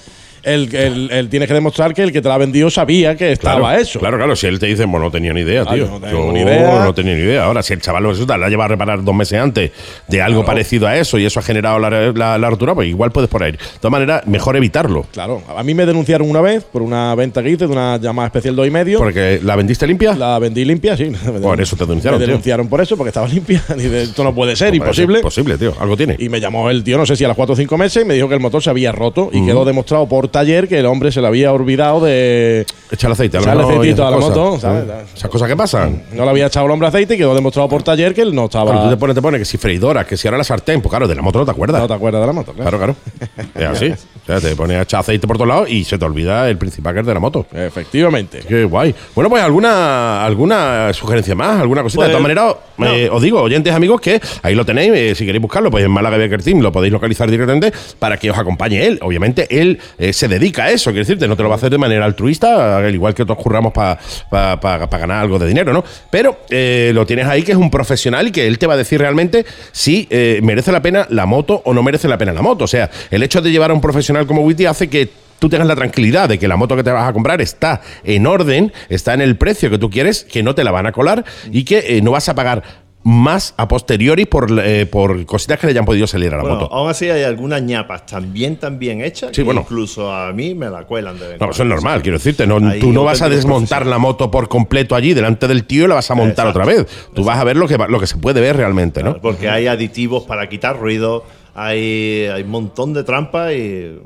el, el- el- tienes que demostrar que el que te la ha vendido sabía que estaba Claro, eso. Claro, claro. Si él te dice, bueno, no tenía ni idea, Ah, tío. no tengo Yo ni idea. no tenía ni idea. Ahora, si el chaval lo resulta, la lleva a reparar dos meses antes de algo parecido a eso y eso ha generado la, la, la rotura, pues igual puedes por ahí. De todas maneras, mejor evitarlo. Claro, a mí me denunciaron una vez por una venta que hice de una llamada especial 2,5 y medio. Porque la vendiste limpia. La vendí limpia, sí. Por eso te denunciaron, Me tío. denunciaron por eso, porque estaba limpia. Dice, esto no puede ser, imposible. Posible, tío. Algo tiene. Y me llamó el tío, no sé si a las 4 o 5 meses, y me dijo que el motor se había roto y quedó demostrado por taller que el hombre se le había olvidado de. Echarle aceite. Aceitito esas a la cosas. moto, ¿sabes? ¿Eh? Esas cosas que pasan. No le había echado el hombre aceite y quedó demostrado por taller que él no estaba. Claro, tú te pones, te pones que si freidora, que si ahora la sartén, pues claro, de la moto no te acuerdas. No te acuerdas de la moto, claro. Claro, claro. Es así. O sea, te pones a echar aceite por todos lados y se te olvida el principal que es de la moto. Efectivamente. Qué guay. Bueno, pues alguna alguna sugerencia más, alguna cosita. Pues, de todas maneras, no. eh, os digo, oyentes amigos, que ahí lo tenéis. eh, si queréis buscarlo, pues en Málaga Becker Team lo podéis localizar directamente para que os acompañe él. Obviamente, él eh, se dedica a eso, quiero decirte, no te lo va a hacer de manera altruista, al igual que todos curramos para ganar algo de dinero, ¿no? Pero eh, lo tienes ahí que es un profesional y que él te va a decir realmente si eh, merece la pena la moto o no merece la pena la moto. O sea, el hecho de llevar a un profesional como Witty hace que tú tengas la tranquilidad de que la moto que te vas a comprar está en orden, está en el precio que tú quieres, que no te la van a colar y que eh, no vas a pagar más a posteriori por, eh, por cositas que le hayan podido salir a la Bueno, moto. aún así hay algunas ñapas también tan bien hechas Sí, que bueno. incluso a mí me la cuelan de No, eso es normal, quiero decirte. No, tú no vas a desmontar la moto por completo allí delante del tío y la vas a montar Exacto. otra vez. Tú vas a ver lo que, lo que se puede ver realmente, ¿no? Porque hay aditivos para quitar ruido, hay, hay un montón de trampas y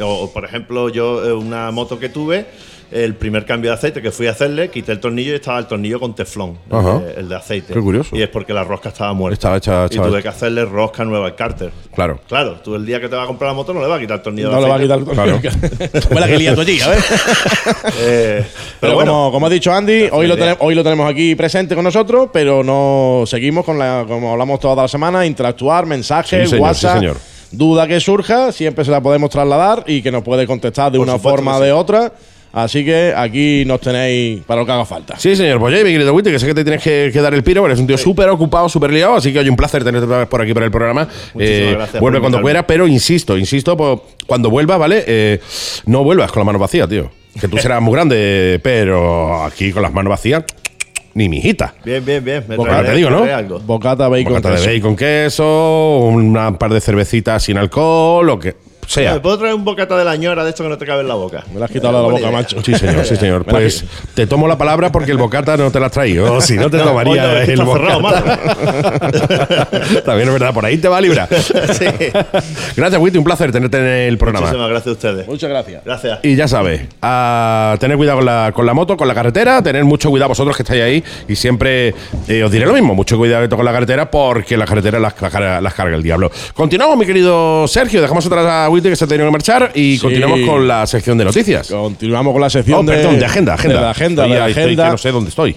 O, o, por ejemplo, yo eh, una moto que tuve, el primer cambio de aceite que fui a hacerle, quité el tornillo y estaba el tornillo con teflón, el Ajá. de- el de aceite. Qué curioso. Y es porque la rosca estaba muerta. Estaba hecha- y tuve que hacerle rosca nueva al cárter. Claro. Claro, tú el día que te vas a comprar la moto no le vas a quitar el tornillo No de le va a quitar el tornillo. Fue la que lía tú allí, a ver. Eh, Pero, bueno, como, como ha dicho Andy, hoy lo, tenemos, hoy lo tenemos aquí presente con nosotros, pero no seguimos con la, como hablamos toda la semana, interactuar, mensajes, Sí, señor, WhatsApp, sí, señor. duda que surja, siempre se la podemos trasladar y que nos puede contestar de Por una supuesto forma o de otra. Así que aquí nos tenéis para lo que haga falta. Sí, señor. Pues oye, mi querido Witty, que sé que te tienes que, que dar el piro, porque eres un tío súper ocupado, súper liado, así que hoy un placer tenerte otra vez por aquí por el programa. Eh, gracias vuelve cuando quieras, pero insisto, insisto, pues, cuando vuelvas, ¿vale? Eh, no vuelvas con las manos vacías, tío. Que tú serás muy grande, pero aquí con las manos vacías, ni mi hijita. Bien, bien, bien. Me Boca, traeré- te digo, ¿no? algo. Bocata, bacon, Bocata de bacon, queso, un par de cervecitas sin alcohol, lo que sea. ¿Me puedo traer un bocata de la ñora de esto que no te cabe en la boca? Me la has quitado la boca, idea. macho. Sí, señor, sí, señor. Pues te tomo la palabra porque el bocata no te la has traído. Si no te tomaría Oye, es que el cerrado, bocata. También es verdad, por ahí te va a librar. Sí. Gracias, Witty, un placer tenerte en el programa. Muchísimas gracias a ustedes. Muchas gracias. Gracias. Y ya sabes, a tener cuidado con la, con la moto, con la carretera, tener mucho cuidado vosotros que estáis ahí y siempre eh, os diré lo mismo, mucho cuidado con la carretera porque la carretera las, las carga- las carga el diablo. Continuamos, mi querido Sergio, dejamos atrás a Witty que se ha tenido que marchar y Sí. continuamos con la sección de noticias. Continuamos con la sección Oh, de, perdón, de agenda, agenda. De la agenda, Estoy de la ahí, estoy, agenda. que no sé dónde estoy.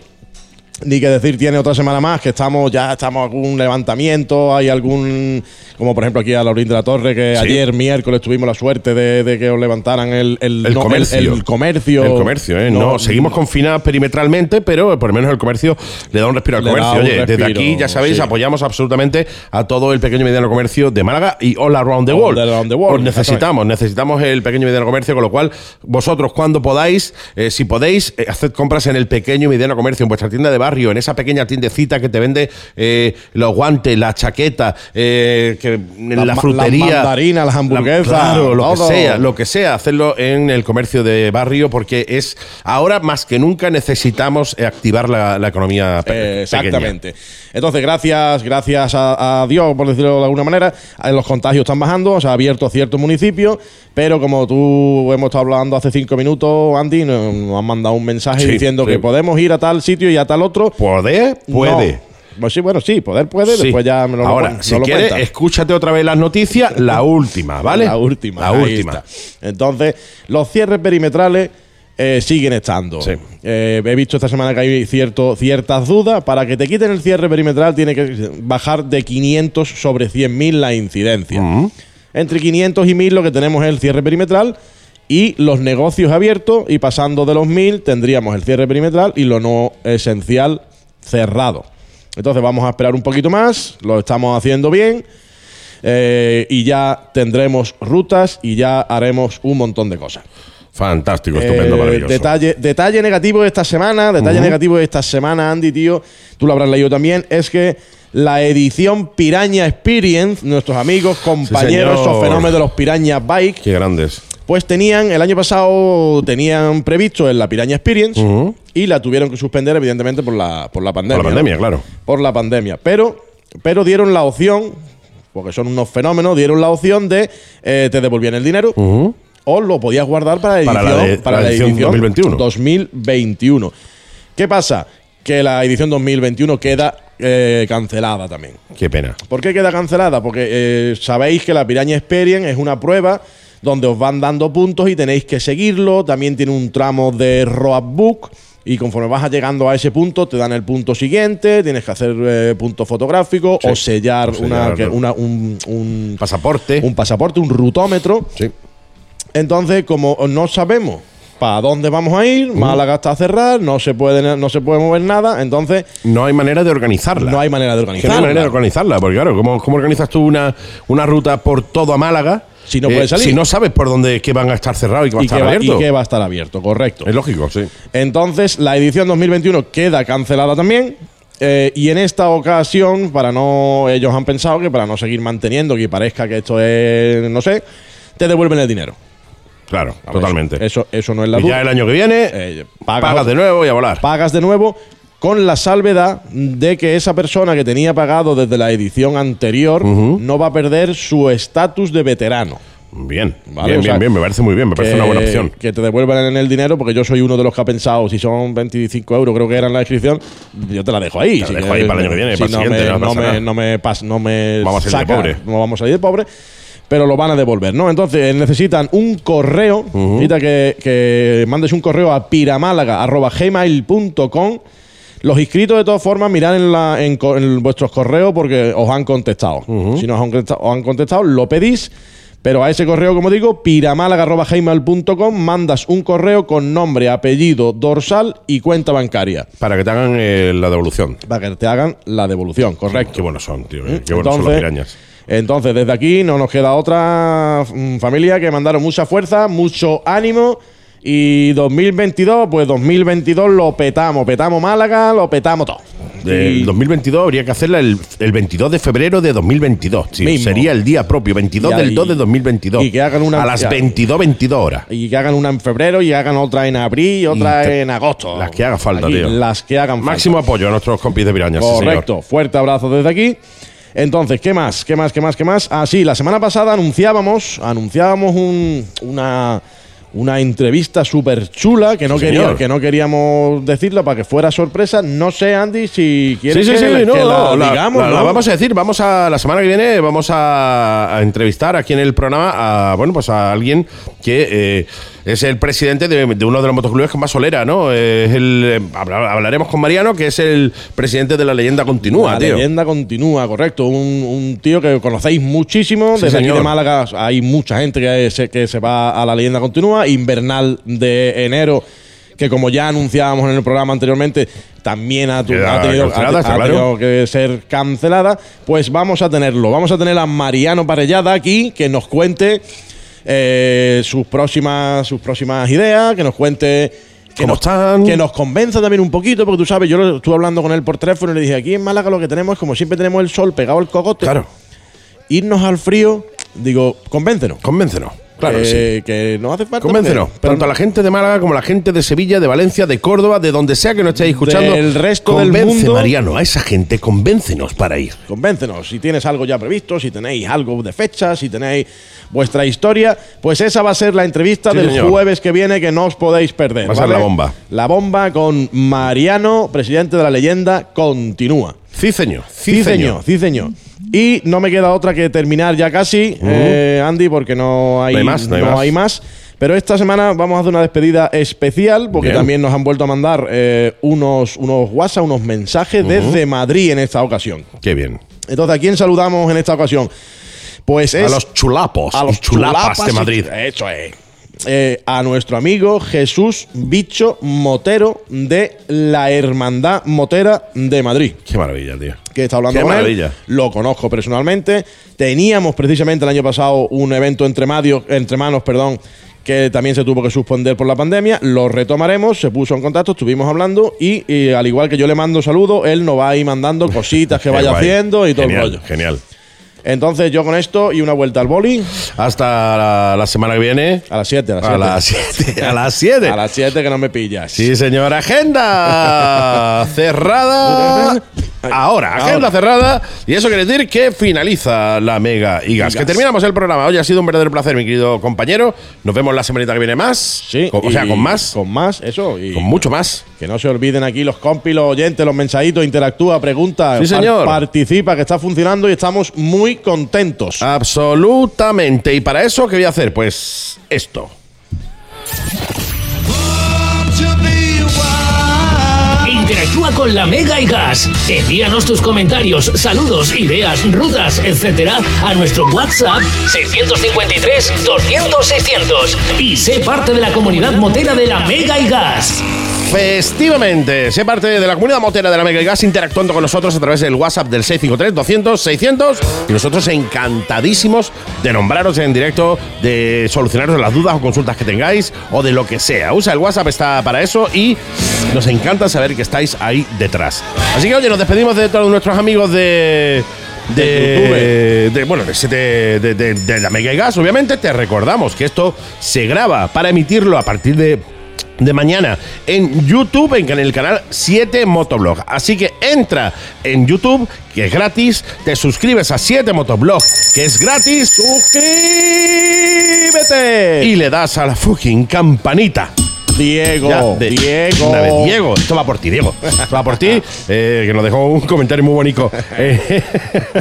Ni que decir tiene otra semana más que estamos ya estamos algún levantamiento, hay algún como por ejemplo aquí a Laurín de la Torre que Sí. ayer miércoles tuvimos la suerte de, de que os levantaran el, el, El no, comercio. el, comercio. El comercio, ¿eh? No, seguimos confinados perimetralmente, pero por lo menos el comercio le da un respiro al Le comercio. Oye, desde aquí, ya sabéis, sí. apoyamos absolutamente a todo el pequeño y mediano comercio de Málaga y all around the All world. around the world, Os necesitamos, necesitamos el pequeño y mediano comercio, con lo cual vosotros cuando podáis, eh, si podéis, eh, haced compras en el pequeño y mediano comercio, en vuestra tienda de barrio, en esa pequeña tiendecita que te vende eh, los guantes, la chaqueta, eh, que en Las la frutería. las mandarinas, las la- hamburguesas, claro, lo todo. que sea, lo que sea, hacerlo en el comercio de barrio porque es ahora más que nunca necesitamos activar la, la economía pe- pequeña. exactamente. Entonces, gracias, gracias a, a Dios, por decirlo de alguna manera, eh, los contagios están bajando, se ha abierto ciertos municipios, pero como tú hemos estado hablando hace cinco minutos, Andy, nos, nos han mandado un mensaje Sí, diciendo sí. que podemos ir a tal sitio y a tal otro. ¿Puede? Puede. No. Pues sí, bueno, sí, poder puede, Sí. después ya me lo Ahora, nos si lo quieres, cuenta. escúchate otra vez las noticias, la última, ¿vale? La última. La última. está. Entonces, los cierres perimetrales eh, siguen estando. Sí. Eh, he visto esta semana que hay cierto, ciertas dudas. Para que te quiten el cierre perimetral, tiene que bajar de 500 sobre 100.000 la incidencia. Entre 500 y 1.000 lo que tenemos es el cierre perimetral. Y los negocios abiertos, y pasando de los 1.000, tendríamos el cierre perimetral y lo no esencial cerrado. Entonces vamos a esperar un poquito más, lo estamos haciendo bien. Eh, y ya tendremos rutas y ya haremos un montón de cosas. Fantástico, estupendo, Eh, maravilloso. detalle, detalle negativo de esta semana, detalle negativo de esta semana, Andy, tío, tú lo habrás leído también, es que la edición Piraña Experience, nuestros amigos, compañeros, esos fenómenos de los Piraña Bike, Qué grandes. Pues tenían, el año pasado tenían previsto en la Piraña Experience y la tuvieron que suspender, evidentemente, por la, por la pandemia. Por la ¿no? pandemia, claro. por la pandemia. Pero, pero dieron la opción, porque son unos fenómenos, dieron la opción de eh, te devolvían el dinero o lo podías guardar para la edición, Para la de- para la la edición edición 2021. 2021. ¿Qué pasa? Que la edición 2021 queda eh, cancelada también. Qué pena. ¿Por qué queda cancelada? Porque eh, sabéis que la Piraña Experience es una prueba donde os van dando puntos y tenéis que seguirlo. También tiene un tramo de roadbook. Y conforme vas llegando a ese punto, te dan el punto siguiente, tienes que hacer eh, punto fotográfico Sí, o sellar, o sellar, una, un, un- Pasaporte. un pasaporte, un rutómetro. Sí. Entonces, como no sabemos para dónde vamos a ir, Málaga está cerrada, no se puede, no se puede mover nada, entonces No hay manera de organizarla. no hay manera de Que no organizarla. hay manera de organizarla, porque claro, ¿cómo, cómo organizas tú una, una ruta por todo a Málaga Si no puedes salir. Si no sabes por dónde que van a estar cerrados y que va a estar que va, y abierto. que va a estar abierto, correcto. Es lógico, sí. Entonces, la edición 2021 queda cancelada también. eh, y en esta ocasión, para no. Ellos han pensado que para no seguir manteniendo, que parezca que esto es. No sé, te devuelven el dinero. Claro, A totalmente. Eso, eso no es la y ya duda. el año que viene, Eh, pagas, pagas, de nuevo y a volar. pagas de nuevo, con la salvedad de que esa persona que tenía pagado desde la edición anterior no va a perder su estatus de veterano. Bien, Vale, bien, o sea, bien, bien, me parece muy bien, me parece una buena opción. Que te devuelvan en el dinero, porque yo soy uno de los que ha pensado, si son 25 euros, creo que era en la inscripción, yo te la dejo ahí. Te la Si dejo ahí para el año que viene, si para el no siguiente, me, no me, no me pas- no me Vamos a salir de pobre. No vamos a salir de pobre. Pero lo van a devolver, ¿no? Entonces necesitan un correo. Necesita que, que mandes un correo a piramálaga.gmail.com. Los inscritos, de todas formas, mirad en, la- en co- en vuestros correos porque os han contestado. Si no os han contestado, os han contestado, lo pedís. Pero a ese correo, como digo, piramálaga.gmail.com, mandas un correo con nombre, apellido, dorsal y cuenta bancaria. Para que te hagan eh, la devolución. Para que te hagan la devolución, correcto. Qué buenos son, tío. eh, Qué buenos son los pirañas. entonces, desde aquí no nos queda otra mm, familia que mandaron mucha fuerza, mucho ánimo. Y 2022, pues 2022 lo petamos. Petamos Málaga, lo petamos todo. Del Y- 2022 habría que hacerla el, el 22 de febrero de 2022. tío. Mismo. Sería el día propio, 22 Y del ahí- 2 de 2022. y que hagan una- A las ya. 22, 22 horas. Y que hagan una en febrero y hagan otra en abril y otra Y te- en agosto. las que haga falta, Aquí, tío. Las que hagan falta. Máximo apoyo a nuestros compis de pirañas. sí, señor. Correcto. Fuerte abrazo desde aquí. Entonces, ¿qué más? ¿Qué más? ¿Qué más? ¿Qué más? Ah, sí, la semana pasada anunciábamos, anunciábamos un- una, una entrevista súper chula que no, Sí, quería, señor. que no queríamos decirlo para que fuera sorpresa. No sé, Andy, si quieres sí, que, sí, que no, la no, la, digamos, la- ¿no? la vamos a decir, vamos a la semana que viene vamos a, a entrevistar aquí en el programa a bueno pues a alguien que eh, es el presidente de, de uno de los motoclubes con más solera, ¿no? Es el eh, habla- hablaremos con Mariano, que es el presidente de la leyenda continúa, La tío. leyenda continúa, correcto. Un, un tío que conocéis muchísimo. Sí, Desde aquí de Málaga hay mucha gente que se, que se va a la leyenda continúa. Invernal de enero, que como ya anunciábamos en el programa anteriormente, también ha, tu- ha tenido que ser cancelada. Pues vamos a tenerlo. Vamos a tener a Mariano Parellada aquí, que nos cuente eh, sus, próximas, sus próximas ideas, que nos cuente. Que ¿Cómo nos, están? que nos convenza también un poquito, porque tú sabes, yo lo- estuve hablando con él por teléfono y le dije, aquí en Málaga lo que tenemos es como siempre tenemos el sol pegado al cogote. Claro, Irnos al frío, digo, convéncenos. convéncenos. Claro que sí. Eh, que no hace falta. Convéncenos, tanto a la gente de Málaga como a la gente de Sevilla, de Valencia, de Córdoba, de donde sea que nos estéis escuchando. Del resto del mundo. Mariano, a esa gente, convéncenos para ir. Convéncenos. Si tienes algo ya previsto, si tenéis algo de fecha, si tenéis vuestra historia, pues esa va a ser la entrevista Sí, del señor. jueves que viene que no os podéis perder. Va a ser ¿vale? la bomba. La bomba con Mariano, presidente de la leyenda, continúa. Ciceño, Sí, señor, sí, señor. Y no me queda otra que terminar ya casi, eh, Andy, porque no hay, No hay más, no hay más. Pero esta semana vamos a hacer una despedida especial, porque Bien. también nos han vuelto a mandar eh, unos, unos WhatsApp, unos mensajes desde Madrid en esta ocasión. Qué bien. Entonces, ¿a quién saludamos en esta ocasión? Pues es a los chulapos, a los chulapas, chulapas de Madrid. Eso es. Eh, a nuestro amigo Jesús Bicho Motero de la Hermandad Motera de Madrid Qué maravilla, tío. que está hablando Qué con él. maravilla. Lo conozco personalmente. Teníamos precisamente el año pasado un evento entre, madio- entre manos, perdón, que también se tuvo que suspender por la pandemia. Lo retomaremos, se puso en contacto, estuvimos hablando y, y al igual que yo le mando saludos, él nos va a ir mandando cositas que vaya haciendo y todo genial, el rollo. Genial. Entonces yo con esto y una vuelta al boli Hasta la, la semana que viene. a las 7. A las 7. A las 7. A las 7 que no me pillas. Sí, señor. Agenda cerrada. Ahora, agenda Ahora. cerrada. Y eso quiere decir que finaliza la Mega y gas. Y Que terminamos el programa. Hoy ha sido un verdadero placer, mi querido compañero. Nos vemos la semanita que viene más. Sí, Con- o sea, con más. Con, Con más, eso. Y mucho más. Que no se olviden aquí los compis, los oyentes, los mensajitos, interactúa, pregunta, Sí, señor. participa, que está funcionando y estamos muy contentos. Absolutamente. Y para eso, ¿qué voy a hacer? Pues esto. Interactúa con la Mega y Gas. Envíanos tus comentarios, saludos, ideas, rutas, etcétera a nuestro WhatsApp 653 200 600 y sé parte de la comunidad motera de la Mega y Gas. Festivamente, sé parte de la comunidad motera de la Mega Gas interactuando con nosotros a través del WhatsApp del 653-200-600 y nosotros encantadísimos de nombraros en directo, de solucionaros las dudas o consultas que tengáis o de lo que sea. Usa el WhatsApp, está para eso y nos encanta saber que estáis ahí detrás. Así que oye, nos despedimos de todos nuestros amigos de... De, de- bueno, de, de- de- de- de la Mega y Gas, obviamente te recordamos que esto se graba para emitirlo a partir de de mañana en YouTube, en el canal 7 Motoblog. Así que entra en YouTube, que es gratis, te suscribes a 7 Motoblog, que es gratis, ¡Suscríbete! y le das a la fucking campanita. Diego, Ya, de- Diego. Una vez, Diego, esto va por ti, Diego. Esto va por ti, eh, que nos dejó un comentario muy bonito eh,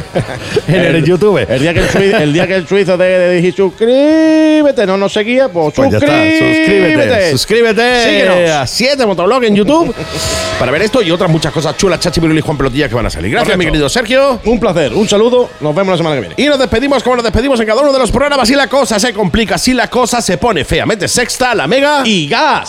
en el, YouTube. El día que el, suizo, el día que el suizo te, dije suscríbete, no nos seguía, pues, Pues ya está, suscríbete, suscríbete Síguenos. a 7 Motoblog en YouTube para ver esto y otras muchas cosas chulas, Chachi Piruli y Juan Pelotilla que van a salir. Gracias, Correcto. mi querido Sergio. Un placer, un saludo, nos vemos la semana que viene. Y nos despedimos como nos despedimos en cada uno de los programas. Si la cosa se complica, si la cosa se pone feamente sexta, la mega. Y gas.